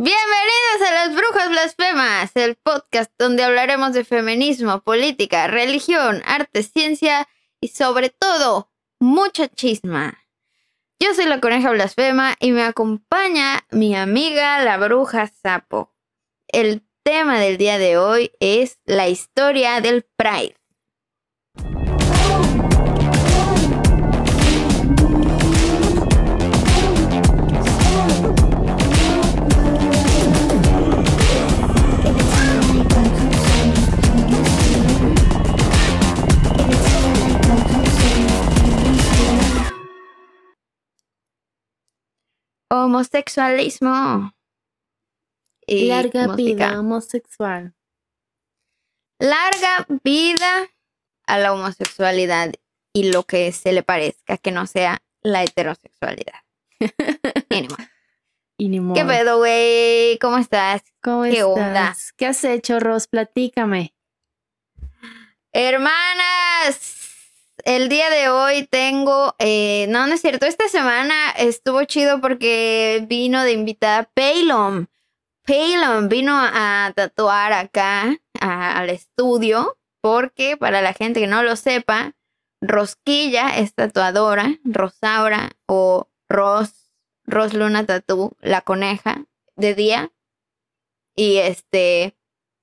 Bienvenidos a las Brujas Blasfemas, el podcast donde hablaremos de feminismo, política, religión, arte, ciencia y sobre todo, mucha chisma. Yo soy la coneja blasfema y me acompaña mi amiga la bruja sapo. El tema del día de hoy es la historia del Pride. Homosexualismo. y Larga música. vida homosexual. Larga vida a la homosexualidad y lo que se le parezca que no sea la heterosexualidad. Anyway. Y ni modo. ¿Qué pedo, güey? ¿Cómo estás? ¿Cómo ¿Qué estás? onda? ¿Qué has hecho, Ros? Platícame. Hermanas, el día de hoy tengo, eh, no, no es cierto, esta semana estuvo chido porque vino de invitada Palom. Palom vino a tatuar acá al estudio porque para la gente que no lo sepa, Rosquilla es tatuadora, Rosaura o Ros, Ros Luna Tatú, la coneja de día y este,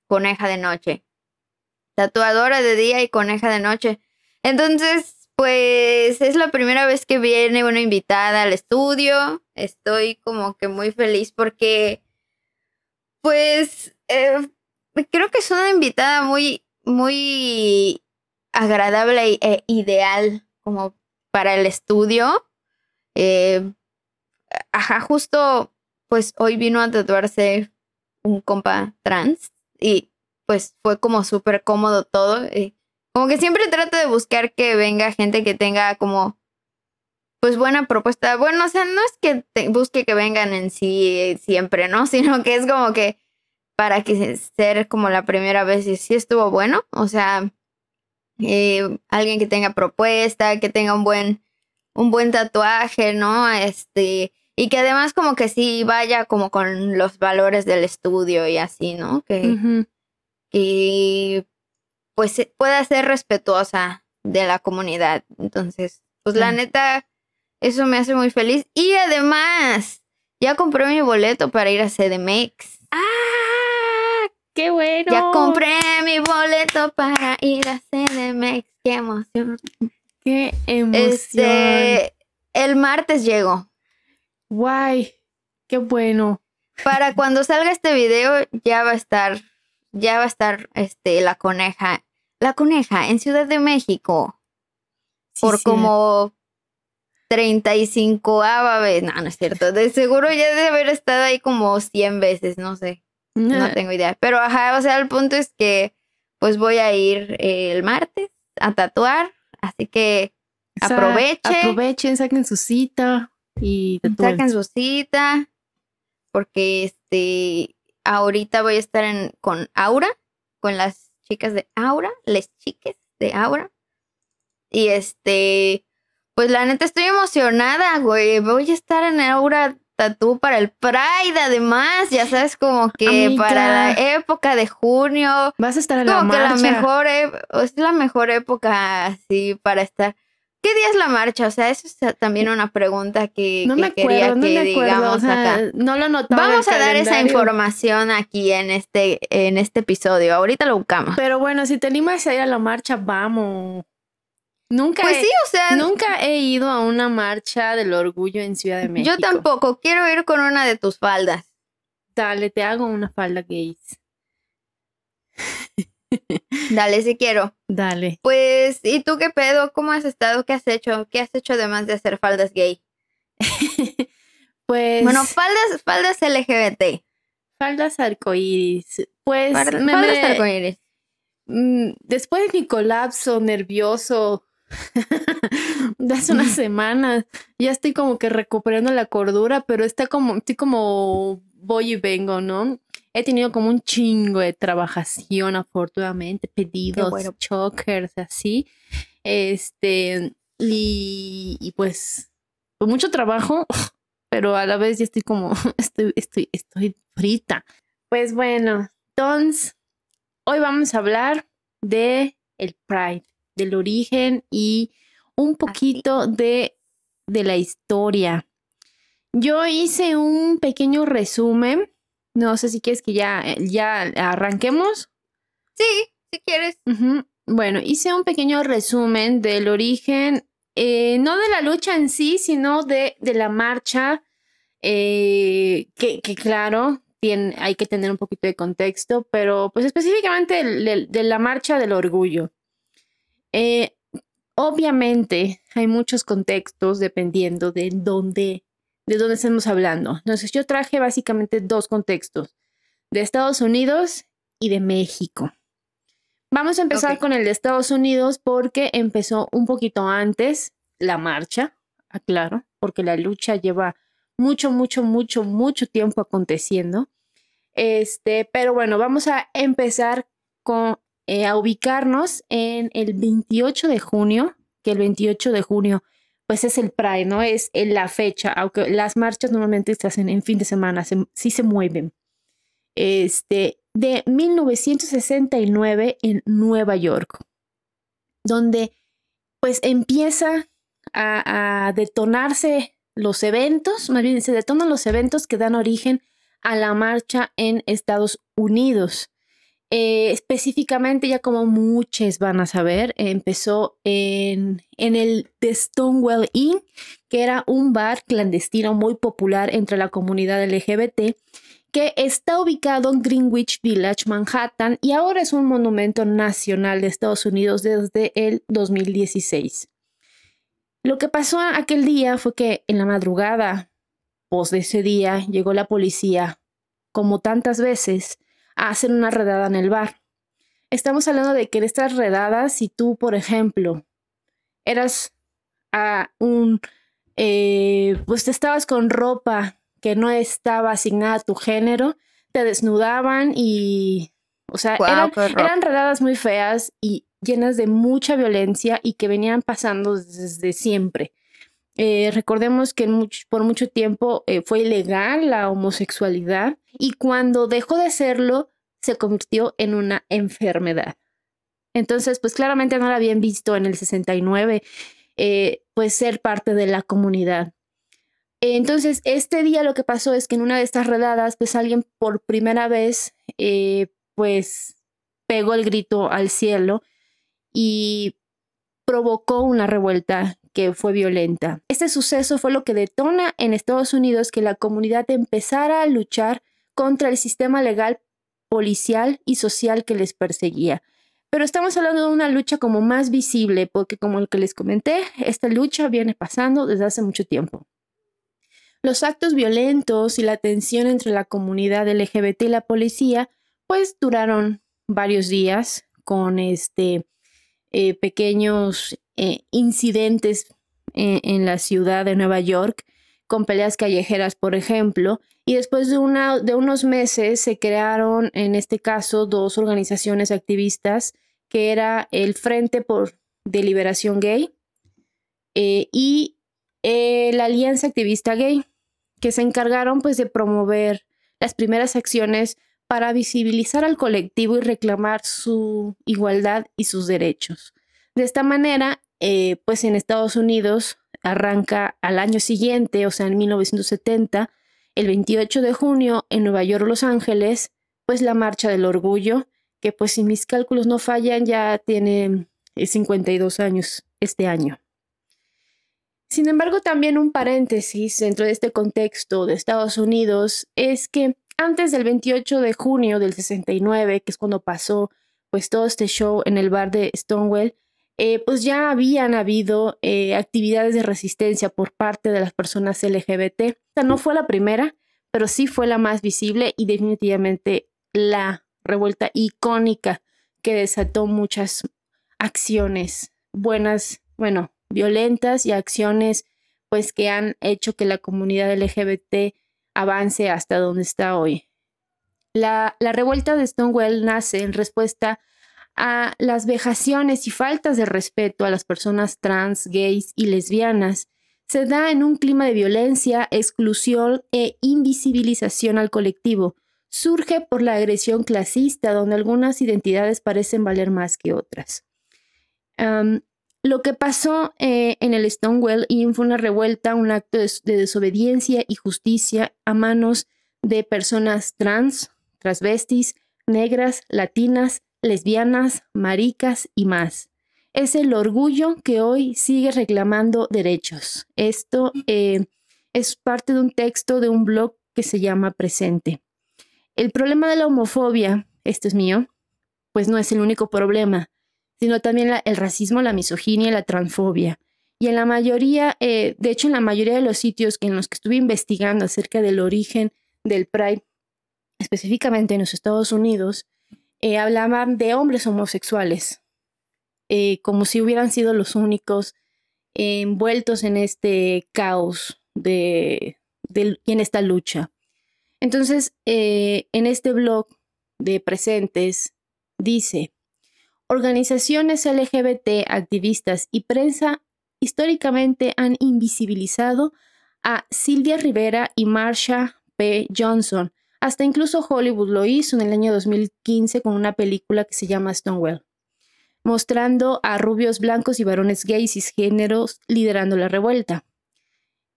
coneja de noche tatuadora de día y coneja de noche. Entonces, pues es la primera vez que viene una invitada al estudio. Estoy como que muy feliz porque, pues, eh, creo que es una invitada muy, muy agradable e ideal como para el estudio. Eh, ajá, justo, pues hoy vino a tatuarse un compa trans y pues fue como súper cómodo todo. eh, como que siempre trato de buscar que venga gente que tenga como, pues buena propuesta. Bueno, o sea, no es que te- busque que vengan en sí siempre, ¿no? Sino que es como que para que se- ser como la primera vez y sí estuvo bueno. O sea, eh, alguien que tenga propuesta, que tenga un buen, un buen tatuaje, ¿no? Este, y que además como que sí vaya como con los valores del estudio y así, ¿no? Que, Ujú. y pues se- pueda ser respetuosa de la comunidad. Entonces, pues la Mm. neta, eso me hace muy feliz. Y además, ya compré mi boleto para ir a CDMX. ¡Ah! ¡Qué bueno! Ya compré mi boleto para ir a CDMX. Qué emoción. ¡Qué emoción! Este, el martes llego. ¡Guay! ¡Qué bueno! Para cuando salga este video ya va a estar, ya va a estar este, la coneja, la coneja en Ciudad de México. Sí, por sí. como 35 vez. No, no es cierto. De seguro ya debe haber estado ahí como 100 veces, no sé. No tengo idea. Pero ajá, o sea, el punto es que pues voy a ir eh, el martes a tatuar. Así que O sea, aproveche. Aprovechen, saquen su cita y tatúen. saquen su cita. Porque este ahorita voy a estar en, con Aura, con las chicas de Aura, les chiques de Aura. Y este, pues la neta estoy emocionada, güey. Voy a estar en Aura Tatú para el Pride, además, ya sabes, como que Amiga. para la época de junio. Vas a estar en la Como que la mejor, es la mejor época así para estar. ¿Qué día es la marcha? O sea, eso es también una pregunta que, No que me quería no que me acuerdo. digamos o sea, acá. no lo notaba. Vamos a dar esa información aquí en este, en este episodio. Ahorita lo buscamos. Pero bueno, si te animas a ir a la marcha, vamos. Nunca, Pues he, sí, o sea, nunca he ido a una marcha del orgullo en Ciudad de México. yo tampoco. Quiero ir con una de tus faldas. Dale, te hago una falda gays. Dale, si quiero. Dale. Pues, ¿y tú qué pedo? ¿Cómo has estado? ¿Qué has hecho? ¿Qué has hecho además de hacer faldas gay? pues. Bueno, faldas, faldas LGBT. faldas arcoíris. Pues. Faldas, me- faldas me- arcoíris. mm, después de mi colapso nervioso de hace unas semanas, ya estoy como que recuperando la cordura, pero está como, estoy como voy y vengo, ¿no? He tenido como un chingo de trabajación, afortunadamente, pedidos, bueno. chokers, así. Este, y, y pues, pues mucho trabajo, pero a la vez ya estoy como, estoy, estoy, estoy frita. Pues bueno, entonces, hoy vamos a hablar de el Pride, del origen y un poquito de, de la historia. Yo hice un pequeño resumen. No sé si quieres que ya, ya arranquemos. Sí, si quieres. Bueno, hice un pequeño resumen del origen, eh, no de la lucha en sí, sino de, de la marcha, eh, que, que, claro, tiene, hay que tener un poquito de contexto, pero pues específicamente de, la marcha del orgullo. Eh, obviamente hay muchos contextos dependiendo de dónde, de dónde estemos hablando. Entonces yo traje básicamente dos contextos, de Estados Unidos y de México. Vamos a empezar con el de Estados Unidos porque empezó un poquito antes la marcha, aclaro, porque la lucha lleva mucho, mucho, mucho, mucho tiempo aconteciendo. Este, pero bueno, vamos a empezar con, eh, a ubicarnos en el 28 de junio, que el 28 de junio pues es el Pride, ¿no? Es en la fecha, aunque las marchas normalmente se hacen en fin de semana, sí se mueven. Este, de 1969 en Nueva York, donde pues empieza a, a detonarse los eventos, más bien se detonan los eventos que dan origen a la marcha en Estados Unidos. Eh, específicamente, ya como muchos van a saber, empezó en, en el The Stonewall Inn, que era un bar clandestino muy popular entre la comunidad LGBT, que está ubicado en Greenwich Village, Manhattan, y ahora es un monumento nacional de Estados Unidos desde el 2016. Lo que pasó aquel día fue que en la madrugada post de ese día llegó la policía, como tantas veces, a hacer una redada en el bar. Estamos hablando de que en estas redadas, si tú, por ejemplo, eras a un, eh, pues te estabas con ropa que no estaba asignada a tu género, te desnudaban y, o sea, eran, eran redadas muy feas y llenas de mucha violencia y que venían pasando desde siempre. Eh, recordemos que por mucho tiempo eh, fue ilegal la homosexualidad y cuando dejó de serlo se convirtió en una enfermedad. Entonces, pues claramente no la habían visto en el 69, eh, pues ser parte de la comunidad. Entonces, este día lo que pasó es que en una de estas redadas, pues alguien por primera vez, pues pegó el grito al cielo y provocó una revuelta que fue violenta. Este suceso fue lo que detona en Estados Unidos que la comunidad empezara a luchar contra el sistema legal, policial y social que les perseguía. Pero estamos hablando de una lucha como más visible, porque como el que les comenté, esta lucha viene pasando desde hace mucho tiempo. Los actos violentos y la tensión entre la comunidad LGBT y la policía, pues duraron varios días con este eh, pequeños eh, incidentes en, en, la ciudad de Nueva York, con peleas callejeras, por ejemplo, y después de, una, de unos meses se crearon, en este caso, dos organizaciones activistas, que era el Frente por de Liberación Gay eh, y la Alianza Activista Gay, que se encargaron pues de promover las primeras acciones para visibilizar al colectivo y reclamar su igualdad y sus derechos. De esta manera, eh, pues en Estados Unidos arranca al año siguiente, o sea, en 1970, el 28 de junio, en Nueva York, Los Ángeles, pues la Marcha del Orgullo, que pues si mis cálculos no fallan, ya tiene 52 eh, años este año. Sin embargo, también un paréntesis dentro de este contexto de Estados Unidos es que antes del 28 de junio del 69, que es cuando pasó pues todo este show en el bar de Stonewall, eh, pues ya habían habido eh, actividades de resistencia por parte de las personas LGBT. Esta no fue la primera, pero sí fue la más visible y definitivamente la revuelta icónica que desató muchas acciones buenas, bueno, violentas y acciones pues que han hecho que la comunidad LGBT avance hasta donde está hoy. La, la revuelta de Stonewall nace en respuesta a las vejaciones y faltas de respeto a las personas trans, gays y lesbianas. Se da en un clima de violencia, exclusión e invisibilización al colectivo, surge por la agresión clasista, donde algunas identidades parecen valer más que otras. Lo que pasó eh, en el Stonewall Inn fue una revuelta, un acto de, desobediencia y justicia a manos de personas trans, transvestis, negras, latinas, lesbianas, maricas y más. Es el orgullo que hoy sigue reclamando derechos. Esto eh, es parte de un texto de un blog que se llama Presente. El problema de la homofobia, esto es mío, pues no es el único problema, sino también el racismo, la misoginia y la transfobia. Y en la mayoría, eh, de hecho en la mayoría de los sitios en los que estuve investigando acerca del origen del Pride, específicamente en los Estados Unidos, eh, hablaban de hombres homosexuales, eh, como si hubieran sido los únicos envueltos en este caos de, y en esta lucha. Entonces, en este blog de presentes dice, organizaciones LGBT, activistas y prensa históricamente han invisibilizado a Silvia Rivera y Marsha P. Johnson. Hasta incluso Hollywood lo hizo en el año 2015 con una película que se llama Stonewall, mostrando a rubios blancos y varones gays y géneros liderando la revuelta.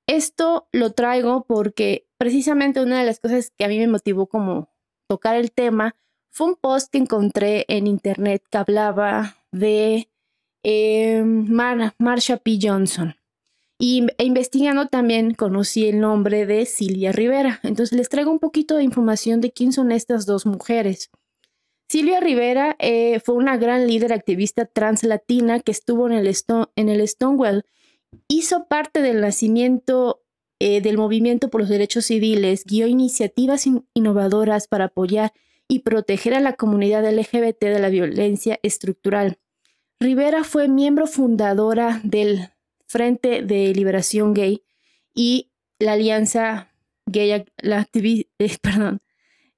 Esto lo traigo porque precisamente una de las cosas que a mí me motivó como tocar el tema fue un post que encontré en internet que hablaba de eh, Marsha P. Johnson. Y e investigando también conocí el nombre de Silvia Rivera. Entonces les traigo un poquito de información de quién son estas dos mujeres. Silvia Rivera eh, fue una gran líder activista translatina que estuvo en el, en el Stonewall hizo parte del nacimiento eh, del movimiento por los derechos civiles, guió iniciativas innovadoras para apoyar y proteger a la comunidad LGBT de la violencia estructural. Rivera fue miembro fundadora del Frente de Liberación Gay y la Alianza Gay, la eh, perdón,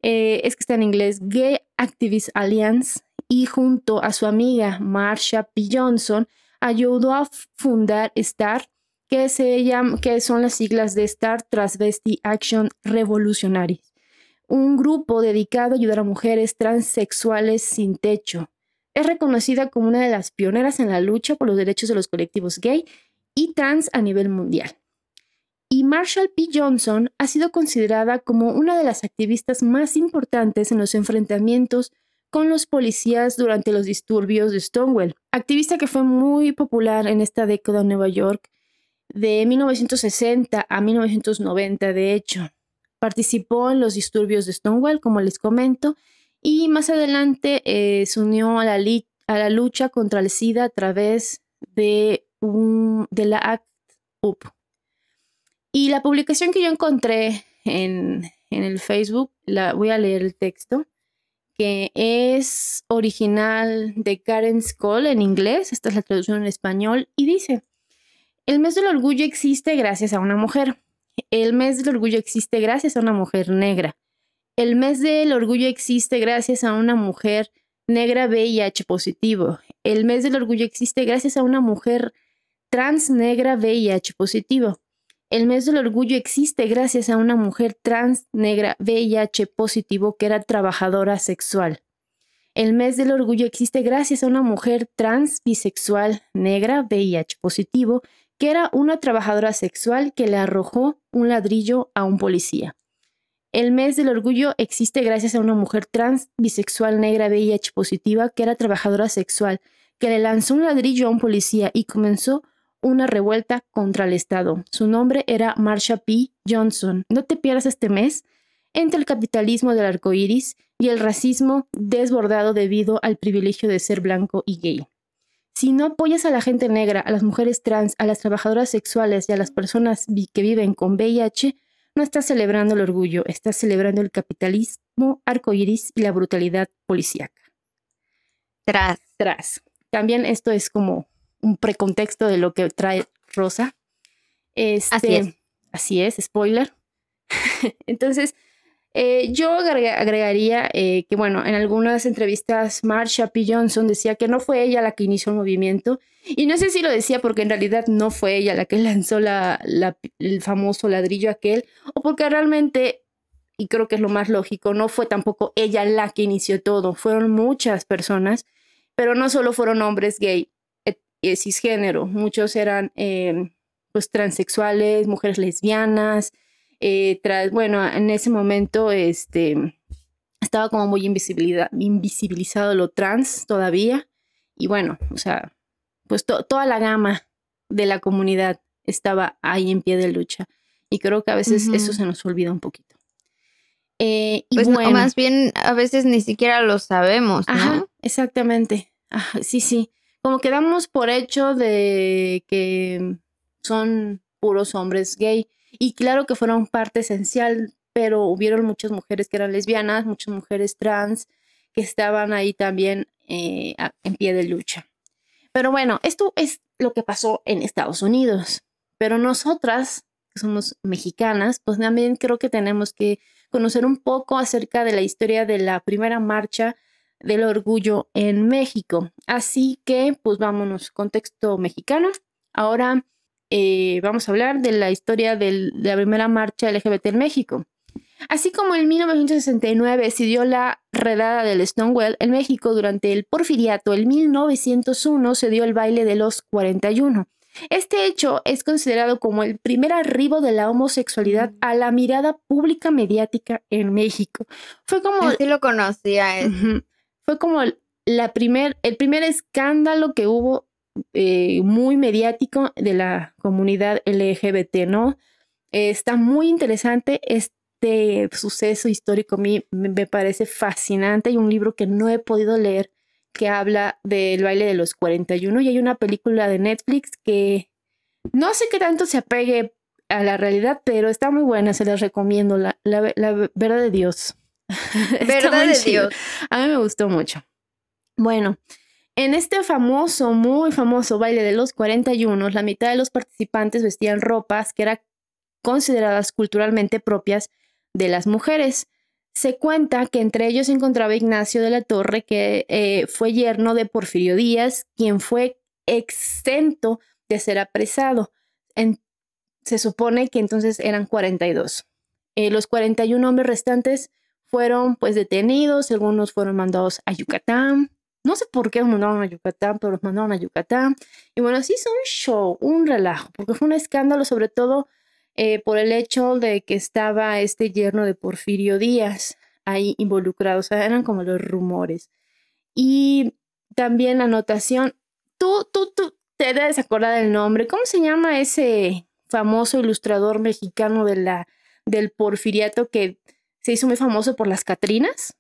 eh, es que está en inglés, Gay Activist Alliance, y junto a su amiga Marsha P. Johnson, ayudó a fundar STAR, que, se llama, que son las siglas de Star Transvesti Action Revolutionary, un grupo dedicado a ayudar a mujeres transexuales sin techo. Es reconocida como una de las pioneras en la lucha por los derechos de los colectivos gay y trans a nivel mundial. Y Marshall P. Johnson ha sido considerada como una de las activistas más importantes en los enfrentamientos con los policías durante los disturbios de Stonewall, activista que fue muy popular en esta década en Nueva York, de 1960 a 1990 de hecho. Participó en los disturbios de Stonewall, como les comento, y más adelante eh, se unió a la, lucha contra el SIDA a través de, la ACT UP. Y la publicación que yo encontré en, en el Facebook, la, voy a leer el texto que es original de Karen Skoll en inglés, esta es la traducción en español, y dice, el mes del orgullo existe gracias a una mujer. El mes del orgullo existe gracias a una mujer negra. El mes del orgullo existe gracias a una mujer negra VIH positivo. El mes del orgullo existe gracias a una mujer trans negra VIH positivo. El mes del orgullo existe gracias a una mujer trans negra VIH positivo que era trabajadora sexual. El mes del orgullo existe gracias a una mujer trans bisexual negra VIH positivo que era una trabajadora sexual que le arrojó un ladrillo a un policía. El mes del orgullo existe gracias a una mujer trans bisexual negra VIH positiva que era trabajadora sexual que le lanzó un ladrillo a un policía y comenzó una revuelta contra el Estado. Su nombre era Marsha P. Johnson. No te pierdas este mes entre el capitalismo del arco iris y el racismo desbordado debido al privilegio de ser blanco y gay. Si no apoyas a la gente negra, a las mujeres trans, a las trabajadoras sexuales y a las personas que viven con VIH, no estás celebrando el orgullo, estás celebrando el capitalismo arcoíris y la brutalidad policíaca. Tras. Tras. También esto es como un precontexto de lo que trae Rosa. Este, así es. Así es, spoiler. Entonces, eh, yo agregaría eh, que, bueno, en algunas entrevistas Marsha P. Johnson decía que no fue ella la que inició el movimiento. Y no sé si lo decía porque en realidad no fue ella la que lanzó la, el famoso ladrillo aquel, o porque realmente y creo que es lo más lógico, no fue tampoco ella la que inició todo, fueron muchas personas, pero no solo fueron hombres gay cisgénero, muchos eran em, pues transexuales, mujeres lesbianas, eh, tras, bueno, en ese momento este, estaba como muy invisibilizado lo trans todavía, y bueno, o sea, pues toda la gama de la comunidad estaba ahí en pie de lucha. Y creo que a veces eso se nos olvida un poquito. Eh, y pues más bien a veces ni siquiera lo sabemos, ¿no? Ajá, exactamente. sí, sí. Como que damos por hecho de que son puros hombres gay. Y claro que fueron parte esencial, pero hubieron muchas mujeres que eran lesbianas, muchas mujeres trans que estaban ahí también eh, en pie de lucha. Pero bueno, esto es lo que pasó en Estados Unidos. Pero nosotras, que somos mexicanas, pues también creo que tenemos que conocer un poco acerca de la historia de la primera marcha del orgullo en México. Así que, pues vámonos, contexto mexicano. Ahora eh, vamos a hablar de la historia de la primera marcha LGBT en México. Así como en 1969 se dio la redada del Stonewall en México durante el porfiriato, en 1901 se dio el baile de los 41. Este hecho es considerado como el primer arribo de la homosexualidad a la mirada pública mediática en México. Fue como... Sí lo conocía. Fue como la primer, el primer escándalo que hubo eh, muy mediático de la comunidad LGBT, ¿no? está muy interesante este suceso histórico. A mí me parece fascinante. Hay un libro que no he podido leer que habla del baile de los 41 y hay una película de Netflix que no sé qué tanto se apegue a la realidad, pero está muy buena, se las recomiendo, la, la, verdad de Dios. verdad de Dios. A mí me gustó mucho. Bueno, en este famoso, muy famoso baile de los 41, la mitad de los participantes vestían ropas que eran consideradas culturalmente propias de las mujeres. Se cuenta que entre ellos se encontraba Ignacio de la Torre, que eh, fue yerno de Porfirio Díaz, quien fue exento de ser apresado. se supone que entonces eran 42. Eh, los 41 hombres restantes fueron pues detenidos, algunos fueron mandados a Yucatán. No sé por qué los mandaron a Yucatán, pero los mandaron a Yucatán. Y bueno, sí hizo un show, un relajo, porque fue un escándalo sobre todo eh, por el hecho de que estaba este yerno de Porfirio Díaz ahí involucrado, o sea, eran como los rumores. Y también la anotación, tú, tú, tú te debes acordar del nombre, ¿cómo se llama ese famoso ilustrador mexicano de la, del porfiriato que se hizo muy famoso por las Catrinas?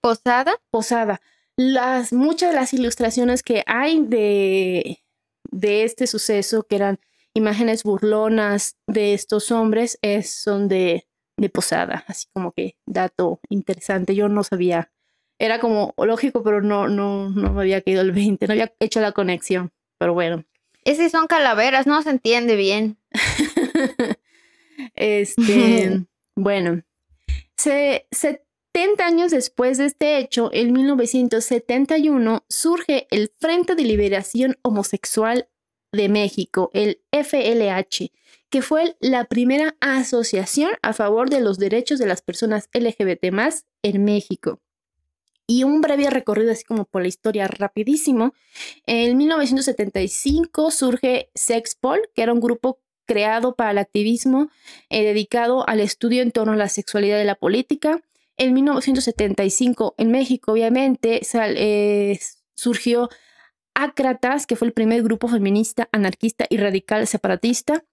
Posada. Posada. Las, muchas de las ilustraciones que hay de, de este suceso, que eran imágenes burlonas de estos hombres es, son de, de Posada, así como que dato interesante, yo no sabía, era como lógico, pero no, no, no me había caído el 20, no había hecho la conexión, pero bueno. Esas son calaveras, no se entiende bien. este, bueno, se, 70 años después de este hecho, en 1971, surge el Frente de Liberación Homosexual de México, el FLH, que fue la primera asociación a favor de los derechos de las personas LGBT en México. Y un breve recorrido así como por la historia rapidísimo. En 1975 surge Sexpol, que era un grupo creado para el activismo eh, dedicado al estudio en torno a la sexualidad de la política. En 1975 en México, obviamente, eh, surgió Ácratas, que fue el primer grupo feminista, anarquista y radical separatista.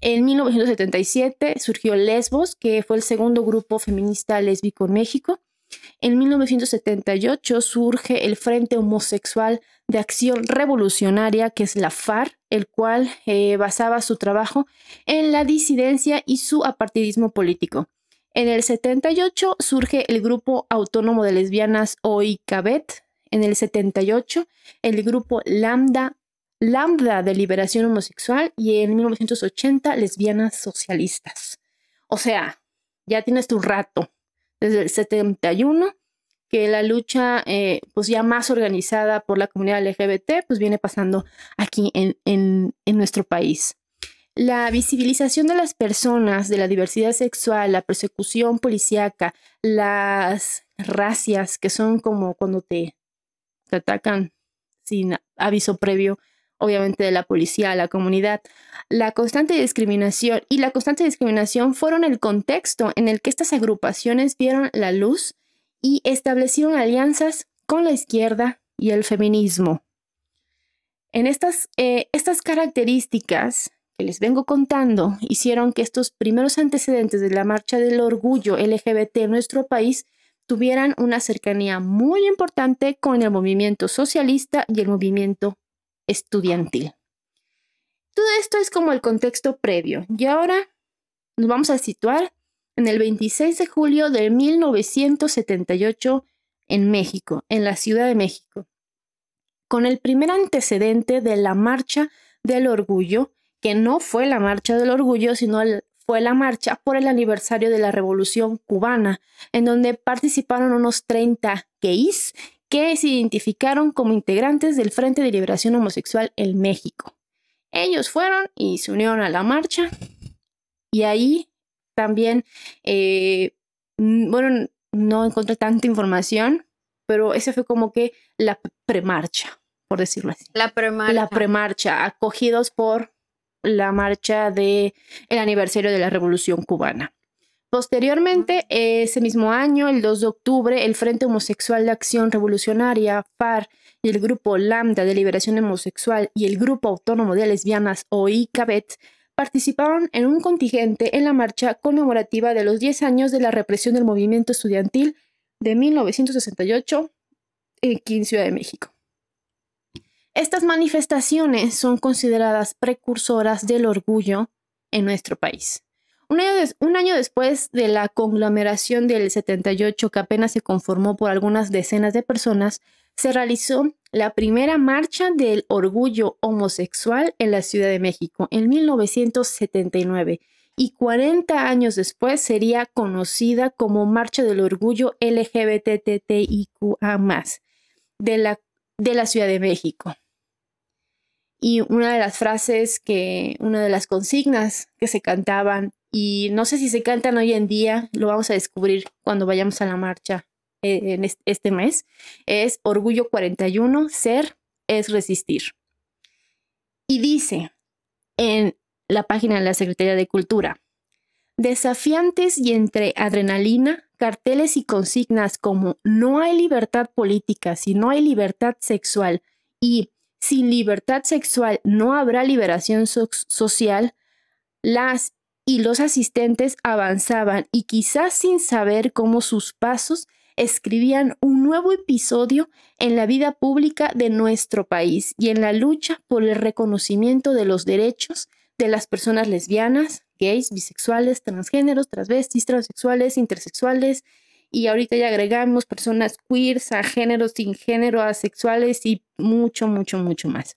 En 1977 surgió Lesbos, que fue el segundo grupo feminista lésbico en México. En 1978 surge el Frente Homosexual de Acción Revolucionaria, que es la FAR, el cual eh, basaba su trabajo en la disidencia y su apartidismo político. En el 78 surge el Grupo Autónomo de Lesbianas OICABET, en el 78 el grupo Lambda, Lambda de Liberación Homosexual y en 1980 Lesbianas Socialistas. O sea, ya tienes tu rato. Desde el 71 que la lucha eh, pues ya más organizada por la comunidad LGBT pues viene pasando aquí en, en, en nuestro país. La visibilización de las personas, de la diversidad sexual, la persecución policíaca, las racias, que son como cuando te, atacan sin aviso previo, obviamente de la policía, la comunidad, la constante discriminación y la constante discriminación fueron el contexto en el que estas agrupaciones vieron la luz y establecieron alianzas con la izquierda y el feminismo. En estas, eh, estas características que les vengo contando hicieron que estos primeros antecedentes de la marcha del orgullo LGBT en nuestro país tuvieran una cercanía muy importante con el movimiento socialista y el movimiento estudiantil. Todo esto es como el contexto previo y ahora nos vamos a situar en el 26 de julio de 1978 en México, en la Ciudad de México, con el primer antecedente de la Marcha del Orgullo, que no fue la Marcha del Orgullo, sino fue la marcha por el aniversario de la Revolución cubana, en donde participaron unos 30 gays que se identificaron como integrantes del Frente de Liberación Homosexual en México. Ellos fueron y se unieron a la marcha y ahí también, eh, bueno, no encontré tanta información, pero esa fue como que la premarcha, por decirlo así. La premarcha. La premarcha, acogidos por la marcha del el aniversario de la Revolución Cubana. Posteriormente, ese mismo año, el 2 de octubre, el Frente Homosexual de Acción Revolucionaria, FAR, y el Grupo Lambda de Liberación Homosexual y el Grupo Autónomo de Lesbianas, OICABET, participaron en un contingente en la marcha conmemorativa de los 10 años de la represión del movimiento estudiantil de 1968 aquí en Ciudad de México. Estas manifestaciones son consideradas precursoras del orgullo en nuestro país. Un año, después de la conglomeración del 78, que apenas se conformó por algunas decenas de personas, se realizó la primera marcha del orgullo homosexual en la Ciudad de México en 1979 y 40 años después sería conocida como Marcha del Orgullo LGBTTIQA de de la Ciudad de México. Y una de las frases que, una de las consignas que se cantaban, y no sé si se cantan hoy en día, lo vamos a descubrir cuando vayamos a la marcha en este mes es Orgullo 41, ser es resistir. Y dice en la página de la Secretaría de Cultura, desafiantes y entre adrenalina, carteles y consignas como no hay libertad política si no hay libertad sexual y sin libertad sexual no habrá liberación social, las y los asistentes avanzaban y quizás sin saber cómo sus pasos escribían un nuevo episodio en la vida pública de nuestro país y en la lucha por el reconocimiento de los derechos de las personas lesbianas, gays, bisexuales, transgéneros, transvestis, transexuales, intersexuales, y ahorita ya agregamos personas queers, a géneros sin género, asexuales y mucho, mucho, mucho más.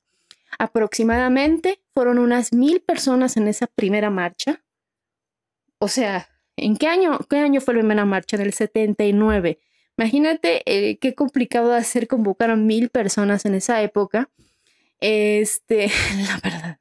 Aproximadamente fueron unas mil personas en esa primera marcha. O sea, ¿en qué año, qué año fue la primera marcha? En el 79. Imagínate eh, qué complicado hacer convocar a mil personas en esa época. Este, la verdad.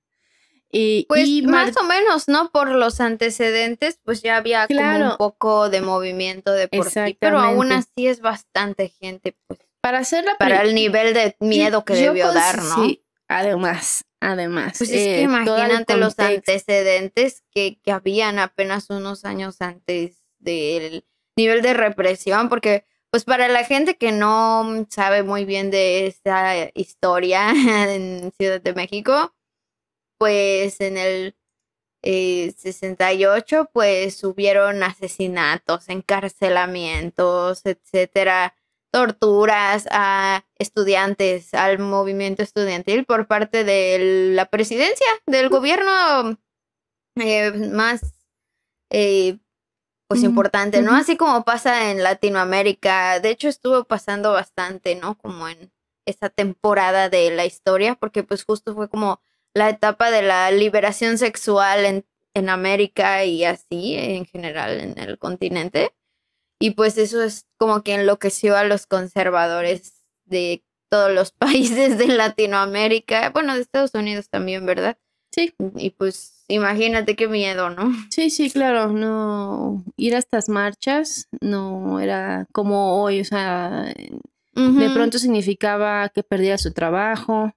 Y, pues más o menos, ¿no? Por los antecedentes, pues ya había como un poco de movimiento de por sí, pero aún así es bastante gente, pues. Para hacerla para el nivel de miedo que debió dar, ¿no? Sí, además, además. Pues es que eh, imagínate los antecedentes que, que habían apenas unos años antes del nivel de represión, porque pues para la gente que no sabe muy bien de esta historia en Ciudad de México, pues en el 68 eh, pues hubieron asesinatos, encarcelamientos, etcétera, torturas a estudiantes, al movimiento estudiantil por parte de la presidencia, del gobierno eh, más eh, pues importante, ¿no? Así como pasa en Latinoamérica, de hecho estuvo pasando bastante, ¿no? Como en esta temporada de la historia, porque pues justo fue como la etapa de la liberación sexual en, en América y así en general en el continente. Y pues eso es como que enloqueció a los conservadores de todos los países de Latinoamérica, bueno, de Estados Unidos también, ¿verdad? Sí. Y pues imagínate qué miedo, ¿no? Sí, sí, claro, no ir a estas marchas no era como hoy, o sea, de pronto significaba que perdías su trabajo,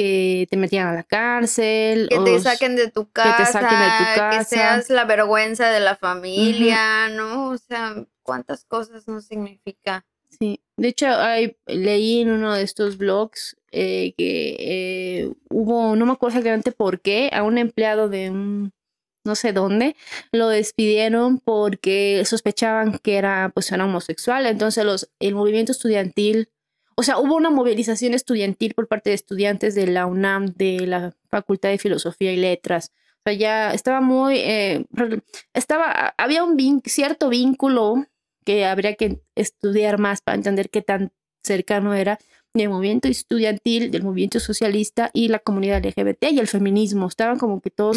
que te metían a la cárcel, que te saquen de tu casa, que te saquen de tu casa, que seas la vergüenza de la familia, ¿no? O sea, cuántas cosas no significa. Sí, de hecho, hay, leí en uno de estos blogs eh, que eh, hubo, no me acuerdo exactamente por qué, a un empleado de un no sé dónde, lo despidieron porque sospechaban que era, pues, era homosexual. Entonces los, el movimiento estudiantil, o sea, hubo una movilización estudiantil por parte de estudiantes de la UNAM, de la Facultad de Filosofía y Letras. O sea, ya estaba muy, eh, estaba, había un cierto vínculo que habría que estudiar más para entender qué tan cercano era del movimiento estudiantil, del movimiento socialista y la comunidad LGBT y el feminismo. Estaban como que todos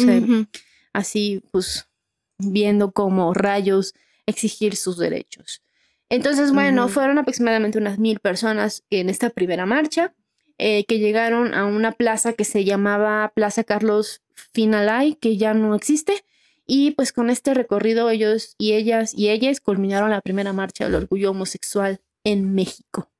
así, pues, viendo como rayos exigir sus derechos. Entonces, bueno, fueron aproximadamente unas mil personas en esta primera marcha eh, que llegaron a una plaza que se llamaba Plaza Carlos Finalay, que ya no existe, y pues con este recorrido ellos y ellas y ellas culminaron la primera marcha del orgullo homosexual en México.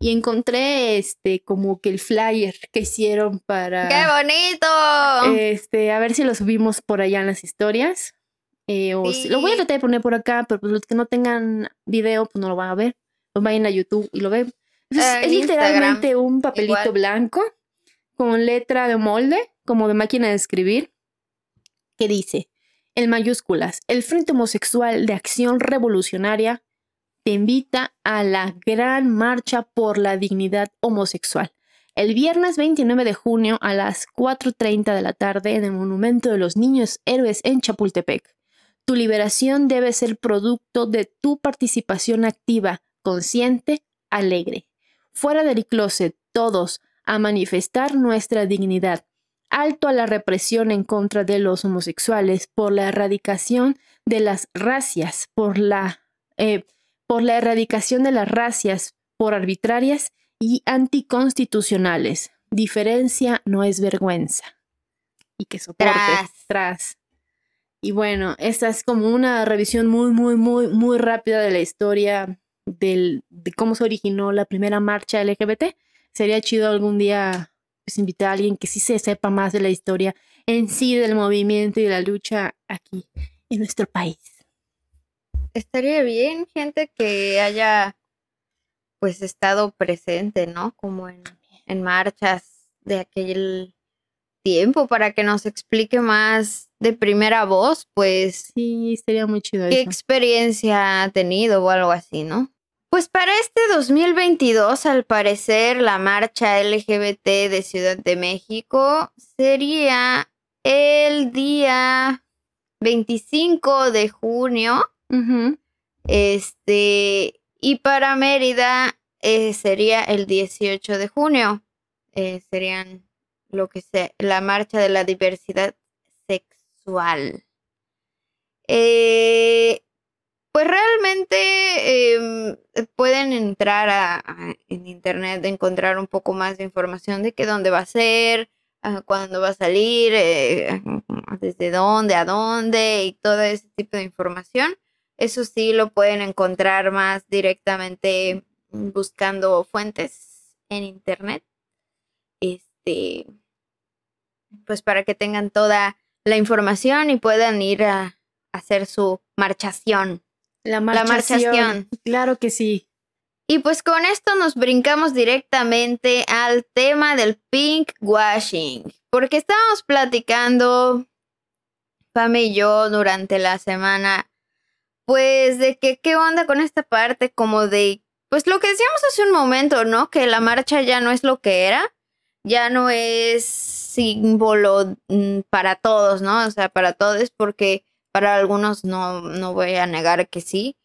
Y encontré este como que el flyer que hicieron para ¡Qué bonito! Este, a ver si lo subimos por allá en las historias. Eh, o lo voy a tratar de poner por acá, pero pues los que no tengan video, pues no lo van a ver. Lo vayan a YouTube y lo ven. es literalmente un papelito blanco con letra de molde, como de máquina de escribir, que dice: en mayúsculas, el Frente Homosexual de Acción Revolucionaria te invita a la gran marcha por la dignidad homosexual. El viernes 29 de junio a las 4.30 de la tarde en el Monumento de los Niños Héroes en Chapultepec. Tu liberación debe ser producto de tu participación activa, consciente, alegre. Fuera del closet, todos, a manifestar nuestra dignidad, alto a la represión en contra de los homosexuales, por la erradicación de las racias, por la, eh, por la erradicación de las racias por arbitrarias y anticonstitucionales. Diferencia no es vergüenza. Y que soporte tras. Y bueno, esta es como una revisión muy, muy, muy, muy rápida de la historia del, de cómo se originó la primera marcha LGBT. Sería chido algún día pues invitar a alguien que sí se sepa más de la historia en sí del movimiento y de la lucha aquí en nuestro país. Estaría bien gente que haya pues estado presente, ¿no? Como en, en marchas de aquel tiempo para que nos explique más de primera voz, pues. Sí, sería muy chido. ¿Qué experiencia ha tenido o algo así, no? Pues para este 2022, al parecer, la marcha LGBT de Ciudad de México sería el día 25 de junio. Este, y para Mérida eh, sería el 18 de junio. Eh, serían lo que sea, la marcha de la diversidad sexual. Eh, pues realmente em, pueden entrar a, en internet, encontrar un poco más de información de que dónde va a ser, cuándo va a salir, eh, desde dónde, a dónde y todo ese tipo de información. Eso sí lo pueden encontrar más directamente buscando fuentes en internet. Este, pues para que tengan toda la información y puedan ir a hacer su marchación. La marchación. Claro que sí. Y pues con esto nos brincamos directamente al tema del pink washing, porque estábamos platicando, Pame y yo, durante la semana, pues de que qué onda con esta parte como de, pues lo que decíamos hace un momento, ¿no? Que la marcha ya no es lo que era, ya no es símbolo mm, para todos, ¿no? O sea, para todos, porque para algunos no, no voy a negar que sí,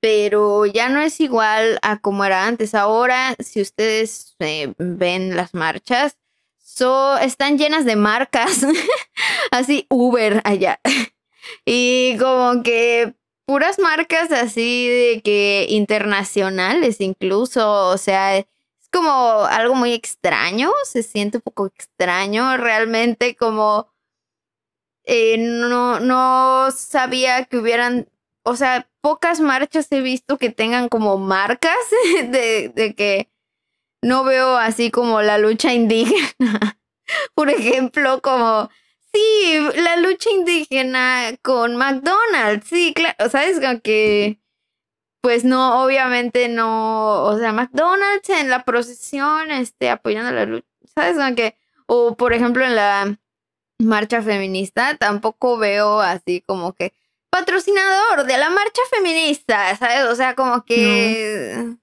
pero ya no es igual a como era antes. Ahora, si ustedes eh, ven las marchas, so, están llenas de marcas, así Uber allá. y como que puras marcas así de que internacionales incluso, o sea, como algo muy extraño, se siente un poco extraño realmente como eh, no, no sabía que hubieran, o sea, pocas marchas he visto que tengan como marcas de, de que no veo así como la lucha indígena. Por ejemplo, como, sí, la lucha indígena con McDonald's, sí, claro, ¿sabes? Como que, pues no, obviamente no, o sea, McDonald's en la procesión, este, apoyando la lucha, ¿sabes? O por ejemplo en la marcha feminista, tampoco veo así como que patrocinador de la marcha feminista, ¿sabes? O sea, como que...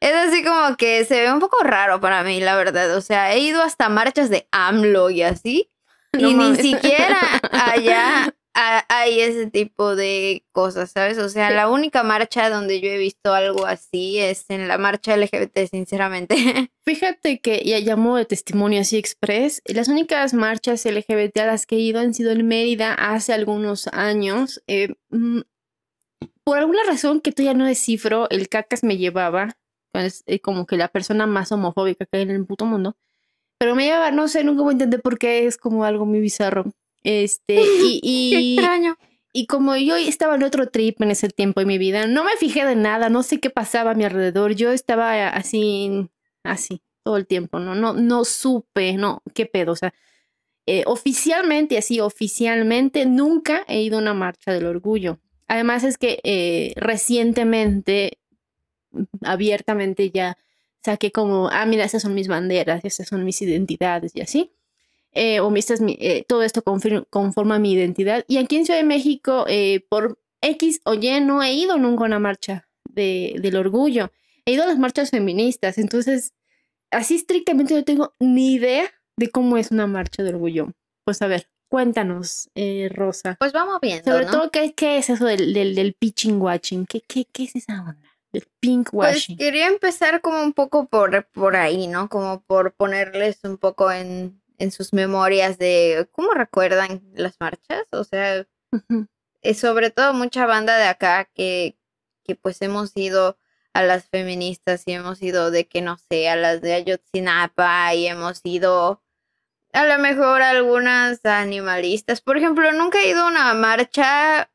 Es así como que se ve un poco raro para mí, la verdad. O sea, he ido hasta marchas de AMLO y así. y ni siquiera allá hay ese tipo de cosas, ¿sabes? O sea, la única marcha donde yo he visto algo así es en la marcha LGBT, sinceramente. Fíjate que ya llamó de testimonio así express. Las únicas marchas LGBT a las que he ido han sido en Mérida hace algunos años. Eh, mm, por alguna razón que tú ya no descifro, el cacas me llevaba es eh, como que la persona más homofóbica que hay en el puto mundo. Pero me lleva, no sé, nunca voy a entender por qué es como algo muy bizarro. Este, y, y, extraño. y como yo estaba en otro trip en ese tiempo de mi vida, no me fijé de nada, no sé qué pasaba a mi alrededor. Yo estaba así, así, todo el tiempo, ¿no? No, no supe, no, qué pedo, o sea. Eh, oficialmente, así, oficialmente, nunca he ido a una marcha del orgullo. Además es que eh, recientemente abiertamente ya saqué como, ah, mira, esas son mis banderas, esas son mis identidades y así. Eh, o eh, todo esto conforma mi identidad. Y aquí en Ciudad de México, eh, por X o Y, no he ido nunca a una marcha de, del orgullo. He ido a las marchas feministas, entonces, así estrictamente no tengo ni idea de cómo es una marcha de orgullo. Pues a ver, cuéntanos, Rosa. Pues vamos viendo. Sobre todo, ¿qué, ¿qué, es eso del, del, del pitching watching? ¿Qué, qué, qué es esa onda? el pink washing. Pues quería empezar como un poco por, por ahí, ¿no? Como por ponerles un poco en, en sus memorias de cómo recuerdan las marchas. O sea, es sobre todo mucha banda de acá que, que pues hemos ido a las feministas y hemos ido de que no sé, a las de Ayotzinapa y hemos ido a lo mejor algunas animalistas. Por ejemplo, nunca he ido a una marcha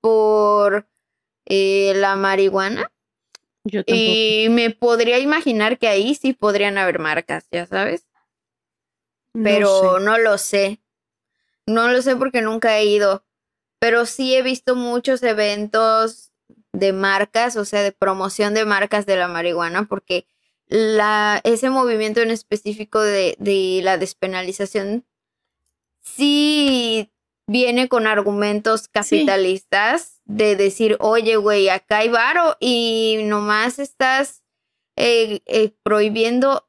por eh, la marihuana. Y me podría imaginar que ahí sí podrían haber marcas, ya sabes. Pero no, lo sé. No lo sé porque nunca he ido. Pero sí he visto muchos eventos de marcas, o sea, de promoción de marcas de la marihuana, porque la, ese movimiento en específico de, de la despenalización sí viene con argumentos capitalistas de decir, oye, güey, acá hay varo y nomás estás eh, eh, prohibiendo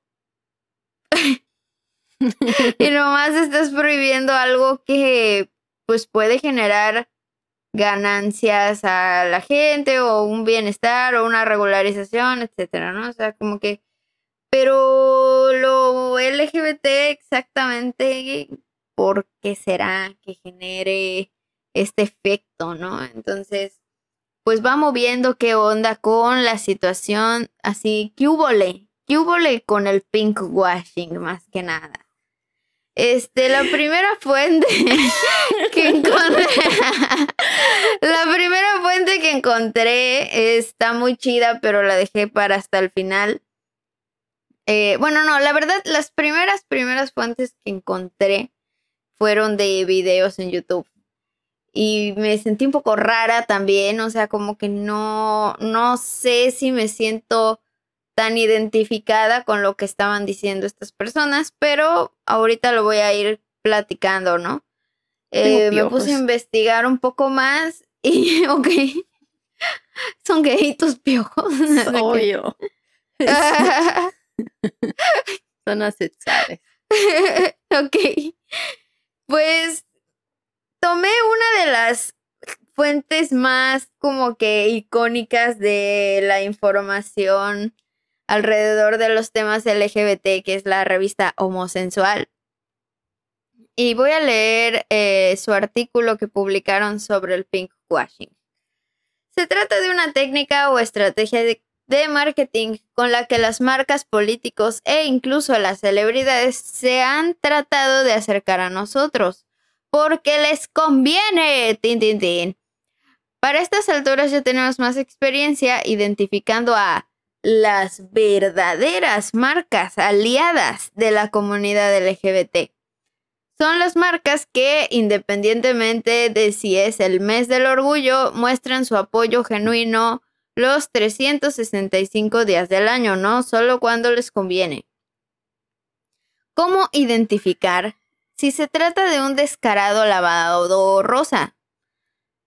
y nomás estás prohibiendo algo que pues puede generar ganancias a la gente o un bienestar o una regularización, etcétera, ¿no? O sea, como que pero lo LGBT exactamente por qué será que genere este efecto, ¿no? Entonces, pues vamos viendo qué onda con la situación, así, ¿qué hubole? ¿Qué hubole con el pink washing más que nada? Este, la primera fuente que encontré, la primera fuente que encontré está muy chida, pero la dejé para hasta el final. Eh, bueno, no, la verdad, las primeras, primeras fuentes que encontré fueron de videos en YouTube. Y me sentí un poco rara también, o sea, como que no, no sé si me siento tan identificada con lo que estaban diciendo estas personas, pero ahorita lo voy a ir platicando, ¿no? Eh, me puse a investigar un poco más y, ok, son gay tus piojos. Obvio. son asexuales. ok. Pues tomé una de las fuentes más como que icónicas de la información alrededor de los temas LGBT, que es la revista Homosensual. Y voy a leer eh, su artículo que publicaron sobre el pink washing. Se trata de una técnica o estrategia de de marketing con la que las marcas políticos e incluso las celebridades se han tratado de acercar a nosotros. porque les conviene. Tin, tin, tin. Para estas alturas ya tenemos más experiencia identificando a las verdaderas marcas aliadas de la comunidad LGBT. Son las marcas que, independientemente de si es el mes del orgullo, muestran su apoyo genuino los 365 días del año, no solo cuando les conviene. ¿Cómo identificar si se trata de un descarado lavado rosa?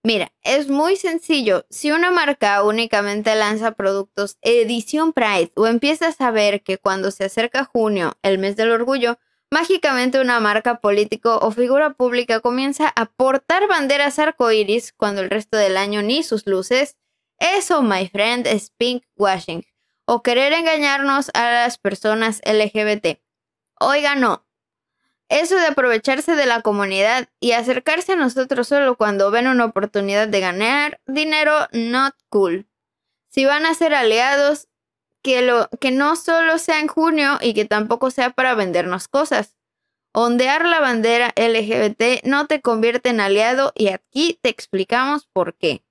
Mira, es muy sencillo. Si una marca únicamente lanza productos edición Pride o empiezas a ver que cuando se acerca junio, el mes del orgullo, Mágicamente una marca político o figura pública comienza a portar banderas arcoíris cuando el resto del año ni sus luces. Eso, my friend, es pink washing o querer engañarnos a las personas LGBT. Oiga, no. Eso de aprovecharse de la comunidad y acercarse a nosotros solo cuando ven una oportunidad de ganar dinero, not cool. Si van a ser aliados, que, lo, que no solo sea en junio y que tampoco sea para vendernos cosas. Ondear la bandera LGBT no te convierte en aliado y aquí te explicamos por qué.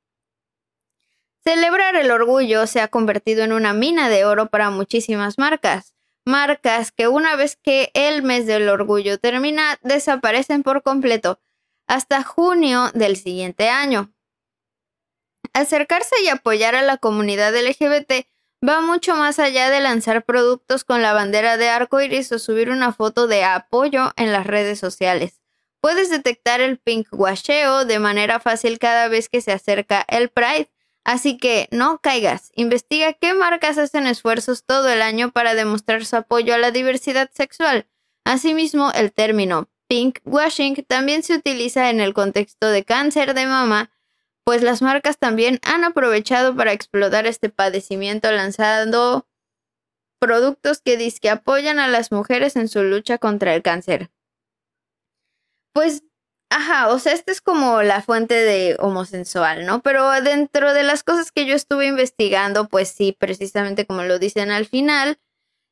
Celebrar el orgullo se ha convertido en una mina de oro para muchísimas marcas. Marcas que una vez que el mes del orgullo termina, desaparecen por completo hasta junio del siguiente año. Acercarse y apoyar a la comunidad LGBT va mucho más allá de lanzar productos con la bandera de arco iris o subir una foto de apoyo en las redes sociales. Puedes detectar el pink washeo de manera fácil cada vez que se acerca el Pride, así que no caigas. Investiga qué marcas hacen esfuerzos todo el año para demostrar su apoyo a la diversidad sexual. Asimismo, el término pink washing también se utiliza en el contexto de cáncer de mama pues las marcas también han aprovechado para explotar este padecimiento lanzando productos que que apoyan a las mujeres en su lucha contra el cáncer. Pues, ajá, o sea, esta es como la fuente de homosensual, ¿no? Pero dentro de las cosas que yo estuve investigando, pues sí, precisamente como lo dicen al final,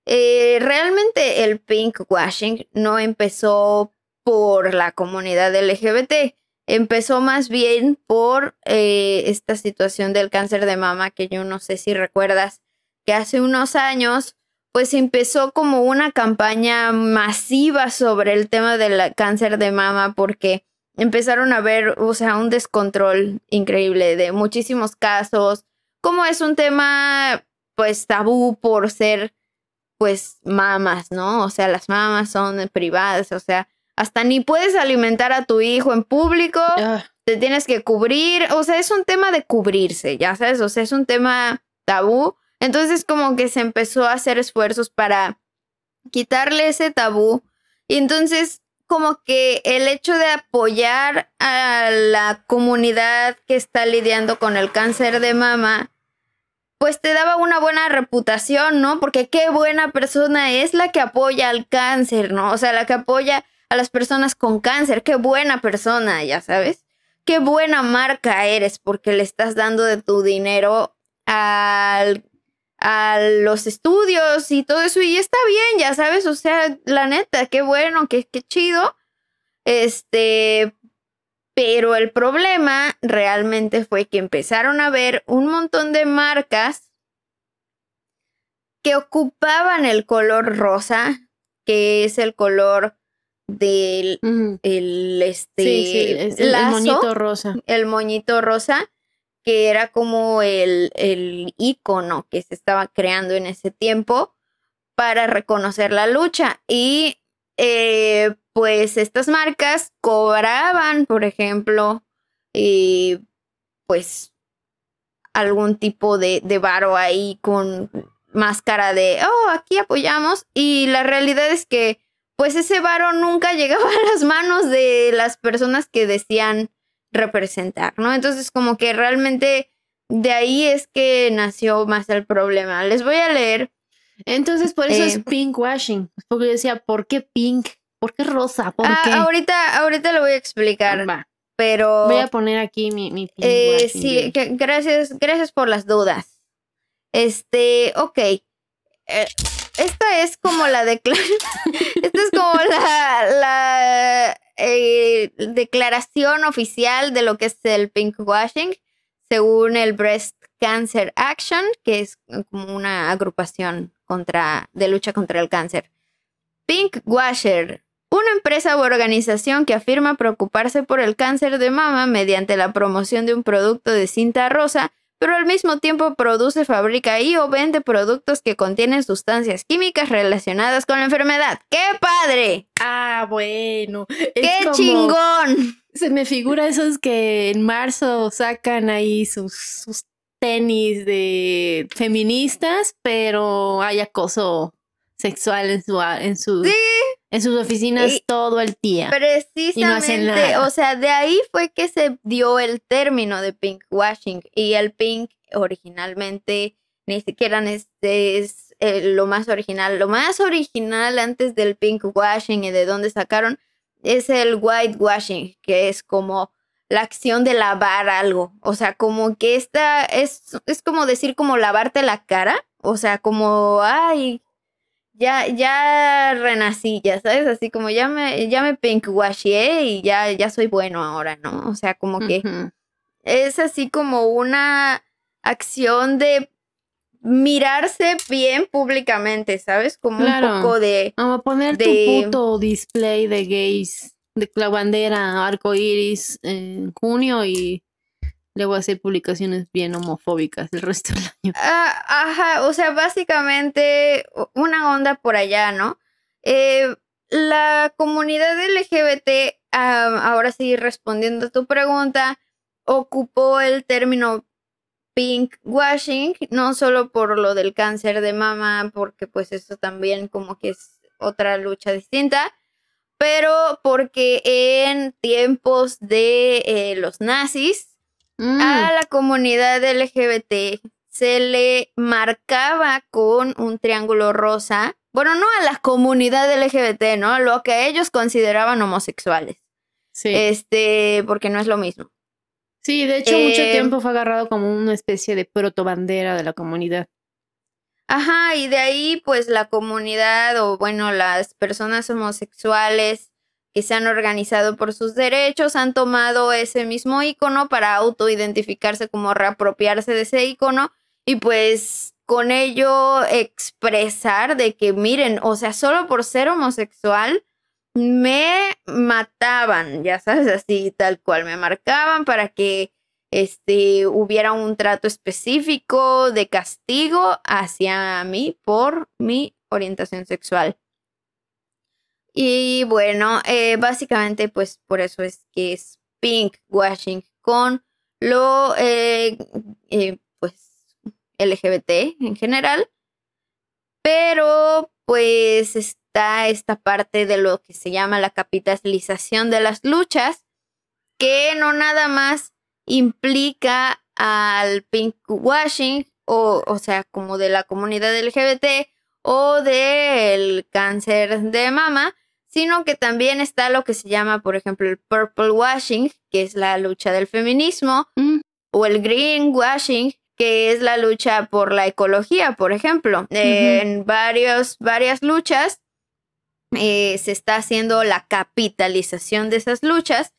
eh, realmente el pink washing no empezó por la comunidad LGBT empezó más bien por eh, esta situación del cáncer de mama, que yo no sé si recuerdas, que hace unos años, pues empezó como una campaña masiva sobre el tema del cáncer de mama, porque empezaron a ver, o sea, un descontrol increíble de muchísimos casos, como es un tema, pues, tabú por ser, pues, mamas, ¿no? O sea, las mamas son privadas, o sea, hasta ni puedes alimentar a tu hijo en público, ah. te tienes que cubrir, o sea, es un tema de cubrirse, ya sabes, o sea, es un tema tabú. Entonces como que se empezó a hacer esfuerzos para quitarle ese tabú y entonces como que el hecho de apoyar a la comunidad que está lidiando con el cáncer de mama, pues te daba una buena reputación, ¿no? Porque qué buena persona es la que apoya al cáncer, ¿no? O sea, la que apoya a las personas con cáncer. Qué buena persona, ya sabes. Qué buena marca eres porque le estás dando de tu dinero al, a los estudios y todo eso. Y está bien, ya sabes. O sea, la neta, qué bueno, qué, qué chido. Este, pero el problema realmente fue que empezaron a ver un montón de marcas que ocupaban el color rosa, que es el color del el, este, el, moñito rosa. El moñito rosa, que era como el, el icono que se estaba creando en ese tiempo para reconocer la lucha. Y eh, pues estas marcas cobraban, por ejemplo, eh, pues algún tipo de, de varo ahí con máscara de, oh, aquí apoyamos. Y la realidad es que pues ese varo nunca llegaba a las manos de las personas que decían representar, ¿no? Entonces como que realmente de ahí es que nació más el problema. Les voy a leer. Entonces por eso es eh, pink washing, porque yo decía, ¿por qué pink? ¿Por qué rosa? ¿Por ah, qué? Ahorita, ahorita lo voy a explicar. Va. Pero. Voy a poner aquí mi, mi pink eh, Sí, gracias, gracias por las dudas. Este, ok. Eh, esta es como la declaración. esta es como la, eh, declaración oficial de lo que es el pinkwashing, según el Breast Cancer Action, que es como una agrupación contra, de lucha contra el cáncer. Pinkwasher, una empresa u organización que afirma preocuparse por el cáncer de mama mediante la promoción de un producto de cinta rosa pero al mismo tiempo produce, fabrica y o vende productos que contienen sustancias químicas relacionadas con la enfermedad. ¡Qué padre! Ah, bueno. ¡Qué chingón! Se me figura esos que en marzo sacan ahí sus, tenis de feministas, pero hay acoso sexual en su en su en sus oficinas todo el día. Precisamente, o sea, de ahí fue que se dio el término de pinkwashing y el pink originalmente ni siquiera es, es eh, lo más original. Lo más original antes del pinkwashing y de dónde sacaron es el whitewashing, que es como la acción de lavar algo. O sea, como que esta es, es como decir como lavarte la cara. O sea, como, ay, ya, ya renací, ya sabes, así como ya me, ya me y ya, ya soy bueno ahora, ¿no? O sea, como que es así como una acción de mirarse bien públicamente, ¿sabes? Como un poco de. Vamos a poner tu puto display de gays, de la bandera arco iris en junio y a hacer publicaciones bien homofóbicas el resto del año. Ah, ajá, o sea, básicamente una onda por allá, ¿no? Eh, la comunidad LGBT, ahora sí respondiendo a tu pregunta, ocupó el término pink washing, no solo por lo del cáncer de mama, porque pues eso también como que es otra lucha distinta, pero porque en tiempos de eh, los nazis, a mm. la comunidad LGBT se le marcaba con un triángulo rosa. Bueno, no a la comunidad LGBT, ¿no? Lo que ellos consideraban homosexuales. Sí. Este, porque no es lo mismo. Sí, de hecho, mucho eh, tiempo fue agarrado como una especie de protobandera de la comunidad. Ajá, y de ahí, pues la comunidad o, bueno, las personas homosexuales que se han organizado por sus derechos han tomado ese mismo icono para autoidentificarse como reapropiarse de ese icono y pues con ello expresar de que miren, o sea, solo por ser homosexual me mataban, ya sabes, así tal cual, me marcaban para que este hubiera un trato específico de castigo hacia mí por mi orientación sexual. Y bueno, eh, básicamente pues por eso es que es pink washing con lo eh, eh, pues LGBT en general. Pero pues está esta parte de lo que se llama la capitalización de las luchas, que no nada más implica al pink washing, o, o sea, como de la comunidad LGBT o del cáncer de mama, sino que también está lo que se llama, por ejemplo, el purple washing, que es la lucha del feminismo, mm. o el green washing, que es la lucha por la ecología, por ejemplo. En varios, varias luchas eh, se está haciendo la capitalización de esas luchas,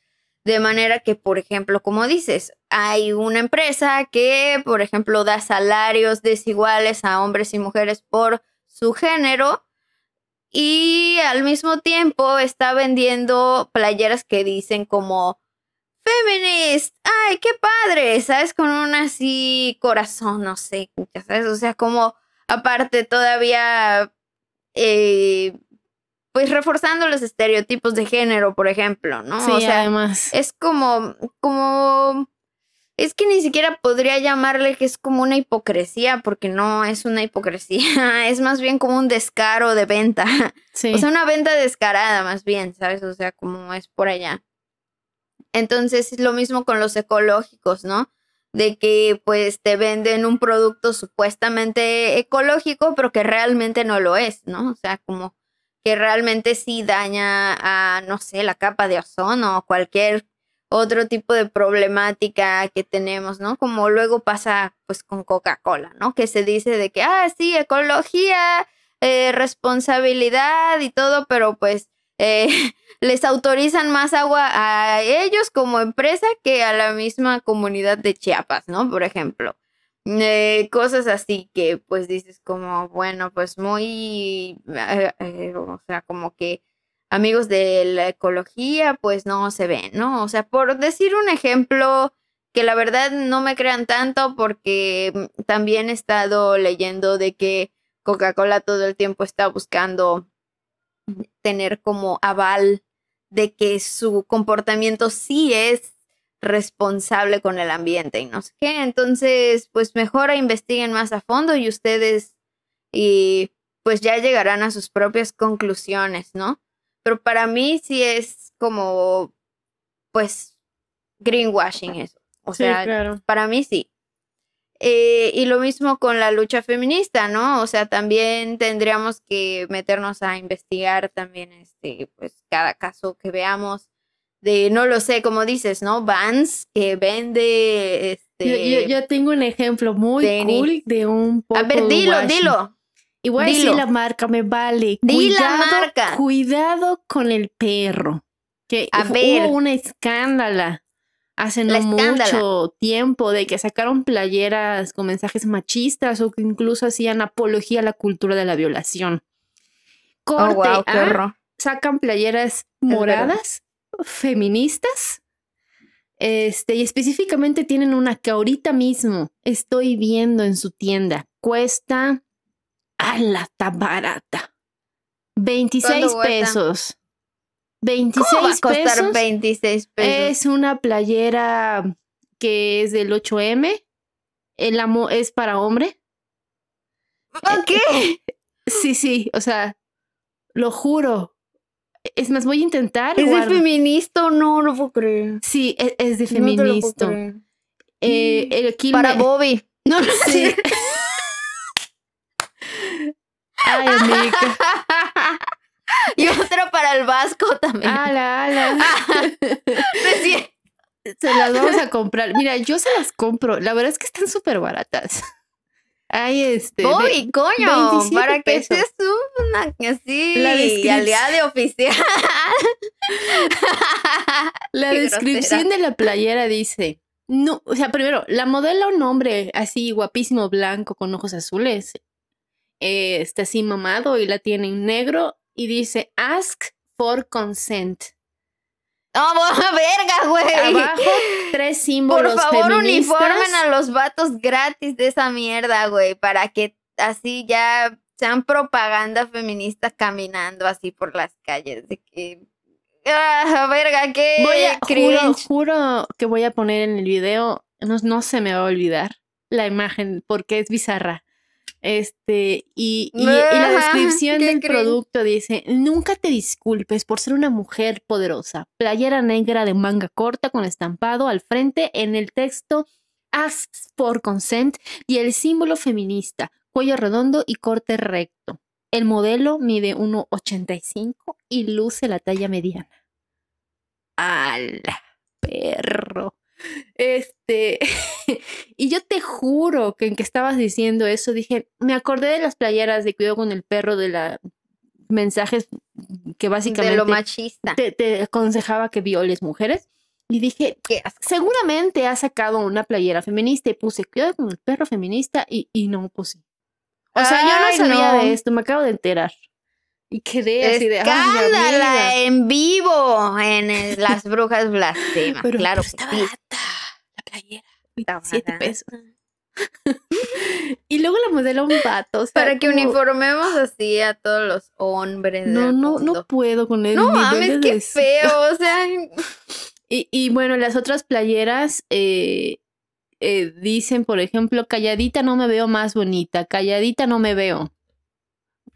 de manera que, por ejemplo, como dices, hay una empresa que, por ejemplo, da salarios desiguales a hombres y mujeres por su género y al mismo tiempo está vendiendo playeras que dicen como feminist, ay, qué padre, ¿sabes? Con un así corazón, no sé, ¿sabes? O sea, como aparte todavía, eh, pues reforzando los estereotipos de género, por ejemplo, ¿no? Sí, o sea, además. Es como, como es que ni siquiera podría llamarle que es como una hipocresía, porque no es una hipocresía, es más bien como un descaro de venta. Sí. O sea, una venta descarada más bien, ¿sabes? O sea, como es por allá. Entonces es lo mismo con los ecológicos, ¿no? De que pues te venden un producto supuestamente ecológico, pero que realmente no lo es, ¿no? O sea, como que realmente sí daña a, no sé, la capa de ozono o cualquier otro tipo de problemática que tenemos, ¿no? Como luego pasa pues con Coca-Cola, ¿no? Que se dice de que, ah, sí, ecología, eh, responsabilidad y todo, pero pues eh, les autorizan más agua a ellos como empresa que a la misma comunidad de Chiapas, ¿no? Por ejemplo. Eh, cosas así que pues dices como, bueno, pues muy, o sea, como que amigos de la ecología pues no se ven, ¿no? O sea, por decir un ejemplo que la verdad no me crean tanto porque mm, también he estado leyendo de que Coca-Cola todo el tiempo está buscando tener como aval de que su comportamiento sí es responsable con el ambiente y no sé qué. Entonces, pues mejor investiguen más a fondo y ustedes y pues ya llegarán a sus propias conclusiones, ¿no? Pero para mí sí es como, pues, greenwashing eso. O sea, para mí sí. Eh, y lo mismo con la lucha feminista, ¿no? O sea, también tendríamos que meternos a investigar también, este, pues, cada caso que veamos de, no lo sé, como dices, ¿no? Vans que vende, este... Yo, tengo un ejemplo muy cool de un A ver, dilo, dilo. Igual si la marca, me vale. Di la marca. Cuidado con el perro. Que A hubo una escándala hace no mucho tiempo de que sacaron playeras con mensajes machistas o que incluso hacían apología a la cultura de la violación. Oh, Corte oh, sacan playeras moradas feministas. Este, y específicamente tienen una que ahorita mismo estoy viendo en su tienda. Cuesta a la está barata. 26 pesos. 26 pesos. 26 pesos. Es una playera que es del 8M. El amo es para hombre. ¿Qué? Sí, sí, o sea, lo juro. Es más, voy a intentar. ¿Es de feminista no? No puedo creer. Sí, e, es, de feminista. eh, el Para Bobby. No, sí. Ay, amiga. Y otro para el Vasco también. Ala, ala. Se las vamos a comprar. Mira, yo se las compro. La verdad es que están súper baratas. Ay, este. Uy, coño, para que estés una así la de oficial. la descripción de la playera dice. No, o sea, primero, la modela un hombre así guapísimo, blanco, con ojos azules. Eh, está así mamado y la tiene en negro y dice ask for consent. ¡Oh, verga, güey! Abajo, tres símbolos Por favor, feministas. uniformen a los vatos gratis de esa mierda, güey, para que así ya sean propaganda feminista caminando así por las calles. De que. ¡Ah, verga! ¡Qué voy a, juro, juro, que voy a poner en el video, no, no se me va a olvidar la imagen porque es bizarra. Este, y, y, la descripción del producto dice: Nunca te disculpes por ser una mujer poderosa. Playera negra de manga corta con estampado al frente en el texto Ask for consent y el símbolo feminista, cuello redondo y corte recto. El modelo mide 1,85 y luce la talla mediana. ¡Ala! Perro. Este, y yo te juro que en que estabas diciendo eso, dije, me acordé de las playeras de cuidado con el perro de la mensajes que básicamente de lo machista. Te, aconsejaba que violes mujeres. Y dije, seguramente ha sacado una playera feminista y puse cuidado con el perro feminista y, y no puse. O sea, yo no sabía de esto, me acabo de enterar. Y quedé así de ¡Escándala en vivo en las brujas blasfemas. Pero, claro que está barata la playera. 7 pesos. y luego la modelo un pato. Para que uniformemos así a todos los hombres. No, no, no puedo con él. No mames, qué feo. O sea. y, y bueno, las otras playeras eh, eh, dicen, por ejemplo, calladita no me veo más bonita, calladita no me veo.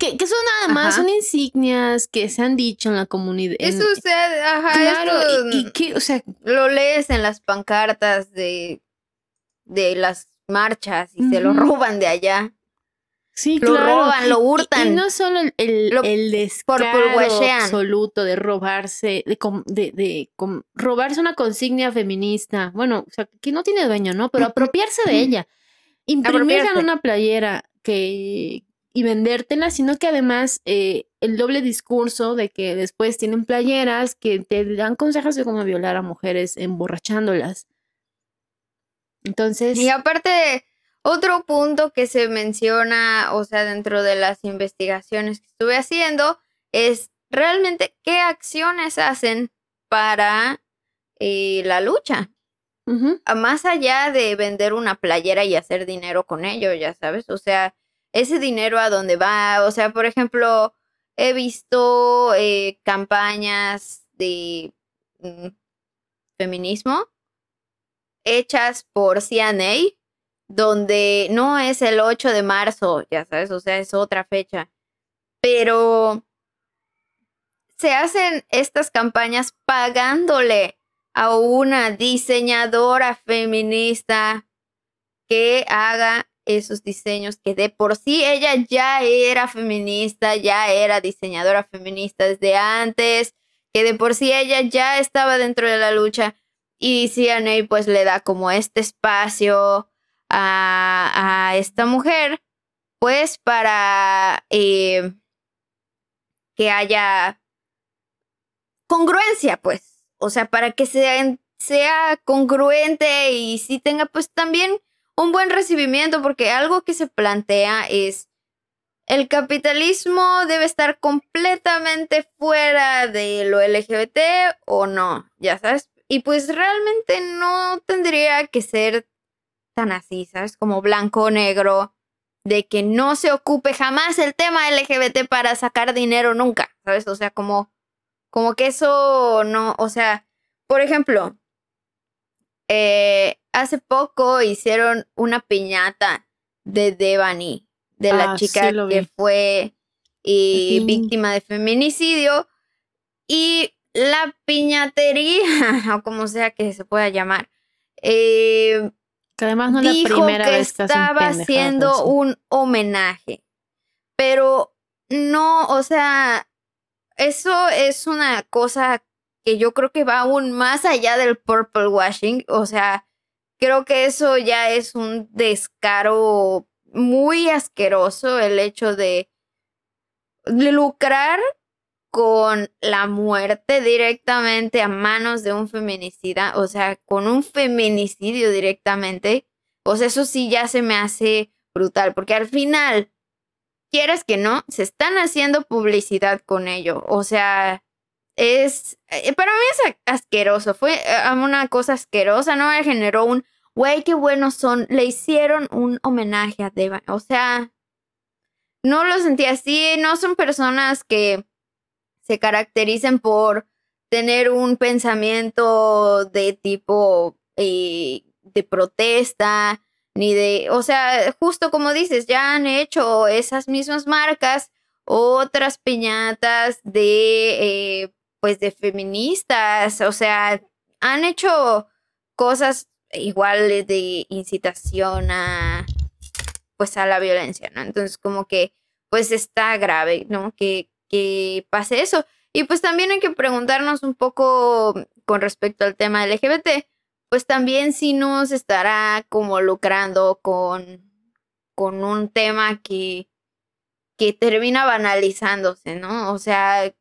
Que, son nada más, son insignias que se han dicho en la comunidad. Eso, sea, ajá. Claro, y, que, o sea. Lo lees en las pancartas de, de las marchas y se lo roban de allá. Sí, lo roban, lo hurtan. Y, no solo el, el, el descaro absoluto de robarse, de, de, de, robarse una consignia feminista. Bueno, o sea, que no tiene dueño, ¿no? Pero apropiarse de ella. Imprimirla en una playera que, y vendértela, sino que además eh, el doble discurso de que después tienen playeras que te dan consejos de cómo violar a mujeres emborrachándolas. Entonces... Y aparte, otro punto que se menciona, o sea, dentro de las investigaciones que estuve haciendo, es realmente qué acciones hacen para eh, la lucha. Más allá de vender una playera y hacer dinero con ello, ya sabes, o sea, ese dinero a dónde va, o sea, por ejemplo, he visto eh, campañas de mm, feminismo hechas por CNA, donde no es el 8 de marzo, ya sabes, o sea, es otra fecha, pero se hacen estas campañas pagándole a una diseñadora feminista que haga esos diseños que de por sí ella ya era feminista, ya era diseñadora feminista desde antes, que de por sí ella ya estaba dentro de la lucha y CNA pues le da como este espacio a, a esta mujer pues para eh, que haya congruencia pues, o sea, para que sea, sea congruente y si tenga pues también un buen recibimiento, porque algo que se plantea es, el capitalismo debe estar completamente fuera de lo LGBT o no, ya sabes. Y pues realmente no tendría que ser tan así, ¿sabes? Como blanco o negro, de que no se ocupe jamás el tema LGBT para sacar dinero nunca, ¿sabes? O sea, como, como que eso no, o sea, por ejemplo, eh, hace poco hicieron una piñata de Devani, de la ah, chica que fue víctima de feminicidio. Y la piñatería, o como sea que se pueda llamar, eh, que además no dijo la primera que vez que estaba haciendo un homenaje. Pero no, o sea, eso es una cosa que yo creo que va aún más allá del purple washing. O sea, creo que eso ya es un descaro muy asqueroso el hecho de lucrar con la muerte directamente a manos de un feminicida, o sea, con un feminicidio directamente, pues eso sí ya se me hace brutal, porque al final, quieras que no, se están haciendo publicidad con ello, o sea, es, eh, para mí es asqueroso, fue eh, una cosa asquerosa, ¿no? Me generó un, güey, qué buenos son, le hicieron un homenaje a Deva, o sea, no lo sentí así, no son personas que se caractericen por tener un pensamiento de tipo eh, de protesta, ni de, o sea, justo como dices, ya han hecho esas mismas marcas otras piñatas de pues de feministas, o sea, han hecho cosas igual de incitación a pues a la violencia, ¿no? Entonces como que pues está grave, ¿no? Que, que pase eso. Y pues también hay que preguntarnos un poco con respecto al tema LGBT, pues también si nos estará como lucrando con, con un tema que, que termina banalizándose, ¿no? O sea,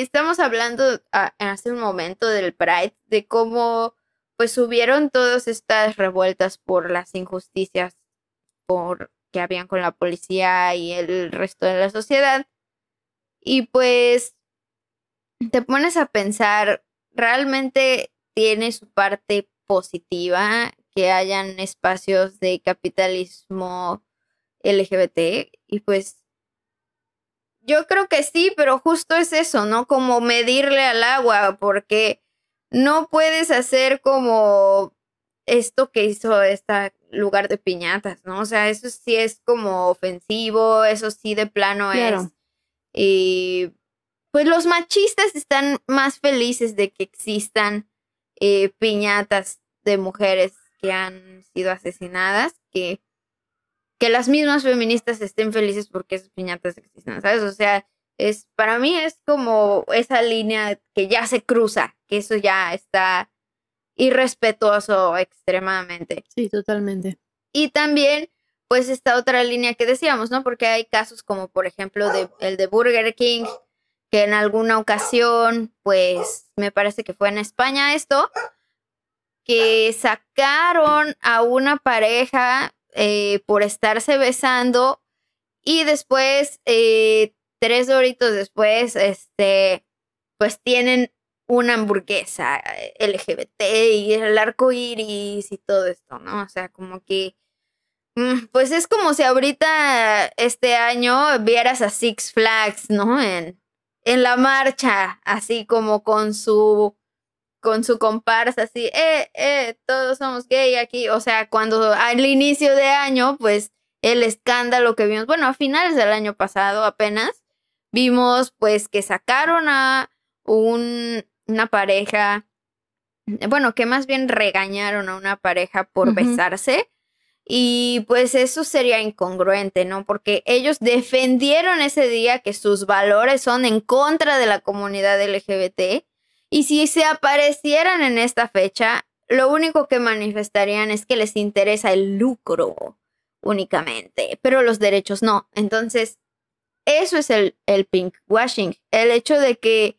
estamos hablando hace un momento del Pride, de cómo pues hubieron todas estas revueltas por las injusticias por, que habían con la policía y el resto de la sociedad. Y pues te pones a pensar, realmente tiene su parte positiva que hayan espacios de capitalismo LGBT y pues yo creo que sí, pero justo es eso, ¿no? Como medirle al agua, porque no puedes hacer como esto que hizo este lugar de piñatas, ¿no? O sea, eso sí es como ofensivo, eso sí de plano es. Y pues los machistas están más felices de que existan eh, piñatas de mujeres que han sido asesinadas que que las mismas feministas estén felices porque esas piñatas existen, ¿sabes? O sea, es para mí es como esa línea que ya se cruza, que eso ya está irrespetuoso extremadamente. Sí, totalmente. Y también, pues esta otra línea que decíamos, ¿no? Porque hay casos como por ejemplo de, el de Burger King, que en alguna ocasión, pues me parece que fue en España esto, que sacaron a una pareja eh, por estarse besando y después, eh, tres horitos después, este, pues tienen una hamburguesa eh, LGBT y el arco iris y todo esto, ¿no? O sea, como que Mm, pues es como si ahorita este año vieras a Six Flags, ¿no? En, en la marcha, así como con su con su comparsa, así, eh, eh, todos somos gay aquí. O sea, cuando al inicio de año, pues el escándalo que vimos, bueno, a finales del año pasado apenas, vimos pues que sacaron a un, una pareja, bueno, que más bien regañaron a una pareja por besarse y pues eso sería incongruente, ¿no? Porque ellos defendieron ese día que sus valores son en contra de la comunidad LGBT. Y si se aparecieran en esta fecha, lo único que manifestarían es que les interesa el lucro únicamente, pero los derechos no. Entonces, eso es el, el pink washing, el hecho de que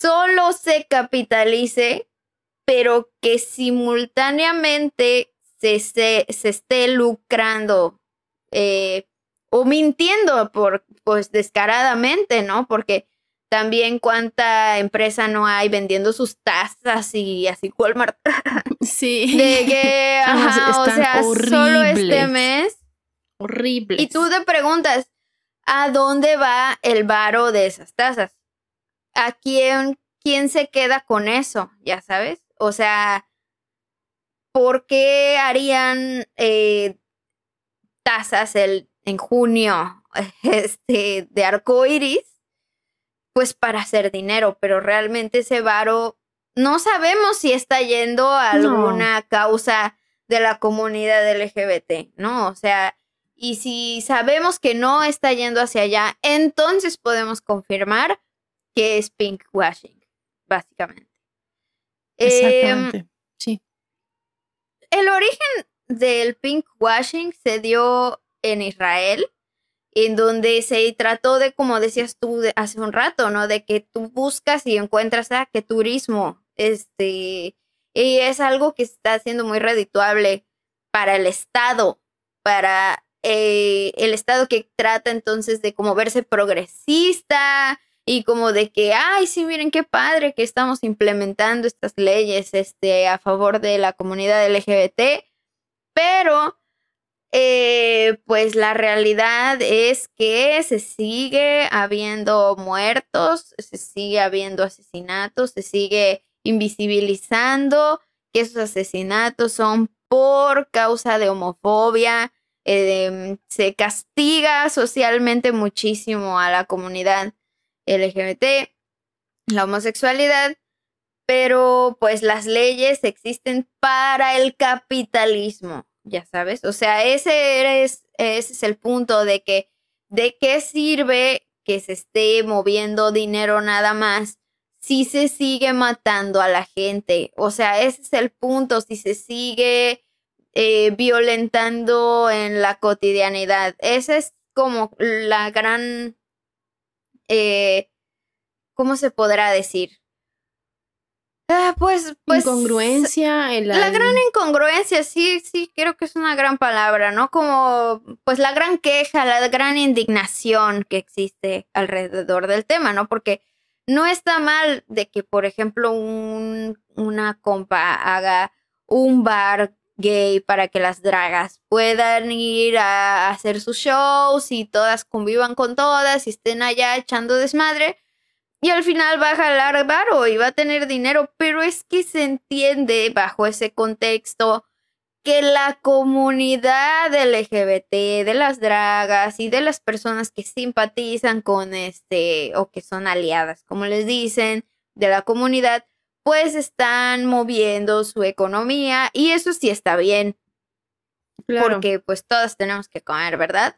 solo se capitalice, pero que simultáneamente se, se, esté lucrando eh, o mintiendo por, pues descaradamente, ¿no? Porque también cuánta empresa no hay vendiendo sus tazas y así Walmart. Sí. De que, ajá, o sea, solo este mes. Horrible. Y tú te preguntas, ¿a dónde va el varo de esas tazas? ¿A quién, quién se queda con eso? Ya sabes. O sea, ¿por qué harían eh, tasas el, en junio este, de arco iris? Pues para hacer dinero, pero realmente ese varo no sabemos si está yendo a alguna causa de la comunidad LGBT, ¿no? O sea, y si sabemos que no está yendo hacia allá, entonces podemos confirmar que es pink washing, básicamente. Exactamente. Em, sí el origen del pink washing se dio en Israel, en donde se trató de, como decías tú hace un rato, ¿no? De que tú buscas y encuentras, ah, que turismo, este, y es algo que está siendo muy redituable para el Estado, para eh, el Estado que trata entonces de como verse progresista, y como de que, ay, sí, miren qué padre que estamos implementando estas leyes este, a favor de la comunidad LGBT, pero eh, pues la realidad es que se sigue habiendo muertos, se sigue habiendo asesinatos, se sigue invisibilizando que esos asesinatos son por causa de homofobia, eh, se castiga socialmente muchísimo a la comunidad LGBT, la homosexualidad, pero pues las leyes existen para el capitalismo, ya sabes. O sea, ese es, ese es el punto de que, ¿de qué sirve que se esté moviendo dinero nada más si se sigue matando a la gente? O sea, ese es el punto, si se sigue eh, violentando en la cotidianidad. Esa es como la gran eh, ¿cómo se podrá decir? Ah, pues, pues. Incongruencia. La gran incongruencia, sí, sí, creo que es una gran palabra, ¿no? Como, pues la gran queja, la gran indignación que existe alrededor del tema, ¿no? Porque no está mal de que, por ejemplo, un, una compa haga un bar gay para que las dragas puedan ir a hacer sus shows y todas convivan con todas y estén allá echando desmadre. Y al final va a jalar varo y va a tener dinero, pero es que se entiende bajo ese contexto que la comunidad LGBT, de las dragas y de las personas que simpatizan con este o que son aliadas, como les dicen, de la comunidad, pues están moviendo su economía y eso sí está bien. Porque pues todas tenemos que comer, ¿verdad?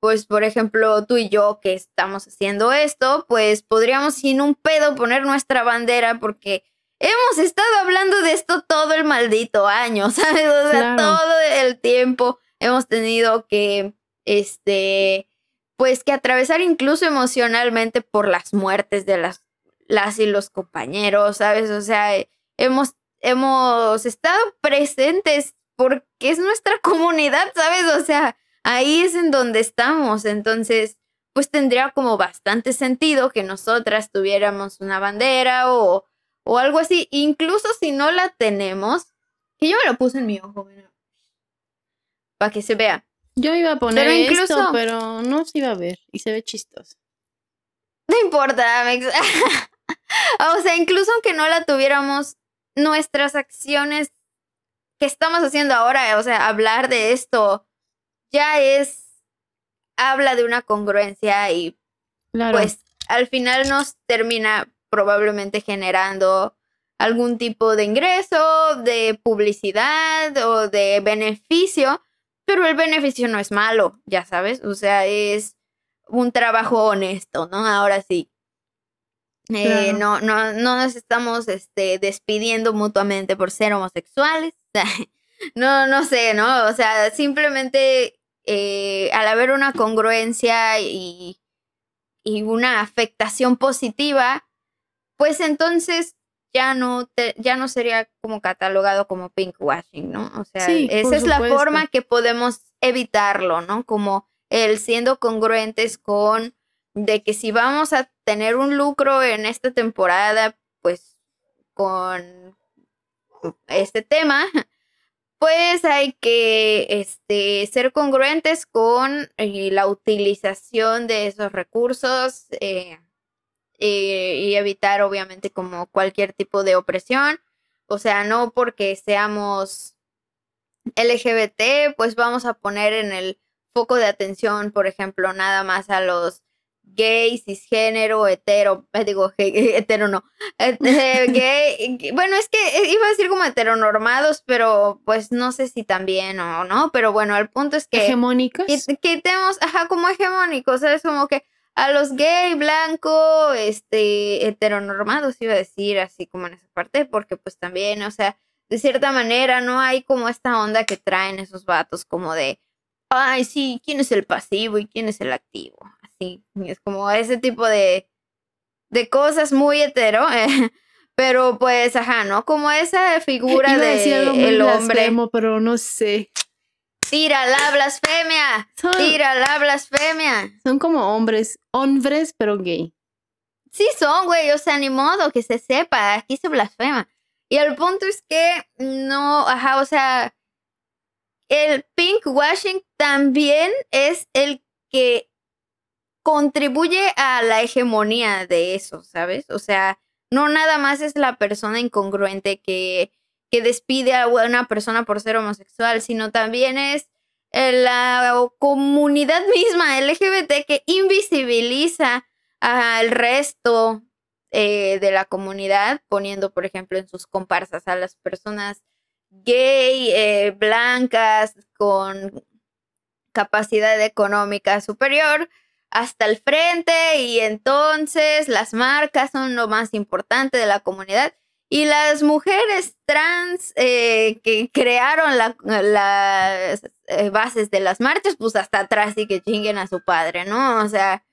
Pues por ejemplo, tú y yo que estamos haciendo esto, pues podríamos sin un pedo poner nuestra bandera porque hemos estado hablando de esto todo el maldito año, ¿sabes? O sea, todo el tiempo hemos tenido que, este, pues que atravesar incluso emocionalmente por las muertes de las, las y los compañeros, ¿sabes? O sea, hemos, hemos estado presentes porque es nuestra comunidad, ¿sabes? O sea, ahí es en donde estamos. Entonces, pues tendría como bastante sentido que nosotras tuviéramos una bandera o, o algo así. Incluso si no la tenemos, que yo me lo puse en mi ojo, para que se vea. Yo iba a poner pero incluso, pero no se iba a ver y se ve chistoso. No importa, o sea, incluso aunque no la tuviéramos, nuestras acciones que estamos haciendo ahora, o sea, hablar de esto, ya es, habla de una congruencia y pues al final nos termina probablemente generando algún tipo de ingreso, de publicidad o de beneficio, pero el beneficio no es malo, ya sabes, o sea, es un trabajo honesto, ¿no? Ahora sí. Eh, no, no, no nos estamos este, despidiendo mutuamente por ser homosexuales. no, no sé, ¿no? O sea, simplemente eh, al haber una congruencia y, y una afectación positiva, pues entonces ya no, ya no sería como catalogado como pinkwashing, ¿no? O sea, esa es la forma que podemos evitarlo, ¿no? Como el siendo congruentes con de que si vamos a tener un lucro en esta temporada, pues con este tema, pues hay que este, ser congruentes con eh, la utilización de esos recursos. Eh, eh, y evitar obviamente como cualquier tipo de opresión. O sea, no porque seamos LGBT, pues vamos a poner en el foco de atención, por ejemplo, nada más a los gays, cisgénero, hetero, eh, digo, hetero no, eh, gay, bueno, es que iba a decir como heteronormados, pero pues no sé si también o no, pero bueno, el punto es que... Hegemónicos. Que, tenemos, ajá, como hegemónicos, es como que a los gay, blanco, este, heteronormados, iba a decir, así como en esa parte, porque pues también, o sea, de cierta manera no hay como esta onda que traen esos vatos como de, ay, sí, ¿quién es el pasivo y quién es el activo? Así, es como ese tipo de, de cosas muy hetero, pero pues, ajá, ¿no? Como esa figura de el hombre. Pero no sé. Tira la blasfemia. Tira la blasfemia. Son como hombres, hombres, pero gay. Sí son, güey. O sea, ni modo que se sepa. Aquí se blasfema. Y el punto es que no, ajá, o sea, el pink washing también es el que contribuye a la hegemonía de eso, ¿sabes? O sea, no nada más es la persona incongruente que que despide a una persona por ser homosexual, sino también es eh, la comunidad misma LGBT que invisibiliza al resto eh, de la comunidad, poniendo, por ejemplo, en sus comparsas a las personas gay, eh, blancas, con capacidad económica superior hasta el frente y entonces las marcas son lo más importante de la comunidad y las mujeres trans eh, que crearon las eh, bases de las marchas, pues hasta atrás y que chinguen a su padre, ¿no? O sea,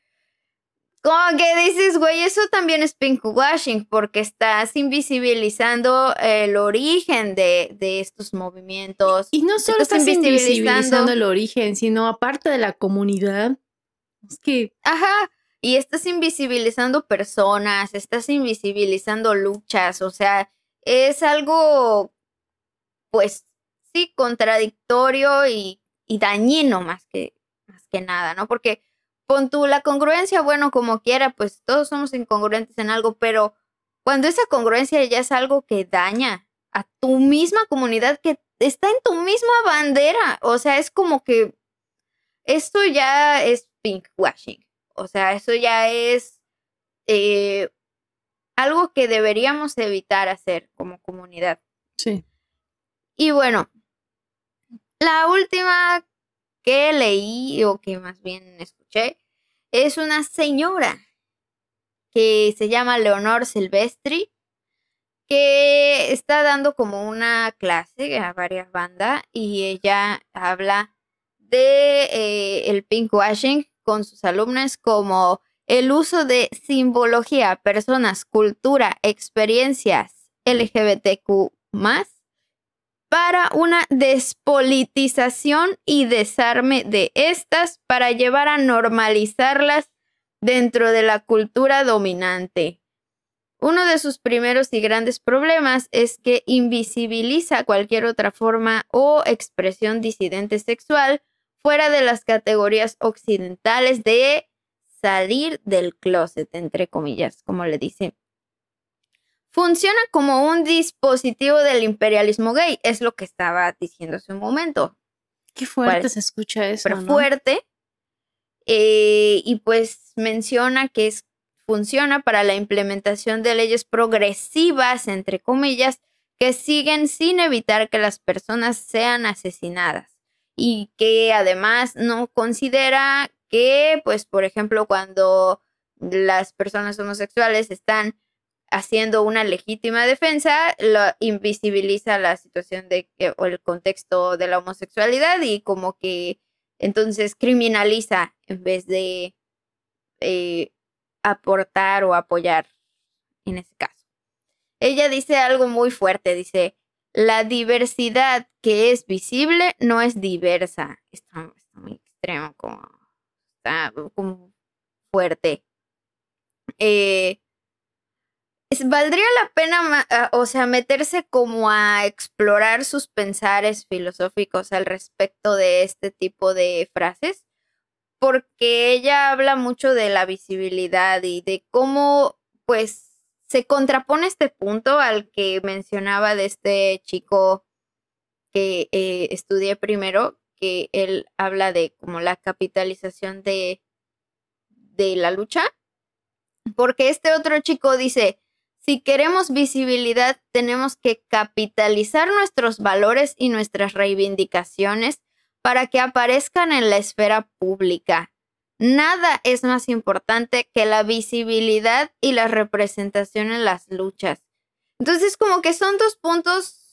como que dices, güey, eso también es pinkwashing porque estás invisibilizando el origen de, estos movimientos. Y, no solo estás, invisibilizando el origen, sino aparte de la comunidad. Es que... Ajá y estás invisibilizando personas, estás invisibilizando luchas, o sea, es algo, pues sí, contradictorio y, dañino más que, más que nada, ¿no? Porque con tu la congruencia, bueno, como quiera, pues todos somos incongruentes en algo, pero cuando esa congruencia ya es algo que daña a tu misma comunidad, que está en tu misma bandera, o sea, es como que esto ya es pinkwashing. O sea, eso ya es eh, algo que deberíamos evitar hacer como comunidad. Sí. Y bueno, la última que leí o que más bien escuché es una señora que se llama Leonor Silvestri, que está dando como una clase a varias bandas y ella habla de eh, el pinkwashing con sus alumnos como el uso de simbología, personas, cultura, experiencias LGBTQ para una despolitización y desarme de estas para llevar a normalizarlas dentro de la cultura dominante. Uno de sus primeros y grandes problemas es que invisibiliza cualquier otra forma o expresión disidente sexual fuera de las categorías occidentales de salir del closet, entre comillas, como le dice. Funciona como un dispositivo del imperialismo gay, es lo que estaba diciendo hace un momento. Qué fuerte se escucha eso. Pero fuerte. Eh, y pues menciona que es funciona para la implementación de leyes progresivas, entre comillas, que siguen sin evitar que las personas sean asesinadas y que además no considera que, pues, por ejemplo, cuando las personas homosexuales están haciendo una legítima defensa, lo invisibiliza la situación de o el contexto de la homosexualidad y como que entonces criminaliza en vez de eh, aportar o apoyar en ese caso. Ella dice algo muy fuerte, dice, la diversidad que es visible no es diversa. Está, muy extremo, como, está como fuerte. Eh, ¿Valdría la pena, ah, o sea, meterse como a explorar sus pensares filosóficos al respecto de este tipo de frases? porque ella habla mucho de la visibilidad y de cómo, pues, se contrapone este punto al que mencionaba de este chico que eh, estudié primero, que él habla de como la capitalización de, de la lucha, porque este otro chico dice, si queremos visibilidad, tenemos que capitalizar nuestros valores y nuestras reivindicaciones para que aparezcan en la esfera pública. Nada es más importante que la visibilidad y la representación en las luchas. Entonces, como que son dos puntos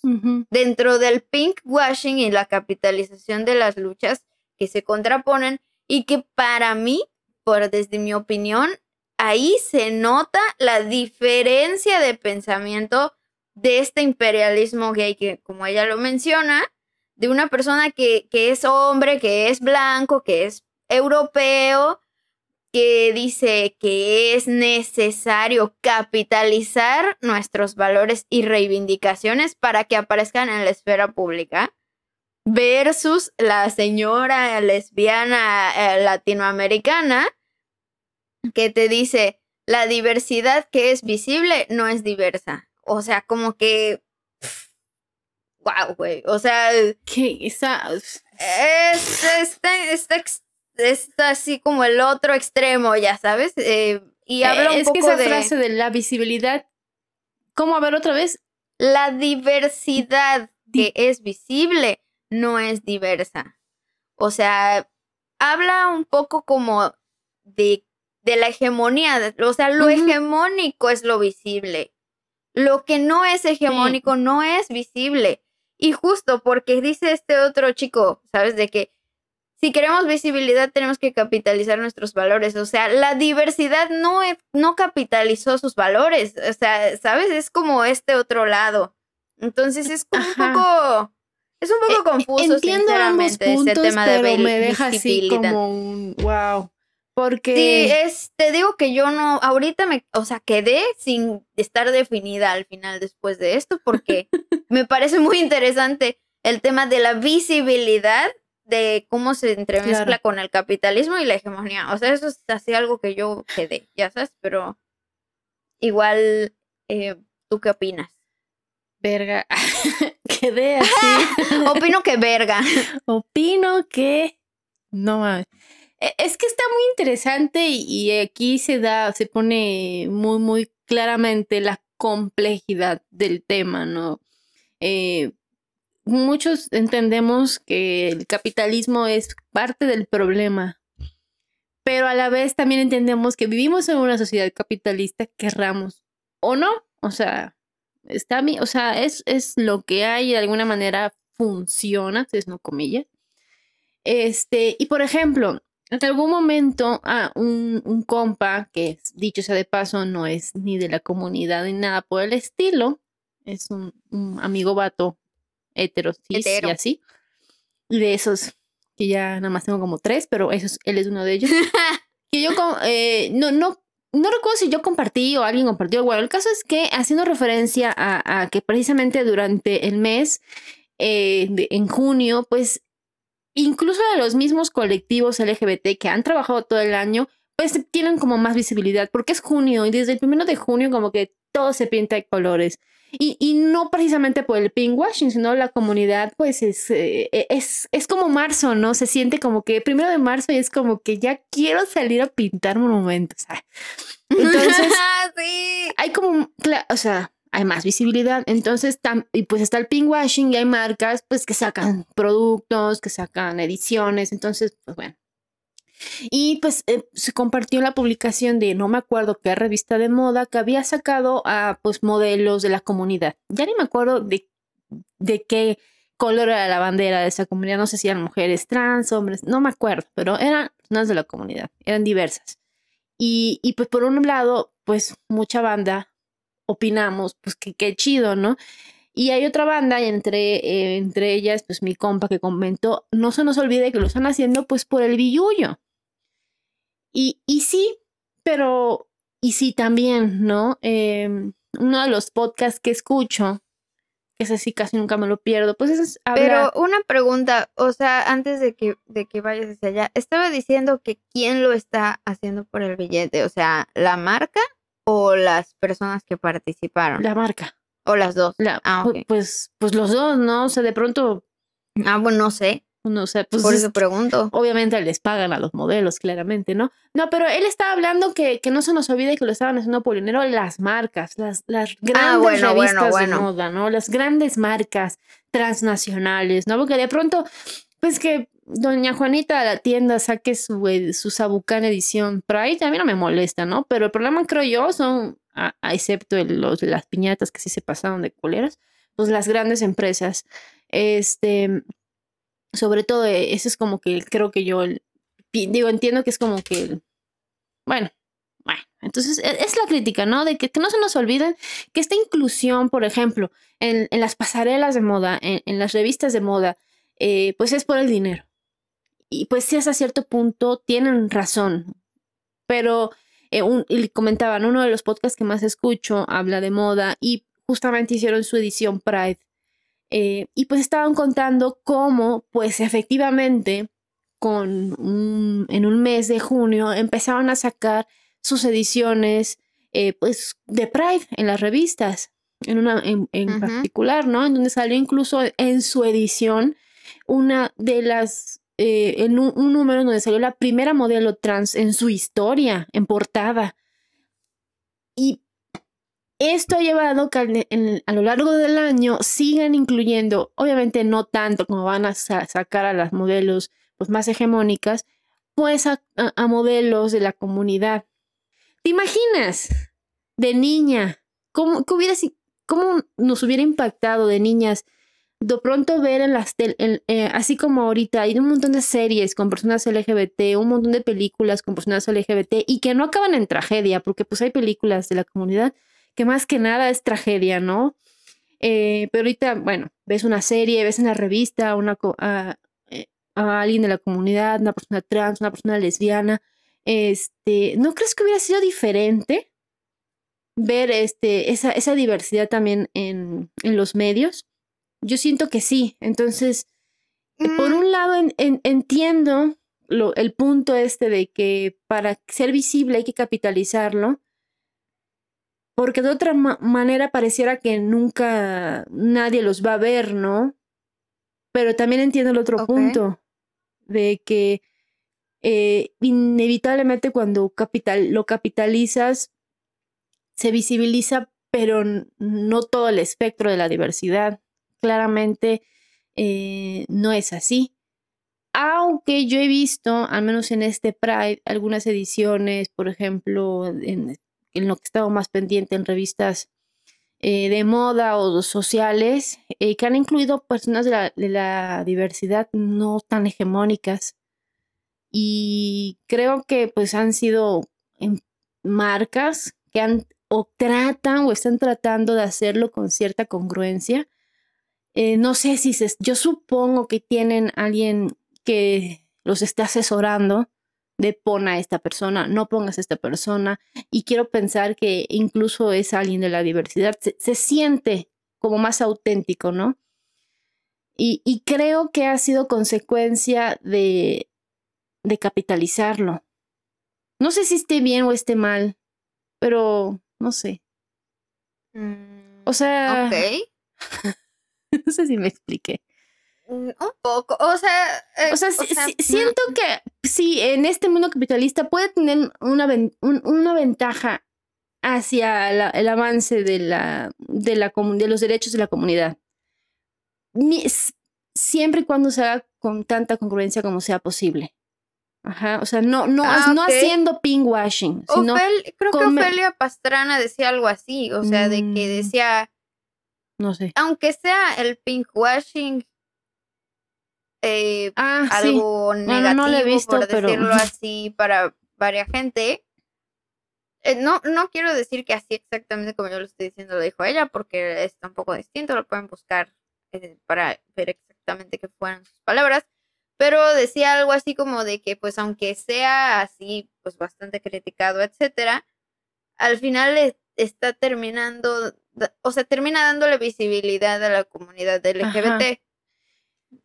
dentro del pink washing y la capitalización de las luchas que se contraponen y que para mí, por desde mi opinión, ahí se nota la diferencia de pensamiento de este imperialismo gay que, como ella lo menciona, de una persona que, es hombre, que es blanco, que es europeo, que dice que es necesario capitalizar nuestros valores y reivindicaciones para que aparezcan en la esfera pública, versus la señora lesbiana eh, latinoamericana que te dice, la diversidad que es visible no es diversa. O sea, como que wow, güey. O sea, ¿qué? Esa, es, está, así como el otro extremo, ya sabes. Eh, y habla un es que esa frase de la visibilidad, ¿cómo a ver otra vez? La diversidad que es visible no es diversa. O sea, habla un poco como de, de la hegemonía, o sea, lo hegemónico es lo visible. Lo que no es hegemónico no es visible. Y justo porque dice este otro chico, ¿sabes? De que si queremos visibilidad tenemos que capitalizar nuestros valores. O sea, la diversidad no, no capitalizó sus valores. O sea, ¿sabes? Es como este otro lado. Entonces es como un poco... Es un poco e, confuso, Entiendo sinceramente, ese tema de pero me deja así como un wow. Porque. Sí, es, te digo que yo no, ahorita me, o sea, quedé sin estar definida al final después de esto, porque me parece muy interesante el tema de la visibilidad de cómo se entremezcla con el capitalismo y la hegemonía. O sea, eso es así algo que yo quedé, ya sabes, pero igual, eh, ¿tú qué opinas? Verga, quedé así. Opino que verga. Opino que, no mames. E, es que está muy interesante y aquí se da, se pone muy, muy claramente la complejidad del tema, ¿no? Eh, muchos entendemos que el capitalismo es parte del problema, pero a la vez también entendemos que vivimos en una sociedad capitalista, querramos o no, o sea, está o sea, es, es lo que hay, de alguna manera funciona, es no comillas. Este, y por ejemplo, en algún momento a un, un compa, que dicho sea de paso, no es ni de la comunidad ni nada por el estilo, es un, un amigo vato hetero, cis Hetero. y así. Y de esos que ya nada más tengo como tres, pero esos, él es uno de ellos. que yo eh, no, no, no recuerdo si yo compartí o alguien compartió. Bueno, el caso es que haciendo referencia a, a que precisamente durante el mes, eh, de- en junio, pues incluso de los mismos colectivos LGBT que han trabajado todo el año, pues tienen como más visibilidad, porque es junio y desde el primero de junio como que todo se pinta de colores. Y, y no precisamente por el pinkwashing, sino la comunidad, pues es, eh, es, es como marzo, ¿no? Se siente como que primero de marzo y es como que ya quiero salir a pintar monumentos. ah. Entonces, sí. hay como, o sea, hay más visibilidad. Entonces, tam- y pues está el pinkwashing y hay marcas pues que sacan productos, que sacan ediciones. Entonces, pues bueno. Y pues eh, se compartió la publicación de no me acuerdo qué revista de moda que había sacado a pues modelos de la comunidad. Ya ni me acuerdo de, de qué color era la bandera de esa comunidad. No sé si eran mujeres trans, hombres, no me acuerdo, pero eran personas de la comunidad, eran diversas. Y, y pues por un lado, pues mucha banda opinamos, pues que qué chido, ¿no? Y hay otra banda, y entre, eh, entre ellas, pues mi compa que comentó, no se nos olvide que lo están haciendo pues por el billullo. Y, y sí, pero, y sí también, ¿no? Em, uno de los podcasts que escucho, que ese sí casi nunca me lo pierdo, pues es hablar- Pero una pregunta, o sea, antes de que, de que vayas hacia allá, estaba diciendo que quién lo está haciendo por el billete, o sea, la marca o las personas que participaron, la marca. o las dos. La, Ah, pues, pues los dos, ¿no? O sea, de pronto, Ah, bueno, no sé, pues por es- eso pregunto. obviamente les pagan a los modelos, claramente, ¿no? No, pero él estaba hablando que, que no se nos olvide que lo estaban haciendo por dinero las marcas, las, las grandes Ah, bueno, bueno, revistas bueno. de moda, ¿no? Las grandes marcas transnacionales, ¿no? Porque de pronto, pues que doña Juanita a la tienda saque su, eh, su Sabucán edición Pride, a mí no me molesta, ¿no? Pero el problema, creo yo, son, a- a- excepto el- los, las piñatas que sí se pasaron de coleras, pues las grandes empresas. Este, sobre todo, eh, ese es como que creo que yo, digo, entiendo que es como que, bueno, bueno, entonces e- es la crítica, ¿no? De que, que no se nos olviden que esta inclusión, por ejemplo, en, en las pasarelas de moda, en, en las revistas de moda, eh, pues es por el dinero. Y pues sí, hasta cierto punto tienen razón, pero eh, un- y comentaban, uno de los podcasts que más escucho habla de moda y justamente hicieron su edición Pride. Eh, y pues estaban contando cómo, pues efectivamente, con un- en un mes de junio empezaron a sacar sus ediciones, eh, pues de Pride en las revistas, en una en, en particular, ¿no? En donde salió incluso en su edición una de las, eh, en un, un número donde salió la primera modelo trans en su historia, en portada. Y esto ha llevado que a lo largo del año sigan incluyendo, obviamente no tanto como van a sa- sacar a las modelos pues, más hegemónicas, pues a, modelos de la comunidad. ¿Te imaginas de niña? ¿Cómo, cómo nos hubiera impactado de niñas de pronto ver en las eh, así como ahorita hay un montón de series con personas LGBT, un montón de películas con personas LGBT y que no acaban en tragedia, porque pues hay películas de la comunidad que más que nada es tragedia, ¿no? Eh, pero ahorita, bueno, ves una serie, ves en la revista una, co- a, eh, a alguien de la comunidad, una persona trans, una persona lesbiana, este, ¿no crees que hubiera sido diferente ver este, esa, esa diversidad también en, en los medios? Yo siento que sí. Entonces, eh, por Mm, un lado, en- en- entiendo lo- el punto este de que para ser visible hay que capitalizarlo, porque de otra ma- manera pareciera que nunca nadie los va a ver, ¿no? Pero también entiendo el otro punto de que eh, inevitablemente cuando capital, lo capitalizas, se visibiliza, pero no todo el espectro de la diversidad. Claramente eh, no es así. Aunque yo he visto, al menos en este Pride, algunas ediciones, por ejemplo, en, en lo que estaba más pendiente en revistas eh, de moda o sociales eh, que han incluido personas de la, diversidad no tan hegemónicas. Y creo que pues han sido em, marcas que han o tratan o están tratando de hacerlo con cierta congruencia. Eh, no sé si se, yo supongo que tienen alguien que los esté asesorando de pon a esta persona, no pongas a esta persona. Y quiero pensar que incluso es alguien de la diversidad, se, siente como más auténtico, ¿no? Y, y, creo que ha sido consecuencia de, de capitalizarlo. No sé si esté bien o esté mal, pero no sé. Mm, o sea. Ok. no sé si me expliqué. Un poco, o sea, eh, o sea, siento que sí, en este mundo capitalista puede tener una, una ventaja hacia el avance de, la, de, la, de los derechos de la comunidad. siempre y cuando se haga con tanta congruencia como sea posible. Ajá, o sea, no, no, Ah, no haciendo pingwashing, sino Ofel- creo que Ofelia Pastrana decía algo así, o sea, de que Mm. decía, no sé. aunque sea el pinkwashing eh, Ah, sí. algo no negativo, he visto, por pero- decirlo así, para varias gente. eh, no, no quiero decir que así exactamente como yo lo estoy diciendo lo dijo ella, porque es un poco distinto, lo pueden buscar eh, para ver exactamente qué fueron sus palabras, pero decía algo así como de que pues aunque sea así, pues bastante criticado, etcétera, al final es- está terminando, o sea, termina dándole visibilidad a la comunidad LGBT.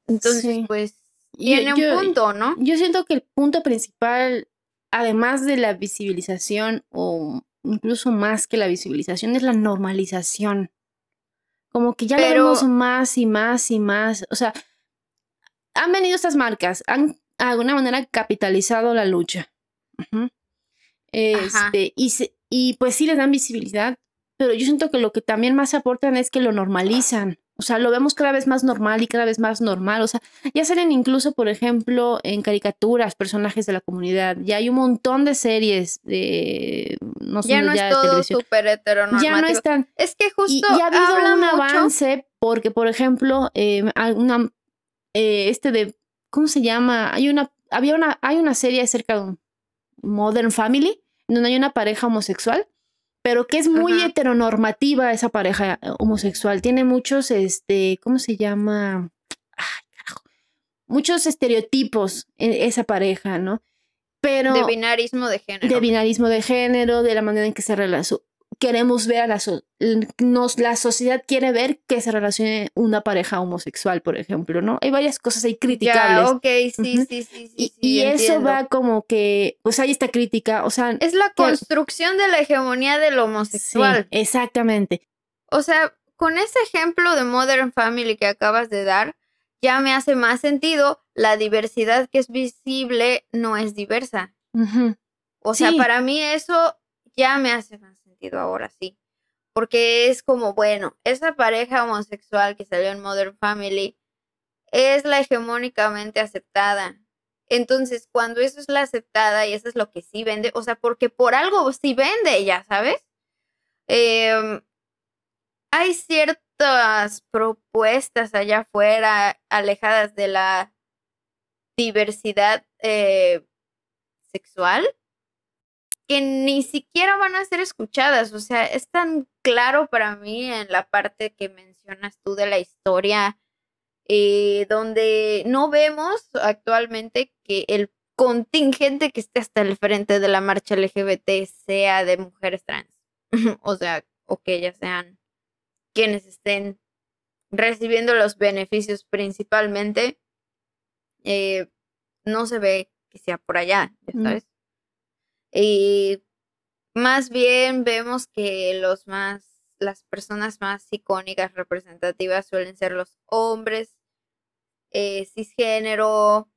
Entonces, Sí. pues, Yo- tiene un yo- punto, ¿no? Yo siento que el punto principal, además de la visibilización o incluso más que la visibilización, es la normalización. Como que ya lo vemos más y más y más. O sea, han venido estas marcas, han de alguna manera capitalizado la lucha. Este, y, se- y pues sí les dan visibilidad, pero yo siento que lo que también más aportan es que lo normalizan. O sea, lo vemos cada vez más normal y cada vez más normal. O sea, ya salen incluso, por ejemplo, en caricaturas, personajes de la comunidad. Ya hay un montón de series de, no sé, Ya no ya es todo súper heteronormativo. Ya no están. Es que justo y ha habido un mucho- avance porque, por ejemplo, eh, una, eh, este de, ¿cómo se llama? Hay una, había una, hay una serie acerca de un Modern Family, donde hay una pareja homosexual, pero que es muy Ajá. heteronormativa esa pareja eh, homosexual. Tiene muchos, este, ¿cómo se llama? Ay, carajo. Muchos estereotipos en esa pareja, ¿no? Pero de binarismo de género. de binarismo de género, de la manera en que se relaciona. Queremos ver a la, so- nos, la sociedad quiere ver que se relacione una pareja homosexual, por ejemplo, ¿no? Hay varias cosas ahí criticables. Ya, ok, sí, sí, sí, sí. y sí, y eso va como que, pues hay esta crítica, o sea, Es la que- construcción de la hegemonía del sí, homosexual. exactamente. O sea, con ese ejemplo de Modern Family que acabas de dar, ya me hace más sentido. La diversidad que es visible no es diversa. O sea, para mí eso ya me hace más ahora sí. Porque es como, bueno, esa pareja homosexual que salió en Modern Family es la hegemónicamente aceptada. Entonces, cuando eso es la aceptada y eso es lo que sí vende, o sea, porque por algo sí vende, ya sabes. Em, hay ciertas propuestas allá afuera alejadas de la diversidad eh, sexual que ni siquiera van a ser escuchadas. O sea, es tan claro para mí en la parte que mencionas tú de la historia, eh, donde no vemos actualmente que el contingente que esté hasta el frente de la marcha LGBT sea de mujeres trans. o sea, o que ellas sean quienes estén recibiendo los beneficios principalmente. eh, no se ve que sea por allá, ya Mm. Y más bien vemos que los más, las personas más icónicas, representativas suelen ser los hombres eh, cisgénero,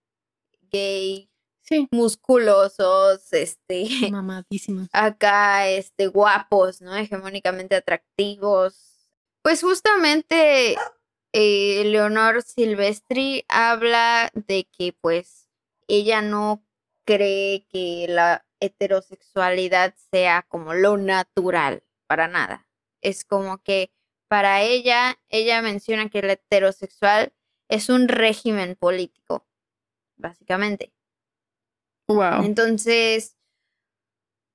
gay, Sí, musculosos, este, mamadísima. acá, este, guapos, ¿no? Hegemónicamente atractivos. Pues justamente eh, Leonor Silvestri habla de que pues ella no cree que la heterosexualidad sea como lo natural, para nada. es como que para ella, ella menciona que el heterosexual es un régimen político, básicamente. Wow. Entonces,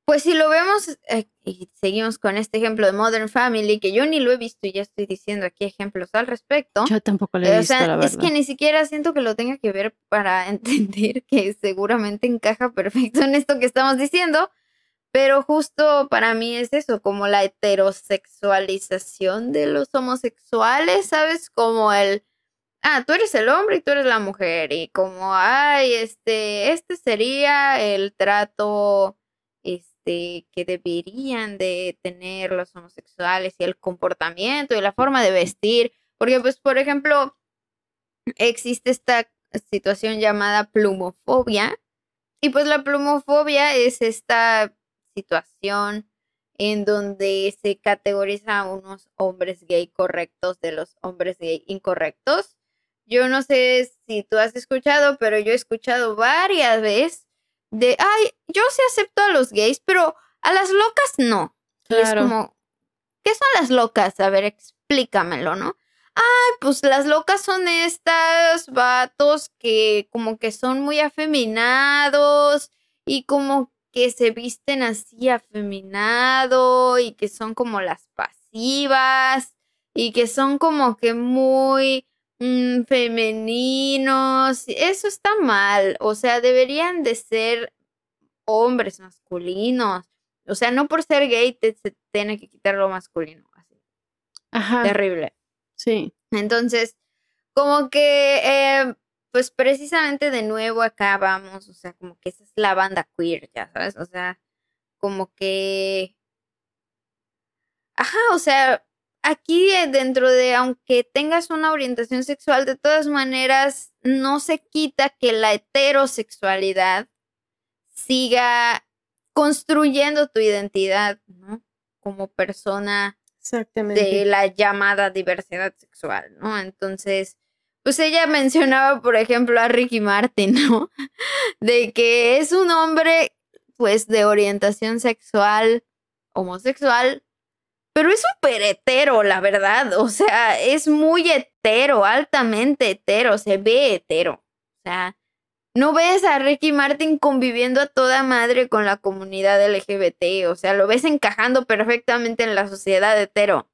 pues si lo vemos, eh, y seguimos con este ejemplo de Modern Family, que yo ni lo he visto y ya estoy diciendo aquí ejemplos al respecto. Yo tampoco lo he O visto, sea, la verdad. es que ni siquiera siento que lo tenga que ver para entender que seguramente encaja perfecto en esto que estamos diciendo, pero justo para mí es eso, como la heterosexualización de los homosexuales, ¿sabes? Como el, ah, tú eres el hombre y tú eres la mujer, y como, ay, este, este sería el trato, este, que deberían de tener los homosexuales y el comportamiento y la forma de vestir, porque pues, por ejemplo, existe esta situación llamada plumofobia, y pues la plumofobia es esta situación en donde se categoriza a unos hombres gay correctos de los hombres gay incorrectos. Yo no sé si tú has escuchado, pero yo he escuchado varias veces de, ay, yo sí acepto a los gays, pero a las locas no. Y es Claro. como, ¿qué son las locas? A ver, explícamelo, ¿no? Ay, pues las locas son estas vatos que como que son muy afeminados y como que se visten así afeminado y que son como las pasivas y que son como que muy mm, femeninos. Eso está mal. O sea, deberían de ser hombres masculinos. O sea, no por ser gay te, se tiene que quitar lo masculino. Así. Ajá. Terrible. Sí. Entonces, como que, eh, pues precisamente de nuevo acá vamos, o sea, como que esa es la banda queer, ya sabes, o sea, como que, ajá, o sea, aquí eh, dentro de, aunque tengas una orientación sexual, de todas maneras, no se quita que la heterosexualidad siga construyendo tu identidad, ¿no? Como persona Exactamente. de la llamada diversidad sexual, ¿no? Entonces, pues ella mencionaba, por ejemplo, a Ricky Martin, ¿no? De que es un hombre, pues, de orientación sexual homosexual, pero es súper hetero, la verdad. O sea, es muy hetero, altamente hetero, se ve hetero. O sea, no ves a Ricky Martin conviviendo a toda madre con la comunidad LGBT, o sea, lo ves encajando perfectamente en la sociedad hetero.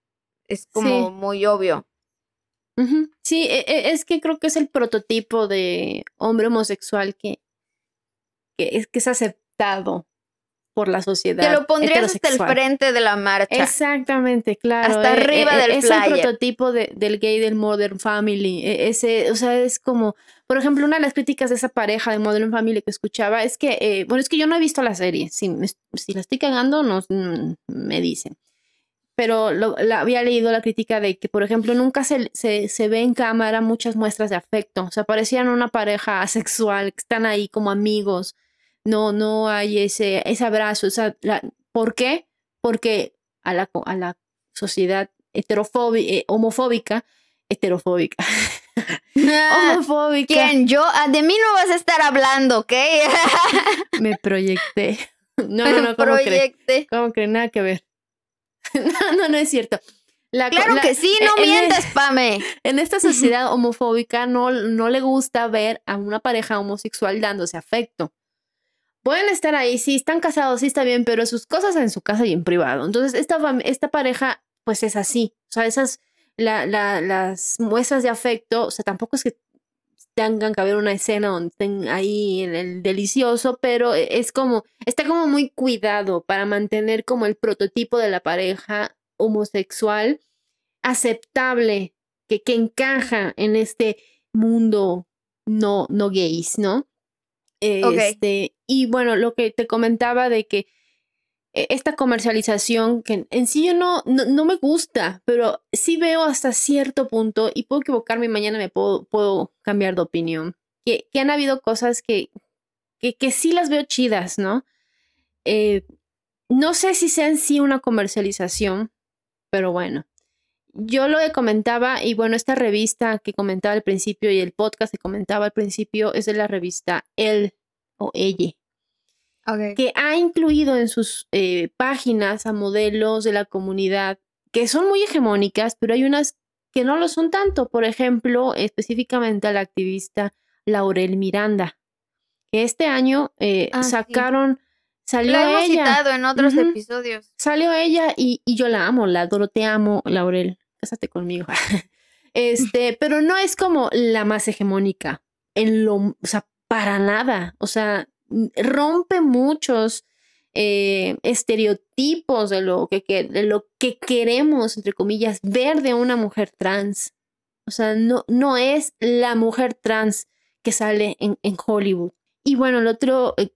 Es como Sí. muy obvio. Sí, e- e- es que creo que es el prototipo de hombre homosexual que, que, es, que es aceptado por la sociedad. Que lo pondrías hasta el frente de la marcha. Exactamente, claro. Hasta e- arriba e- del Es flyer. el prototipo de- del gay del Modern Family. E- Ese, o sea, es como, por ejemplo, una de las críticas de esa pareja de Modern Family que escuchaba es que, eh, bueno, es que yo no he visto la serie. Si, si la estoy cagando, nos, mm, me dicen. Pero lo- la- había leído la crítica de que, por ejemplo, nunca se, se, se ve en cámara muchas muestras de afecto. O sea, parecían una pareja asexual, que están ahí como amigos. No, no hay ese, ese abrazo. O sea, la- ¿Por qué? Porque a la, a la sociedad heterofóbica, homofóbica, heterofóbica, Ah, homofóbica, ¿Quién? Yo, Ah, de mí no vas a estar hablando, ¿ok? me proyecté. No, no, no, ¿cómo crees? Proyecte. ¿Cómo crees? Nada que ver. no, no, no es cierto. La Claro la- que sí, no en- en- mientas, Pame. En esta sociedad homofóbica no, no le gusta ver a una pareja homosexual dándose afecto. Pueden estar ahí, sí, están casados, sí está bien, pero sus cosas en su casa y en privado. Entonces, esta, esta pareja, pues es así. O sea, esas, la, la- las muestras de afecto, o sea, tampoco es que tengan que haber una escena donde estén ahí en el delicioso, pero e- es como, está como muy cuidado para mantener como el prototipo de la pareja homosexual aceptable, que, que encaja en este mundo no, no gays, ¿no? Este, y bueno, lo que te comentaba de que eh, esta comercialización, que en sí yo no, no, no me gusta, pero sí veo hasta cierto punto, y puedo equivocarme y mañana me puedo, puedo cambiar de opinión, que, que han habido cosas que, que, que sí las veo chidas, ¿no? Eh, no sé si sea en sí una comercialización, pero bueno. Yo lo que comentaba, y bueno, esta revista que comentaba al principio y el podcast que comentaba al principio es de la revista El o Ella Que ha incluido en sus eh, páginas a modelos de la comunidad que son muy hegemónicas, pero hay unas que no lo son tanto. Por ejemplo, específicamente a la activista Laurel Miranda, que este año eh, Ah, sí. sacaron, salió Lo hemos ella. citado en otros episodios. Salió ella y, y yo la amo, la adoro, te amo, Laurel. Cásate conmigo. este, pero no es como la más hegemónica. En lo, o sea, para nada. O sea, rompe muchos eh, estereotipos de lo que, de lo que queremos, entre comillas, ver de una mujer trans. O sea, no, no es la mujer trans que sale en, en Hollywood. Y bueno, el otro eh,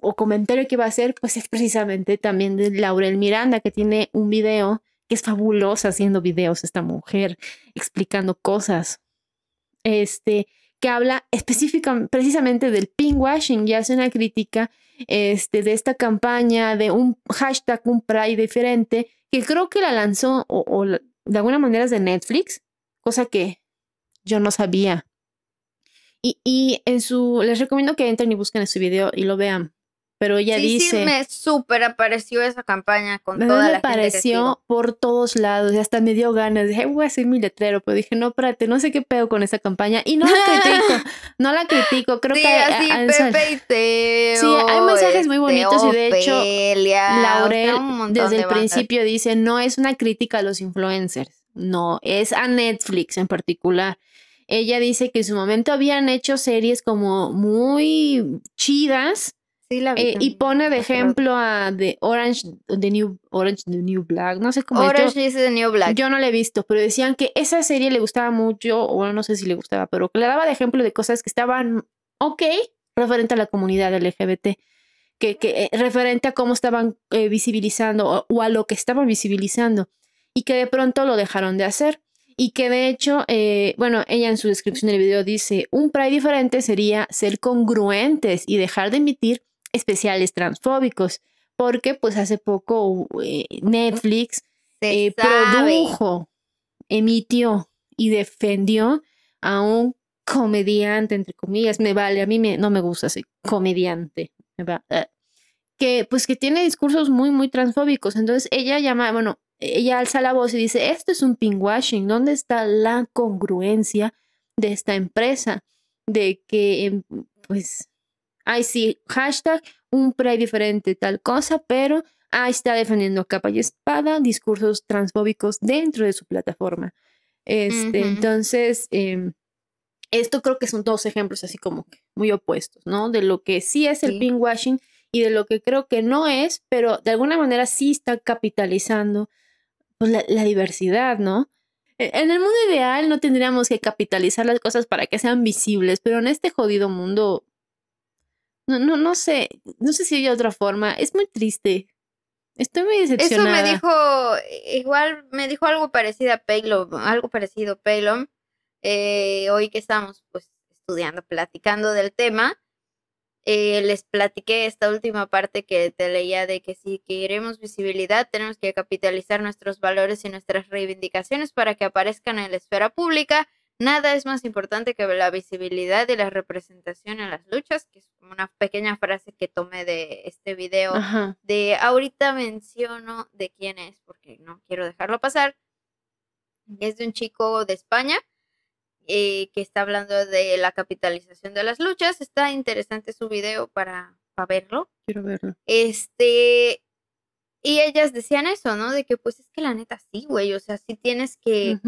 o comentario que va a hacer, pues es precisamente también de Laurel Miranda, que tiene un video que es fabulosa haciendo videos esta mujer, explicando cosas. Este, que habla específicamente, precisamente del pinkwashing y hace una crítica este, de esta campaña de un hashtag, un Pride diferente, que creo que la lanzó o, de alguna manera es de Netflix, cosa que yo no sabía. Y, y en su, les recomiendo que entren y busquen su video y lo vean. Pero ella sí, dice, sí, me súper apareció esa campaña con a toda me la gente que pareció sigo. por todos lados y hasta me dio ganas. Dije, voy a hacer mi letrero, pero dije, no, espérate, no sé qué pedo con esa campaña. Y no la critico, no la critico. Creo sí, que así sal- Pepe y Teo. Sí, hay mensajes muy este, bonitos y de hecho, Laurel desde de el bandas. principio dice, no es una crítica a los influencers, no, es a Netflix en particular. Ella dice que en su momento habían hecho series como muy chidas Sí, la vi eh, y pone de ejemplo a The Orange, The New, Orange, The New Black, no sé cómo es. Yo- Orange is the New Black. yo no la he visto, pero decían que esa serie le gustaba mucho, o bueno, no sé si le gustaba, pero que le daba de ejemplo de cosas que estaban ok referente a la comunidad LGBT, que, que eh, referente a cómo estaban eh, visibilizando o, o a lo que estaban visibilizando, y que de pronto lo dejaron de hacer. Y que de hecho, eh, bueno, ella en su descripción del video dice, un Pride diferente sería ser congruentes y dejar de emitir especiales transfóbicos, porque pues hace poco eh, Netflix eh, produjo, emitió y defendió a un comediante, entre comillas, me vale, a mí me, no me gusta ese comediante, me va, eh, que pues que tiene discursos muy, muy transfóbicos. Entonces ella llama, bueno, ella alza la voz y dice, esto es un pinkwashing, ¿dónde está la congruencia de esta empresa? De que, em, pues, ay, sí, hashtag un pre diferente, tal cosa, pero ahí está defendiendo capa y espada discursos transfóbicos dentro de su plataforma. Este. Entonces, em, esto creo que son dos ejemplos así como que muy opuestos, ¿no? De lo que sí es el Sí. pinkwashing y de lo que creo que no es, pero de alguna manera sí está capitalizando pues, la, la diversidad, ¿no? E- En el mundo ideal no tendríamos que capitalizar las cosas para que sean visibles, pero en este jodido mundo, no, no, no sé, no sé si hay otra forma. Es muy triste. Estoy muy Eso decepcionada. me dijo, igual me dijo algo parecido a Paylom, algo parecido a Paylom, eh, hoy que estamos pues estudiando, platicando del tema, eh, les platiqué esta última parte que te leía de que si queremos visibilidad tenemos que capitalizar nuestros valores y nuestras reivindicaciones para que aparezcan en la esfera pública. Nada es más importante que la visibilidad y la representación en las luchas, que es como una pequeña frase que tomé de este video Ajá. de ahorita menciono de quién es porque no quiero dejarlo pasar. Es de un chico de España eh, que está hablando de la capitalización de las luchas. Está interesante su video para, para verlo. Quiero verlo. Este, y ellas decían eso, ¿no? De que pues es que la neta sí, güey, o sea, sí tienes que.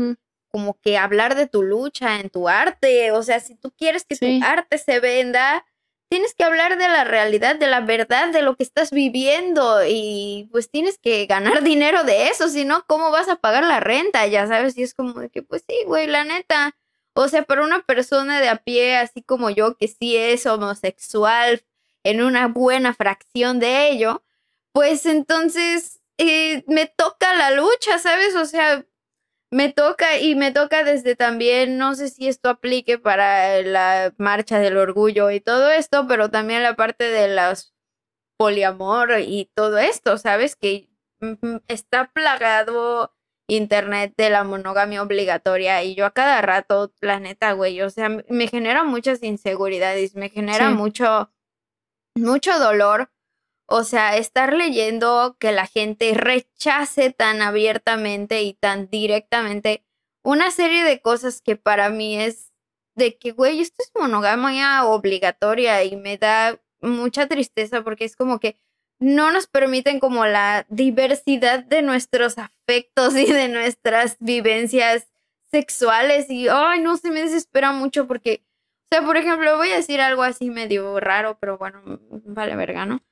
Como que hablar de tu lucha en tu arte, o sea, si tú quieres que Sí. tu arte se venda, tienes que hablar de la realidad, de la verdad, de lo que estás viviendo y pues tienes que ganar dinero de eso, si no, ¿cómo vas a pagar la renta? Ya sabes, y es como de que pues sí, güey, la neta. O sea, para una persona de a pie, así como yo, que sí es homosexual en una buena fracción de ello, pues entonces eh, me toca la lucha, ¿sabes? O sea, me toca y me toca desde también, no sé si esto aplique para la marcha del orgullo y todo esto, pero también la parte de los poliamor y todo esto, ¿sabes? Que está plagado internet de la monogamia obligatoria y yo a cada rato, la neta, güey, o sea, me genera muchas inseguridades, me genera Sí. mucho, mucho dolor O sea, estar leyendo que la gente rechace tan abiertamente y tan directamente una serie de cosas que para mí es de que, güey, esto es monogamia obligatoria y me da mucha tristeza porque es como que no nos permiten como la diversidad de nuestros afectos y de nuestras vivencias sexuales y, ay, no, se me desespera mucho porque, o sea, por ejemplo, voy a decir algo así medio raro, pero bueno, vale verga, ¿no?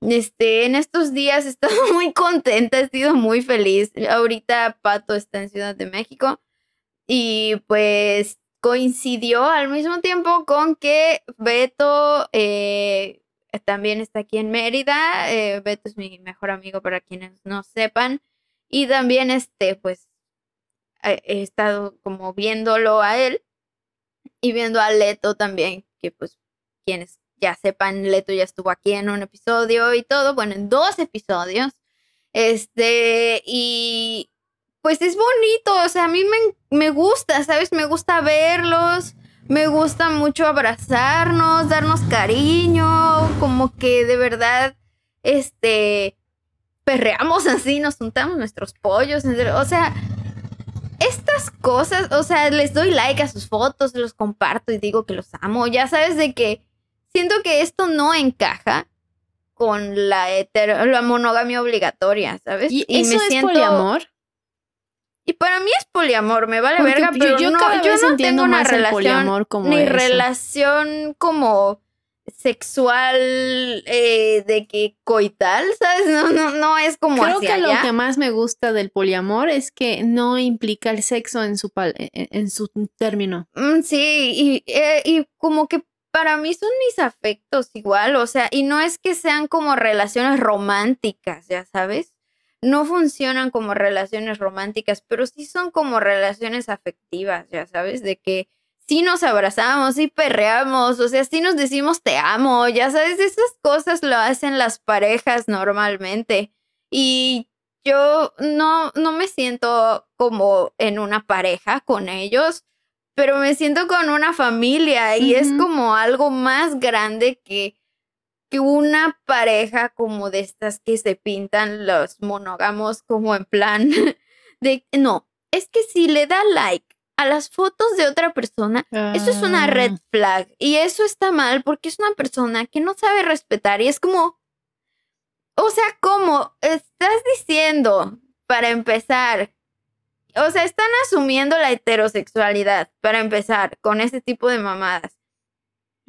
Este, en estos días he estado muy contenta, he sido muy feliz. Ahorita Pato está en Ciudad de México y pues coincidió al mismo tiempo con que Beto eh, también está aquí en Mérida. Eh, Beto es mi mejor amigo para quienes no sepan. Y también este, pues, he estado como viéndolo a él y viendo a Leto también, que pues quienes ya sepan, Leto ya estuvo aquí en un episodio y todo, bueno, en dos episodios. Este, y pues es bonito, o sea, a mí me, me gusta, ¿sabes? Me gusta verlos, me gusta mucho abrazarnos, darnos cariño, como que de verdad, este, perreamos así, nos juntamos nuestros pollos, o sea, estas cosas, o sea, les doy like a sus fotos, los comparto y digo que los amo, ya sabes de que siento que esto no encaja con la, la monogamia obligatoria, ¿sabes? ¿Y, eso me es siento... poliamor? Y para mí es poliamor, me vale verga, pero yo, no, yo no tengo una relación como ni relación como sexual eh, de que coital, ¿sabes? No, no, no es como Creo que lo que más me gusta del poliamor es que no implica el sexo en su, e, e, en su término. Mm, sí, y, eh, y como que para mí son mis afectos igual, o sea, y no es que sean como relaciones románticas, ya sabes, no funcionan como relaciones románticas, pero sí son como relaciones afectivas, ya sabes, de que sí nos abrazamos, sí perreamos, o sea, sí nos decimos te amo, ya sabes, esas cosas lo hacen las parejas normalmente. Y yo no, no me siento como en una pareja con ellos, pero me siento con una familia y es como algo más grande que, que una pareja como de estas que se pintan los monógamos como en plan de, no, es que si le da like a las fotos de otra persona, eso es una red ah. flag y eso está mal porque es una persona que no sabe respetar y es como, o sea, ¿cómo estás diciendo, para empezar, o sea, están asumiendo la heterosexualidad para empezar con ese tipo de mamadas.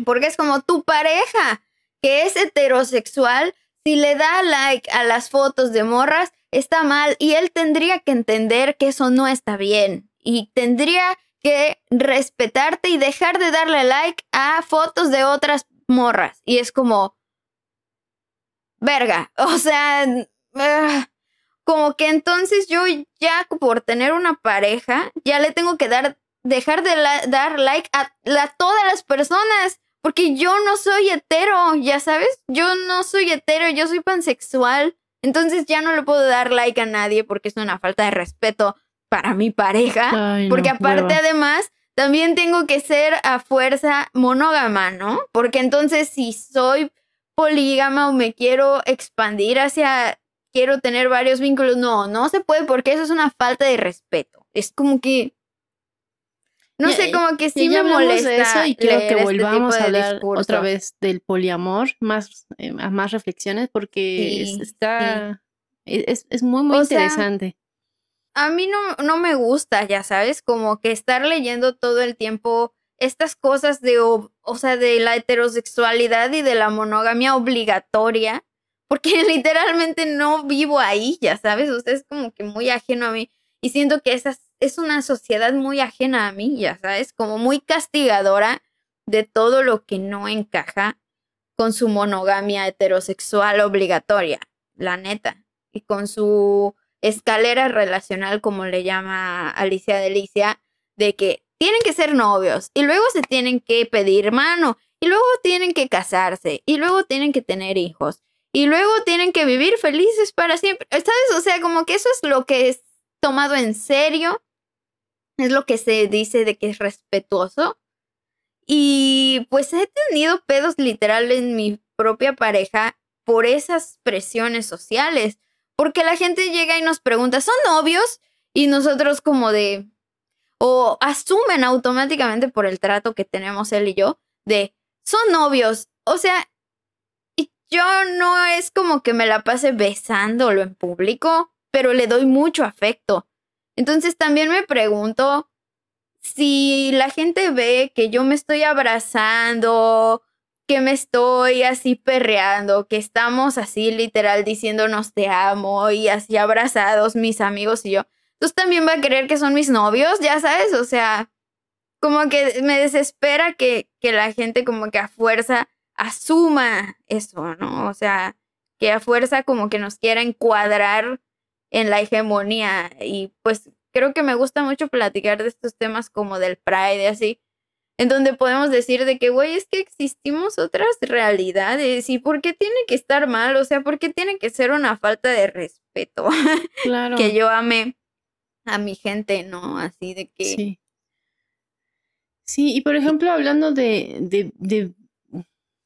Porque es como tu pareja que es heterosexual, si le da like a las fotos de morras, está mal y él tendría que entender que eso no está bien y tendría que respetarte y dejar de darle like a fotos de otras morras. Y es como, verga, o sea, como que entonces yo ya por tener una pareja, ya le tengo que dar, dejar de dar like a, todas las personas, porque yo no soy hetero, ya sabes, yo no soy hetero, yo soy pansexual, entonces ya no le puedo dar like a nadie porque es una falta de respeto para mi pareja, porque aparte además también tengo que ser a fuerza monógama, ¿no? Porque entonces si soy polígama o me quiero expandir hacia quiero tener varios vínculos. No, no se puede porque eso es una falta de respeto. Es como que... No sé, como que sí me molesta. eso y quiero que este volvamos a hablar otra vez del poliamor, más, eh, más reflexiones, porque está... Es, es, muy, muy interesante. a mí no, no me gusta, ya sabes, como que estar leyendo todo el tiempo estas cosas de, o sea, de la heterosexualidad y de la monogamia obligatoria porque literalmente no vivo ahí, ya sabes, usted es como que muy ajeno a mí y siento que esa es una sociedad muy ajena a mí, ya sabes, como muy castigadora de todo lo que no encaja con su monogamia heterosexual obligatoria, la neta, y con su escalera relacional, como le llama Alicia Delicia, de que tienen que ser novios y luego se tienen que pedir mano y luego tienen que casarse y luego tienen que tener hijos y luego tienen que vivir felices para siempre. ¿Sabes? O sea, como que eso es lo que es tomado en serio, es lo que se dice de que es respetuoso. Y pues he tenido pedos literal en mi propia pareja por esas presiones sociales. Porque la gente llega y nos pregunta, ¿son novios? Y nosotros como de, o asumen automáticamente por el trato que tenemos él y yo, de, son novios. O sea, yo no es como que me la pase besándolo en público, pero le doy mucho afecto. Entonces también me pregunto si la gente ve que yo me estoy abrazando, que me estoy así perreando, que estamos así literal diciéndonos te amo y así abrazados mis amigos y yo, entonces también va a creer que son mis novios, ya sabes, o sea, como que me desespera que, que la gente como que a fuerza asuma eso, ¿no? O sea, que a fuerza como que nos quiera encuadrar en la hegemonía y pues creo que me gusta mucho platicar de estos temas como del Pride así, en donde podemos decir de que, güey, es que existimos otras realidades y por qué tiene que estar mal, o sea, por qué tiene que ser una falta de respeto Claro. que yo ame a mi gente, ¿no? Así de que... Sí. Sí, y por ejemplo, hablando de, de, de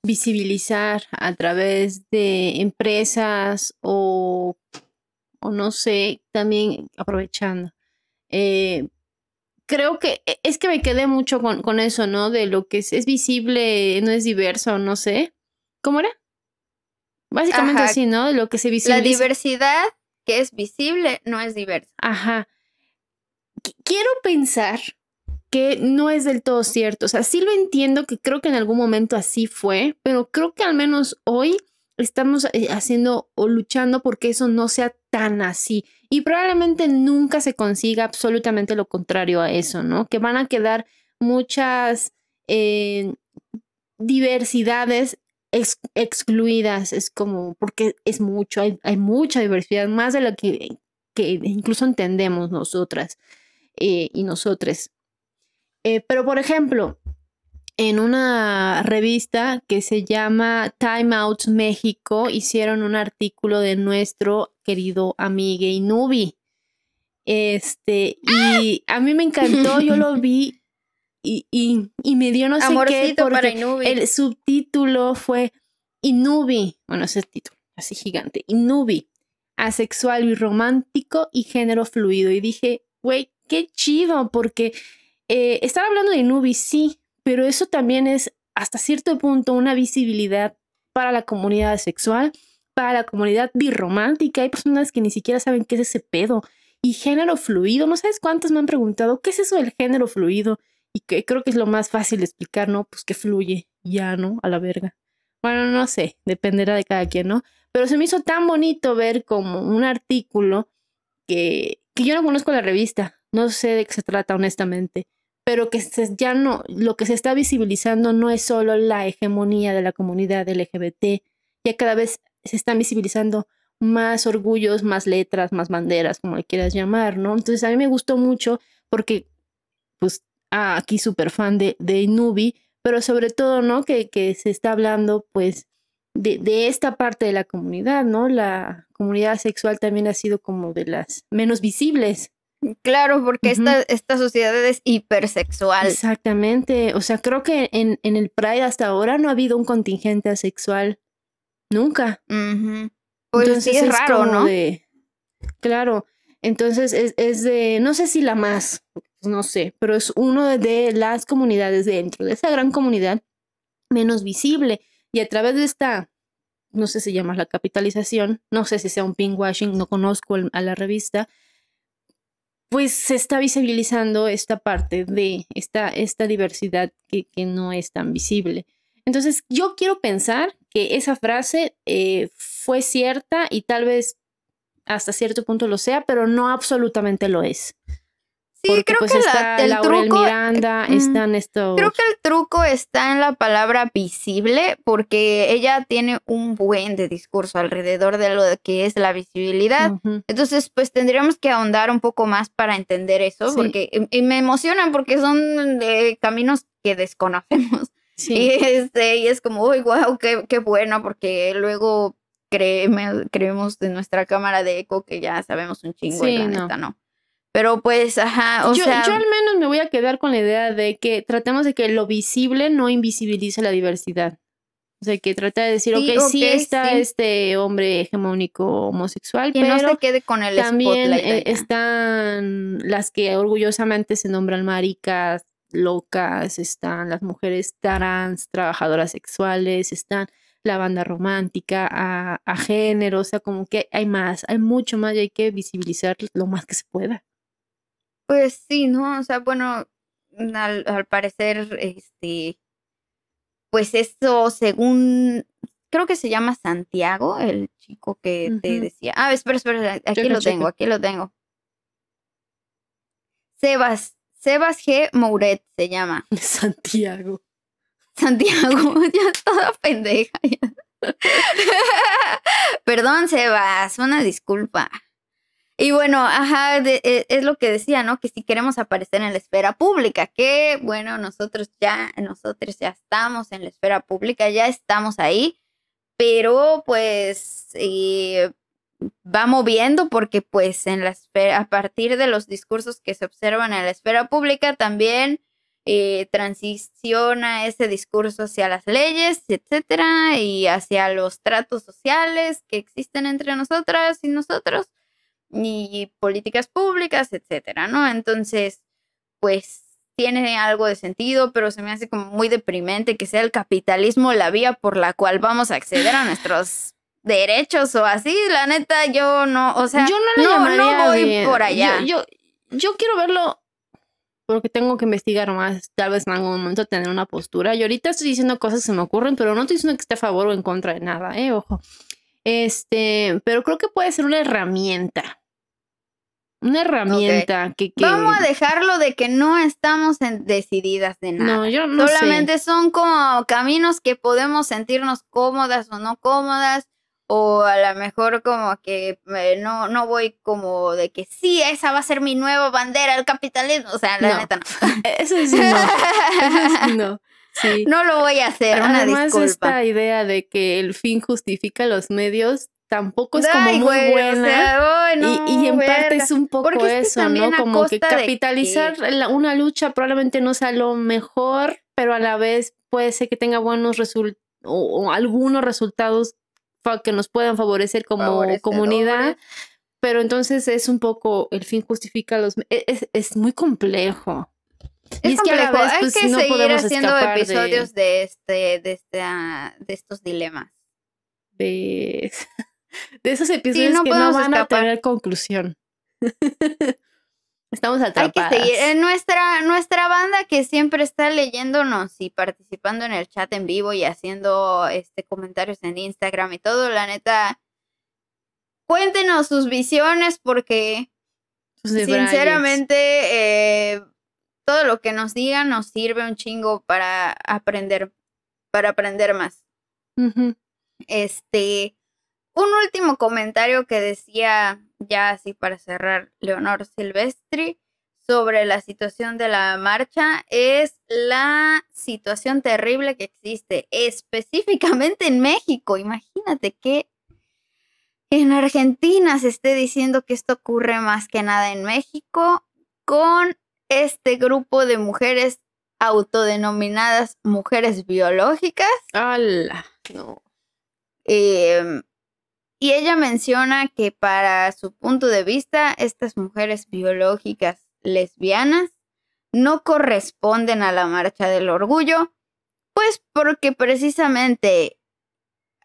visibilizar a través de empresas o, o no sé, también aprovechando. eh, creo que e- es que me quedé mucho con, con eso, ¿no? De lo que es, es visible, no es diverso, no sé. ¿Cómo era? Básicamente Ajá. así, ¿no? De lo que se La visibiliza. diversidad que es visible no es diversa. Ajá. Qu- Quiero pensar que no es del todo cierto. O sea, sí lo entiendo que creo que en algún momento así fue, pero creo que al menos hoy estamos eh, haciendo o luchando porque eso no sea tan así. Y probablemente nunca se consiga absolutamente lo contrario a eso, ¿no? Que van a quedar muchas eh, diversidades ex- excluidas. Es como, porque es mucho, hay, mucha diversidad, más de la que, que incluso entendemos nosotras eh, y nosotres. Eh, pero, por ejemplo, en una revista que se llama Time Out México, hicieron un artículo de nuestro querido amigo Inubi. Este, y a mí me encantó, yo lo vi y, y, y me dio no sé qué, para porque Inubi. el subtítulo fue Inubi, bueno, ese es el título, así gigante, Inubi, asexual y romántico y género fluido. Y dije, güey, qué chido, porque eh, están hablando de Inubi, sí, pero eso también es hasta cierto punto una visibilidad para la comunidad sexual, para la comunidad birromántica. Hay personas que ni siquiera saben qué es ese pedo. Y género fluido, no sabes cuántos me han preguntado, ¿qué es eso del género fluido? Y que creo que es lo más fácil de explicar, ¿no? Pues que fluye, ya, ¿no? A la verga. Bueno, no sé, dependerá de cada quien, ¿no? Pero se me hizo tan bonito ver como un artículo que, que yo no conozco la revista, no sé de qué se trata honestamente, pero que se- ya no, lo que se está visibilizando no es solo la hegemonía de la comunidad LGBT, ya cada vez se están visibilizando más orgullos, más letras, más banderas, como le quieras llamar, ¿no? Entonces a mí me gustó mucho porque, pues, ah, aquí súper fan de, de Inubi, pero sobre todo, ¿no? Que, que se está hablando, pues, de, de esta parte de la comunidad, ¿no? La comunidad sexual también ha sido como de las menos visibles. Claro, porque esta, esta sociedad es hipersexual. Exactamente. O sea, creo que en, en el Pride hasta ahora no ha habido un contingente asexual. Nunca. Pues sí Entonces es raro, ¿no? de- claro. Entonces es, es de, no sé si la más, pues no sé, pero es uno de, las comunidades dentro de esa gran comunidad menos visible. Y a través de esta, no sé si llama la capitalización, no sé si sea un pinkwashing, no conozco el- a la revista, pues se está visibilizando esta parte de esta, esta diversidad que, que no es tan visible. Entonces, yo quiero pensar que esa frase eh, fue cierta y tal vez hasta cierto punto lo sea, pero no absolutamente lo es. Sí, Porque creo pues que la- el truco, Miranda, mm, están estos... creo que el truco está en la palabra visible, porque ella tiene un buen de discurso alrededor de lo que es la visibilidad. Entonces, pues tendríamos que ahondar un poco más para entender eso, Sí. porque y- y me emocionan porque son de caminos que desconocemos. sí, Y, este, y es como, uy, wow, qué, qué bueno, porque luego creeme- creemos de nuestra cámara de eco que ya sabemos un chingo, y Sí, la no. neta no. Pero pues, ajá, o yo, sea, yo al menos me voy a quedar con la idea de que tratemos de que lo visible no invisibilice la diversidad. O sea, que trata de decir, Sí, ok, sí ok, está sí. este hombre hegemónico homosexual, Que pero no se quede con el también spotlight. eh, están las que orgullosamente se nombran maricas, locas, están las mujeres trans, trabajadoras sexuales, están la banda romántica, a, a género, o sea, como que hay más, hay mucho más y hay que visibilizar lo más que se pueda. Pues sí, ¿no? O sea, bueno, al, al parecer, este, pues eso, según, creo que se llama Santiago, el chico que te decía. Ah, espera, espera, aquí Checa, lo tengo, aquí lo tengo. Sebas, Sebas G. Mouret se llama. Santiago. Santiago, ya toda pendeja. ya. Perdón, Sebas, una disculpa. Y bueno, ajá, de- e- es lo que decía, ¿no? Que si queremos aparecer en la esfera pública, que bueno, nosotros ya, nosotros ya estamos en la esfera pública, ya estamos ahí, pero pues eh, va moviendo porque pues en la esfera, a partir de los discursos que se observan en la esfera pública también eh, transiciona ese discurso hacia las leyes, etcétera, y hacia los tratos sociales que existen entre nosotras y nosotros, y políticas públicas, etcétera, ¿no? Entonces, pues tiene algo de sentido, pero se me hace como muy deprimente que sea el capitalismo la vía por la cual vamos a acceder a nuestros derechos o así, la neta, yo no, o sea, yo no lo no, no voy bien. por allá. Yo, yo, yo quiero verlo porque tengo que investigar más, tal vez en algún momento tener una postura. Y ahorita estoy diciendo cosas que se me ocurren, pero no estoy diciendo que esté a favor o en contra de nada, eh, ojo. Este, pero creo que puede ser una herramienta. Una herramienta que, que- Vamos a dejarlo de que no estamos en- decididas de nada. No, yo no sé. Solamente son como caminos que podemos sentirnos cómodas o no cómodas. O a lo mejor como que eh, no, no voy como de que sí, esa va a ser mi nueva bandera, el capitalismo. O sea, la No. neta no. Eso sí no. Eso sí no. Sí. no lo voy a hacer, una Además, disculpa. esta idea de que el fin justifica los medios tampoco es como Ay, muy güey, o buena. sea, ay, no, y, y en parte es un poco es que eso, ¿no? Como que capitalizar una lucha probablemente no sea lo mejor, pero a la vez puede ser que tenga buenos resultados o, o algunos resultados que nos puedan favorecer como comunidad. Pero entonces es un poco el fin justifica los e- es, es muy complejo. Es y es que a la complejo. vez Hay pues, que no seguir haciendo de- episodios de, este, de, ah, de estos dilemas. de, de esos episodios no que no van a tener conclusión. Estamos Hay que atrapadas. seguir. En nuestra, nuestra banda que siempre está leyéndonos y participando en el chat en vivo y haciendo este comentarios en Instagram y todo, la neta. Cuéntenos sus visiones porque Sus sinceramente eh, todo lo que nos digan nos sirve un chingo para aprender, para aprender más. Este, un último comentario que decía, ya así para cerrar, Leonor Silvestri, sobre la situación de la marcha, es la situación terrible que existe, específicamente en México. Imagínate que en Argentina se esté diciendo que esto ocurre más que nada en México con este grupo de mujeres autodenominadas mujeres biológicas. ¡Hala! No. Eh, y ella menciona que para su punto de vista, estas mujeres biológicas lesbianas no corresponden a la marcha del orgullo, pues porque precisamente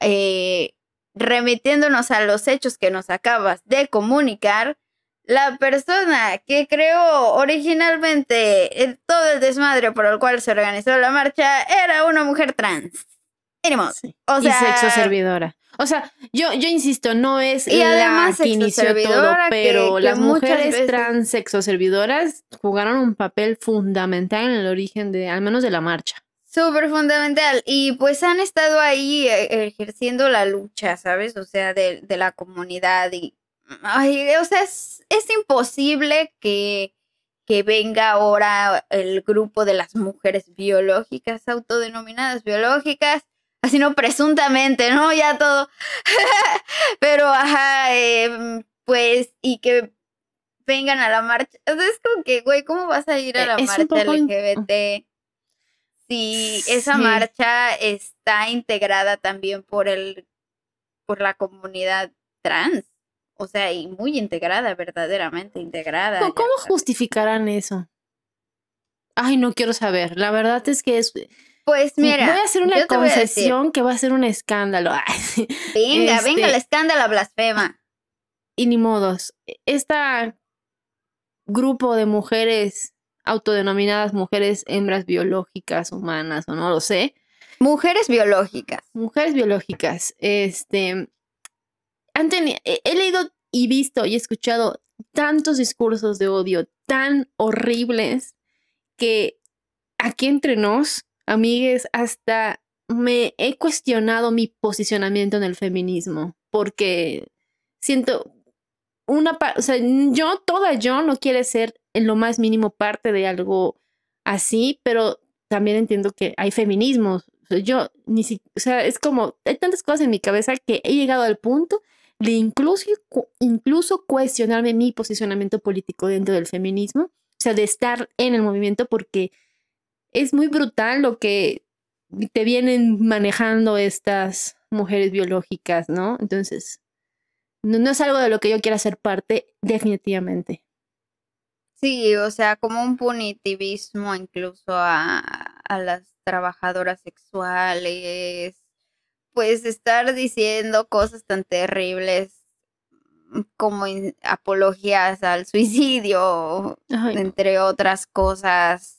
eh, remitiéndonos a los hechos que nos acabas de comunicar, la persona que creó originalmente el- todo el desmadre por el cual se organizó la marcha era una mujer trans. Sí. O y sexo servidora. O sea, yo, yo insisto, no es Y la que inició todo, que- pero que las mujeres veces- trans sexoservidoras jugaron un papel fundamental en el origen de, al menos de la marcha. Súper fundamental. Y pues han estado ahí eh, ejerciendo la lucha, ¿sabes? O sea, de, de la comunidad. Y, ay, o sea, es, es imposible que, que venga ahora el grupo de las mujeres biológicas, autodenominadas biológicas, así no presuntamente, ¿no? Ya todo. Pero, ajá, eh, pues, y que vengan a la marcha. O sea, es como que, güey, ¿cómo vas a ir a Eh, la es marcha in- LGBT? si esa marcha está integrada también por el por la comunidad trans. O sea, y muy integrada, verdaderamente integrada. ¿Cómo, justificarán eso? Ay, no quiero saber. La verdad es que es. Pues mira, voy a hacer una concesión que va a ser un escándalo. Sí. venga, este- venga el escándalo blasfema. y ni modos. Este grupo de mujeres autodenominadas mujeres hembras biológicas, humanas, o no lo sé, Mujeres biológicas. mujeres biológicas, este, he he leído y visto y escuchado tantos discursos de odio tan horribles que aquí entre nos, amigues, hasta me he cuestionado mi posicionamiento en el feminismo, porque siento una, o sea, yo, toda yo no quiere ser en lo más mínimo parte de algo así, pero también entiendo que hay feminismos. O sea, yo ni si, o sea, es como, hay tantas cosas en mi cabeza que he llegado al punto de incluso, incluso cuestionarme mi posicionamiento político dentro del feminismo, o sea, de estar en el movimiento porque es muy brutal lo que te vienen manejando estas mujeres biológicas, ¿no? Entonces, no, no es algo de lo que yo quiera ser parte, definitivamente. Sí, o sea, como un punitivismo incluso a, a las trabajadoras sexuales, pues estar diciendo cosas tan terribles mm, como apologías al suicidio, Ay, no. entre otras cosas,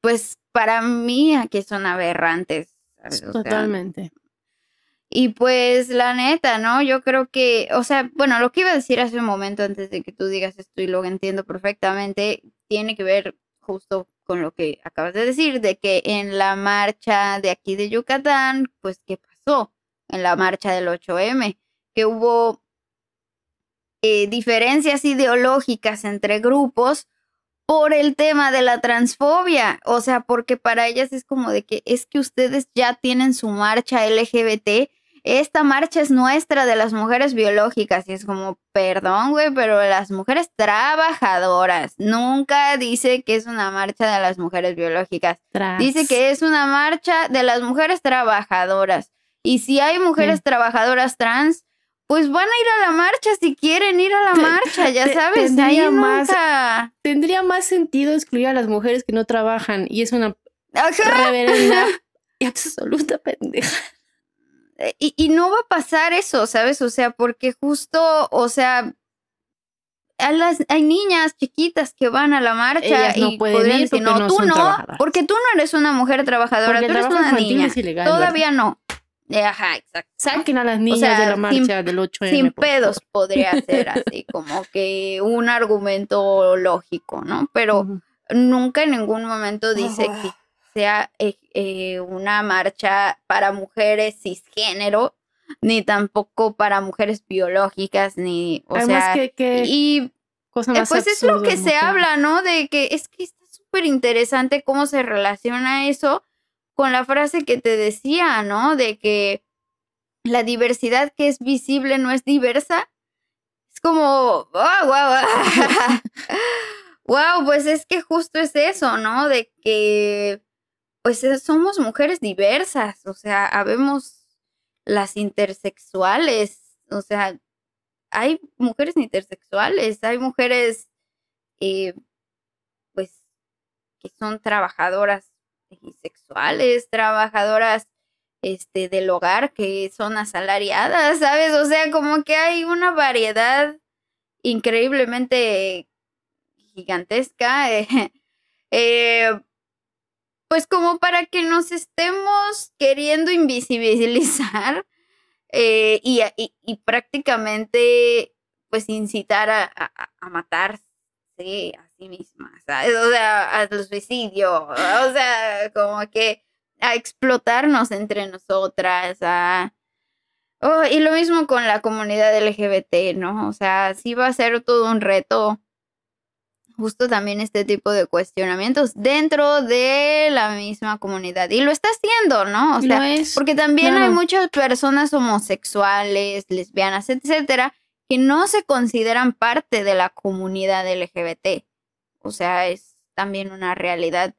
pues para mí aquí son aberrantes. ¿sabes? O sea, Totalmente. y pues la neta, ¿no? Yo creo que, o sea, bueno, lo que iba a decir hace un momento antes de que tú digas esto y lo entiendo perfectamente, tiene que ver justo con lo que acabas de decir, de que en la marcha de aquí de Yucatán, pues, ¿qué pasó? En la marcha del 8M, que hubo eh, diferencias ideológicas entre grupos por el tema de la transfobia, o sea, porque para ellas es como de que es que ustedes ya tienen su marcha LGBT, esta marcha es nuestra de las mujeres biológicas y es como, perdón, güey, pero las mujeres trabajadoras, nunca dice que es una marcha de las mujeres biológicas, dice que es una marcha de las mujeres trabajadoras. Y si hay mujeres Sí. trabajadoras trans, pues van a ir a la marcha si quieren ir a la marcha, ya sabes, ahí tendría más- nunca. Tendría más sentido excluir a las mujeres que no trabajan y es una Ajá. reverenda y absoluta pendeja. Y, y no va a pasar eso, ¿sabes? O sea, porque justo, o sea, a las, hay niñas chiquitas que van a la marcha Ellas no y pueden podrían ir decir, no, no tú no, trabajadoras". porque tú no eres una mujer trabajadora, Porque tú eres una niña. Todavía no. Eh, Ajá, exacto. Saquen a las niñas sea, de la sin- marcha del 8M. Sin pedos podría ser así, como que un argumento lógico, ¿no? Pero nunca en ningún momento dice que sea eh, eh, una marcha para mujeres cisgénero, ni tampoco para mujeres biológicas, ni, o Además, sea, que, que y cosa eh, más pues es lo que se habla, ¿no? De que es que está súper interesante cómo se relaciona eso con la frase que te decía, ¿no? De que la diversidad que es visible no es diversa. Es como, wow, wow, wow, pues es que justo es eso, ¿no? De que, pues es- somos mujeres diversas, o sea, habemos las intersexuales, o sea, hay mujeres intersexuales, hay mujeres, eh, pues, que son trabajadoras sexuales, trabajadoras este, del hogar que son asalariadas, ¿sabes? O sea, como que hay una variedad increíblemente gigantesca, eh, eh, pues como para que nos estemos queriendo invisibilizar eh, y, y- y prácticamente pues incitar a, a- matarse sí misma, ¿sabes? O sea, al suicidio, o sea, como que a explotarnos entre nosotras, a... Oh, y lo mismo con la comunidad LGBT, ¿no? O sea, sí va a ser todo un reto justo también este tipo de cuestionamientos dentro de la misma comunidad. Y lo está haciendo, ¿no? O sea, es. porque también hay muchas personas homosexuales, lesbianas, etcétera, que no se consideran parte de la comunidad LGBT. O sea, es también una realidad.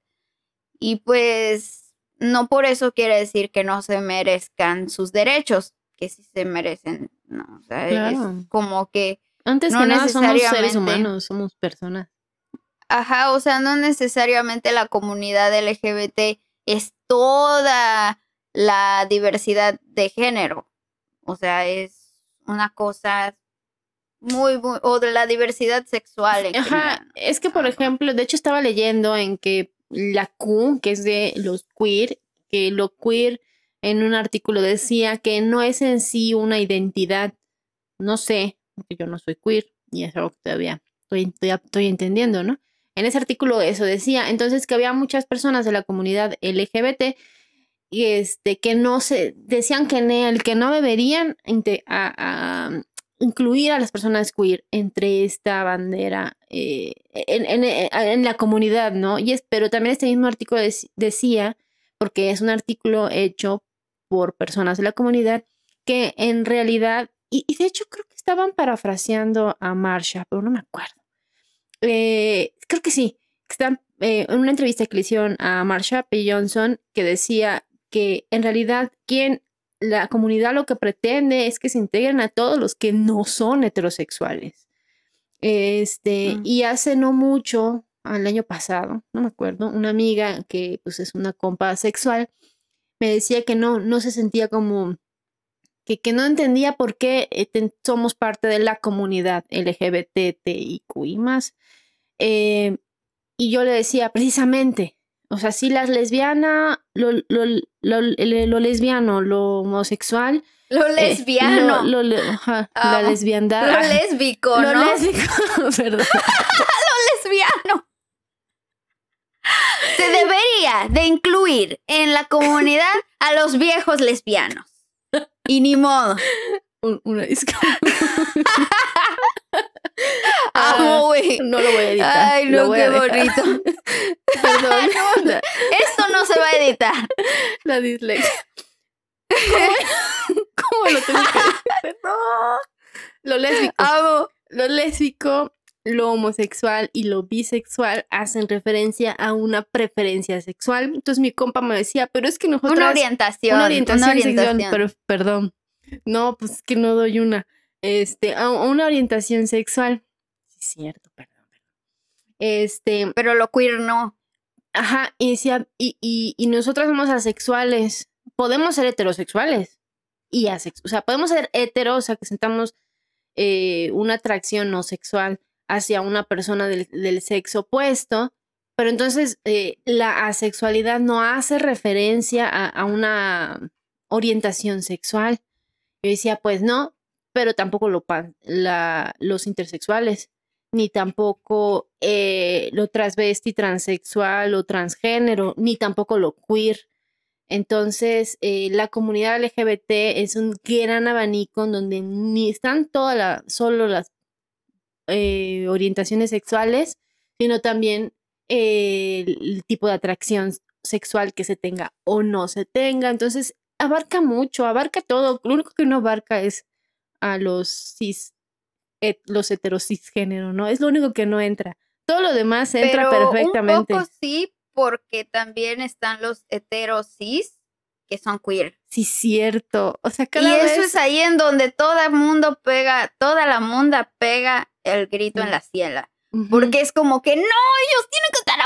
Y pues no por eso quiere decir que no se merezcan sus derechos, que sí se merecen, no, o sea, es como que antes no que nada somos seres humanos, somos personas. Ajá, o sea, no necesariamente la comunidad LGBT es toda la diversidad de género. O sea, es una cosa muy, muy o de la diversidad sexual. En Ajá, general. es que por Ajá. ejemplo, de hecho estaba leyendo en que la Q, que es de los queer, que lo queer en un artículo decía que no es en sí una identidad. No sé, porque yo no soy queer y es algo que todavía estoy, estoy, estoy entendiendo, ¿no? En ese artículo eso decía, entonces que había muchas personas de la comunidad LGBT y este que no se decían que en el que no deberían a- incluir a las personas queer entre esta bandera eh, en, en- en- en la comunidad, ¿no? Y es, pero también este mismo artículo dec- decía, porque es un artículo hecho por personas de la comunidad, que en realidad, y, de hecho creo que estaban parafraseando a Marsha, pero no me acuerdo. Eh, creo que sí, están eh, en una entrevista que le hicieron a Marsha P. Johnson, que decía que en realidad quien la comunidad lo que pretende es que se integren a todos los que no son heterosexuales. Este, Mm. y hace no mucho, al año pasado, no me acuerdo, una amiga que pues es una compa sexual, me decía que no, no se sentía como, que, que no entendía por qué eh, somos parte de la comunidad LGBTIQI más. Eh, y yo le decía, precisamente, o sea, si las lesbianas, lo, lo, lo, lo- lo lesbiano, lo homosexual, Lo eh, lesbiano, lo- lo le- ajá, la lesbiandad, lo ajá, lésbico, lo ¿no? lésbico, perdón. lesbiano. Se debería de incluir en la comunidad a los viejos lesbianos. Y ni modo. Un- una disculpa. Amo, güey. No lo voy a editar. Ay, lo no, qué bonito. Perdón. No, Esto no se va a editar. La dislexia. ¿Cómo, cómo lo tengo que decir? Perdón. Lo lésbico. Amo. Lo lésbico, lo homosexual y lo bisexual hacen referencia a una preferencia sexual. Entonces mi compa me decía, pero es que nosotros... Una orientación. Una orientación, una sexual, orientación. pero perdón. No, pues es que no doy una. Este, a, una orientación sexual. Sí, cierto, perdón, perdón. Este, Pero lo queer no. ajá, y decía, y, y, y nosotras somos asexuales. Podemos ser heterosexuales y asexuales. O sea, podemos ser heteros, o sea, que sentamos eh, una atracción no sexual hacia una persona del, del sexo opuesto, pero entonces eh, la asexualidad no hace referencia a, a una orientación sexual. Yo decía, pues no, pero tampoco lo, pan- la, los intersexuales, ni tampoco eh, lo transvesti, transexual o transgénero, ni tampoco lo queer. Entonces, eh, la comunidad LGBT es un gran abanico en donde ni están todas la, solo las eh, orientaciones sexuales, sino también el tipo de atracción sexual que se tenga o no se tenga. Entonces, abarca mucho, abarca todo. Lo único que no abarca es a los cis, het- los heterocisgénero, ¿no? Es lo único que no entra. Todo lo demás entra Pero perfectamente. un poco sí, porque también están los heteros cis que son queer. Sí, cierto. O sea, Y cada eso vez... es ahí en donde todo el mundo pega, toda la munda pega el grito en la ciela. Porque es como que no, ellos tienen que estar.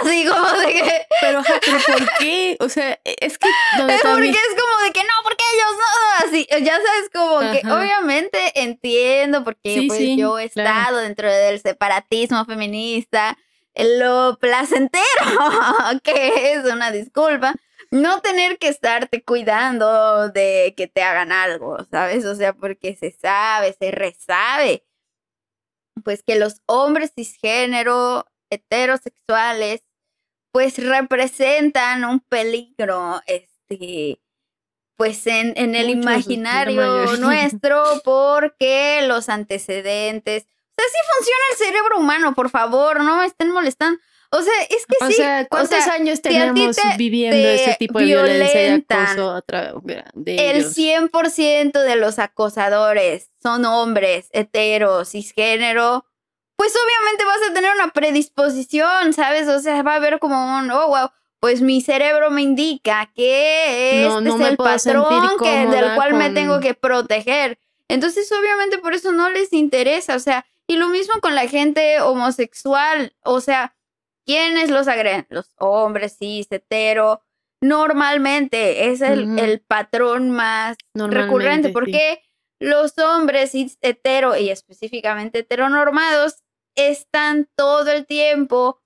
Así como de que. Pero, pero ¿por qué? O sea, e- es que donde Es porque también- es como de que no, porque ellos no. Así, ya sabes, como que obviamente entiendo, porque Sí, pues sí, yo he claro. estado dentro del separatismo feminista, lo placentero, que es una disculpa, no tener que estarte cuidando de que te hagan algo, ¿sabes? O sea, porque se sabe, se resabe, pues que los hombres cisgénero, heterosexuales, pues representan un peligro, este, pues en, en el Muchos, la imaginario nuestro, porque los antecedentes, o sea, sí funciona el cerebro humano, por favor, no me estén molestando. O sea, es que O sí. sea, ¿cuántos sea, años si tenemos te- viviendo te ese tipo de violencia y acoso a de el ellos? 100% de los acosadores son hombres, heteros, cisgénero, pues obviamente vas a tener una predisposición, ¿sabes? O sea, va a haber como un, oh, wow, pues mi cerebro me indica que No, este no es el patrón que, del cual me tengo que proteger. Entonces, obviamente, por eso no les interesa. O sea, y lo mismo con la gente homosexual. O sea, ¿quiénes los agreden? Los hombres, cis, hetero. Normalmente es el, patrón más recurrente. sí. Porque los hombres hetero y específicamente heteronormados están todo el tiempo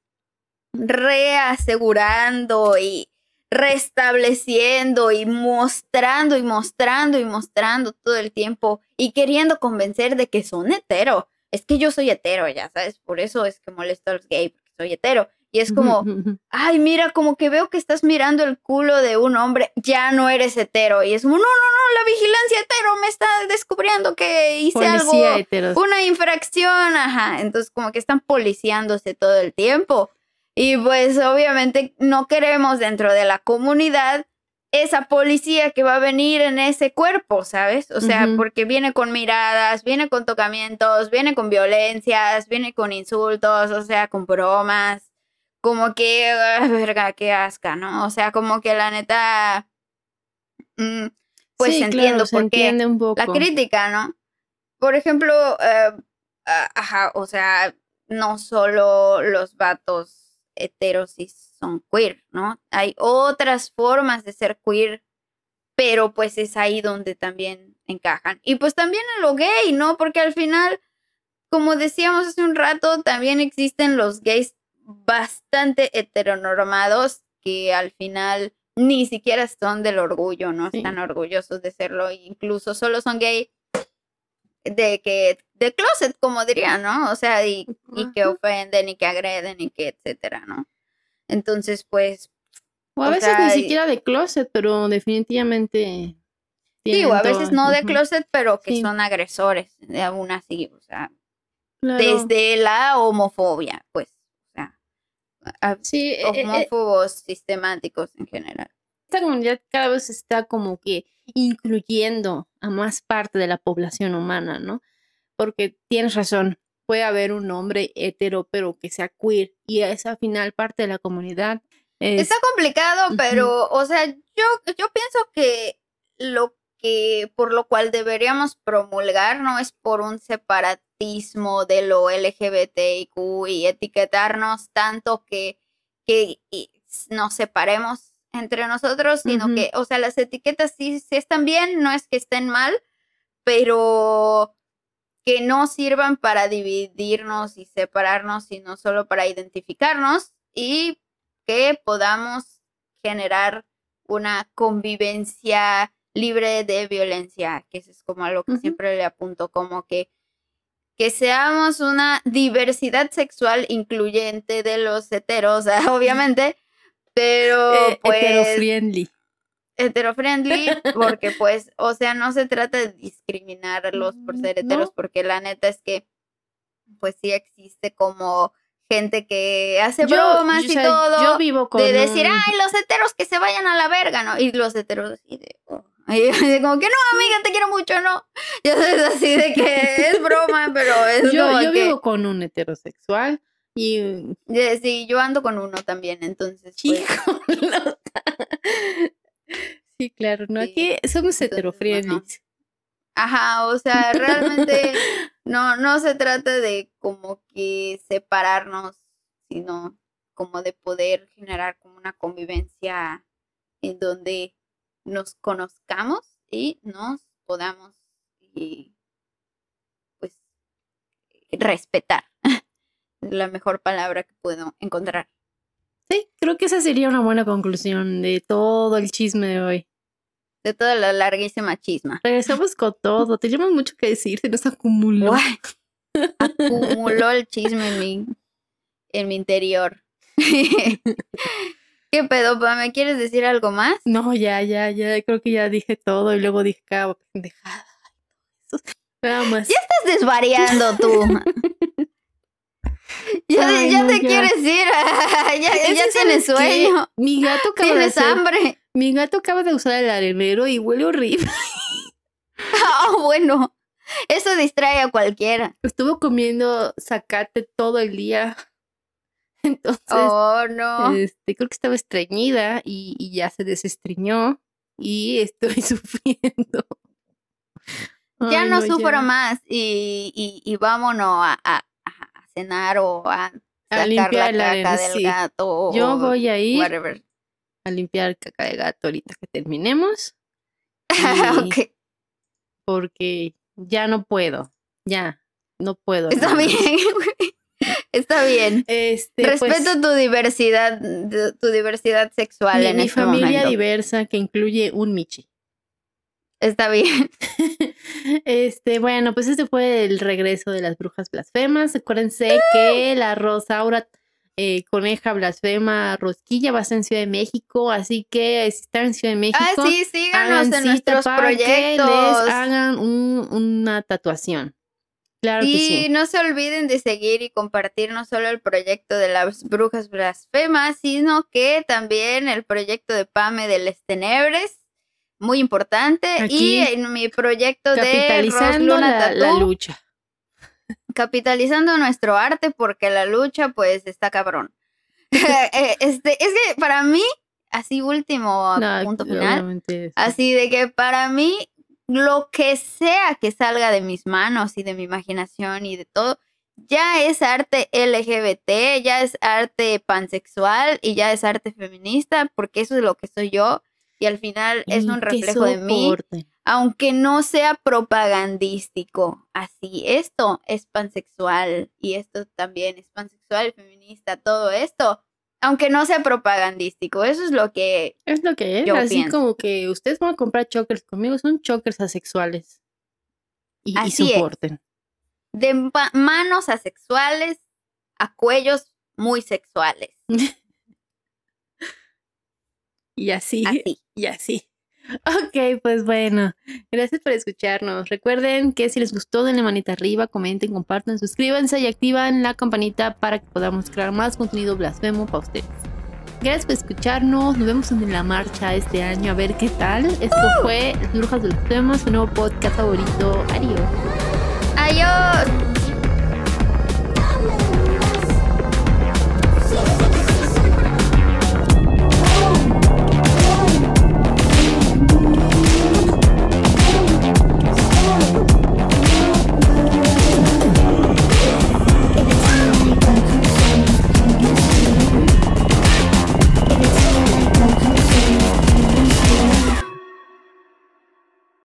reasegurando y restableciendo y mostrando y mostrando y mostrando todo el tiempo y queriendo convencer de que son hetero. Es que yo soy hetero, ya sabes, por eso es que molesto a los gays, porque soy hetero. Y es como, ay, mira, como que veo que estás mirando el culo de un hombre, ya no eres hetero. Y es como, no, no, no, la vigilancia hetero me está descubriendo que hice Policía algo heteros. una infracción, ajá. Entonces, como que están policiándose todo el tiempo. Y pues, obviamente, no queremos dentro de la comunidad esa policía que va a venir en ese cuerpo, ¿sabes? O sea, porque viene con miradas, viene con tocamientos, viene con violencias, viene con insultos, o sea, con bromas. Como que, ah, verga, qué asca, ¿no? O sea, como que la neta. mm, pues Sí, entiendo claro, por qué entiende un poco. la crítica, ¿no? Por ejemplo, eh, ajá, o sea, no solo los vatos heteros y son queer, ¿no? Hay otras formas de ser queer, pero pues es ahí donde también encajan. Y pues también en lo gay, ¿no? Porque al final, como decíamos hace un rato, también existen los gays bastante heteronormados que al final ni siquiera son del orgullo, no Sí. están orgullosos de serlo, incluso solo son gay de que de closet, como dirían, ¿no? O sea, y, y que ofenden y que agreden y que etcétera, ¿no? Entonces, pues, O a o veces sea, ni siquiera de closet, pero definitivamente. sí, o a veces todo. no de closet, pero que Sí. son agresores, aún así, o sea, claro. desde la homofobia, pues, Sí, eh, eh, homófobos sistemáticos en general. esta comunidad cada vez está como que incluyendo a más parte de la población humana, ¿no? Porque tienes razón, puede haber un hombre hetero, pero que sea queer, y esa final parte de la comunidad. Es, Está complicado, pero, o sea, yo, yo pienso que lo que por lo cual deberíamos promulgar no es por un separatismo de lo LGBTIQ y etiquetarnos tanto que, que nos separemos entre nosotros, sino que, o sea, las etiquetas sí, sí están bien, no es que estén mal, pero que no sirvan para dividirnos y separarnos, sino solo para identificarnos y que podamos generar una convivencia libre de violencia, que eso es como a lo que siempre le apunto, como que, que seamos una diversidad sexual incluyente de los heteros, obviamente, pero eh, pues hetero-friendly. heterofriendly, porque pues, o sea, no se trata de discriminarlos por ser Mm, heteros, no. porque la neta es que, pues sí existe como gente que hace Yo- bromas yo- o y sea, todo, Yo vivo con de decir, un- ay, los heteros que se vayan a la verga, ¿no? Y los heteros así de, "Oh". Y así como que no, amiga, te quiero mucho, ¿no? Ya sabes, así de que es broma, pero es yo, como yo que, vivo con un heterosexual y sí, yo ando con uno también, entonces, pues. Sí, claro, no, Sí, aquí somos heterofriendly. Ajá, o sea, realmente no, no se trata de como que separarnos, sino como de poder generar como una convivencia en donde nos conozcamos y nos podamos y pues respetar. Es la mejor palabra que puedo encontrar. Sí, creo que esa sería una buena conclusión de todo el chisme de hoy. De toda la larguísima chisma. Regresamos con todo, teníamos mucho que decir, se nos acumuló. Acumuló el chisme en mi, en mi interior. ¿Qué pedo, pa? ¿Me quieres decir algo más? No, ya, ya, ya, creo que ya dije todo y luego dije cada pendejada. Nada más. Ya estás desvariando tú. ya Ay, ya no, te ya. quieres ir. ya ya tienes sueño. Mi gato acaba de Tienes hacer- hambre. Mi gato acaba de usar el arenero y huele horrible. Ah, bueno. Eso distrae a cualquiera. Estuvo comiendo zacate todo el día. Entonces, Oh, no. este, creo que estaba estreñida y, y ya se desestreñó y estoy sufriendo. ya Ay, no sufro ya. más y, y, y vámonos a, a- a cenar o a sacar limpiar la caca del sí. gato. Yo voy a ir Whatever. a limpiar caca de gato ahorita que terminemos y- Ok, porque ya no puedo. Ya, no puedo. está bien, güey. Está bien. Este, Respeto pues, tu diversidad, tu diversidad sexual mi, en mi este familia momento. diversa que incluye un Michi. Está bien. Este, bueno, pues este fue el regreso de las brujas blasfemas. Acuérdense que la Rosaura eh, Coneja Blasfema Rosquilla va a estar en Ciudad de México, así que si están en Ciudad de México, Ah, sí, síganos en nuestros que proyectos. les hagan un- una tatuación. Claro que Y sí. no se olviden de seguir y compartir no solo el proyecto de las brujas blasfemas, sino que también el proyecto de Pame de Les Tenebres, muy importante, Aquí, y en mi proyecto de Luna la, lucha. capitalizando nuestro arte porque la lucha pues está cabrón. Eh, este, es que para mí, así último No, punto final. Así de que para mí, lo que sea que salga de mis manos y de mi imaginación y de todo, ya es arte LGBT, ya es arte pansexual y ya es arte feminista, porque eso es lo que soy yo. Y al final es un reflejo de mí, aunque no sea propagandístico. Así, esto es pansexual y esto también es pansexual, feminista, todo esto, aunque no sea propagandístico. Eso es lo que Es lo que es, Yo así pienso. como que ustedes van a comprar chokers conmigo, son chokers asexuales. Y, y Así es. soporten. de ma- manos asexuales a cuellos muy sexuales. Y así, Así. y así. Ok, pues bueno, gracias por escucharnos. Recuerden que si les gustó, denle manita arriba, comenten, compartan, suscríbanse y activan la campanita para que podamos crear más contenido blasfemo para ustedes. Gracias por escucharnos, nos vemos en la marcha este año a ver qué tal. Esto fue Las Brujas Blasfemas, su nuevo podcast favorito. Adiós. Adiós.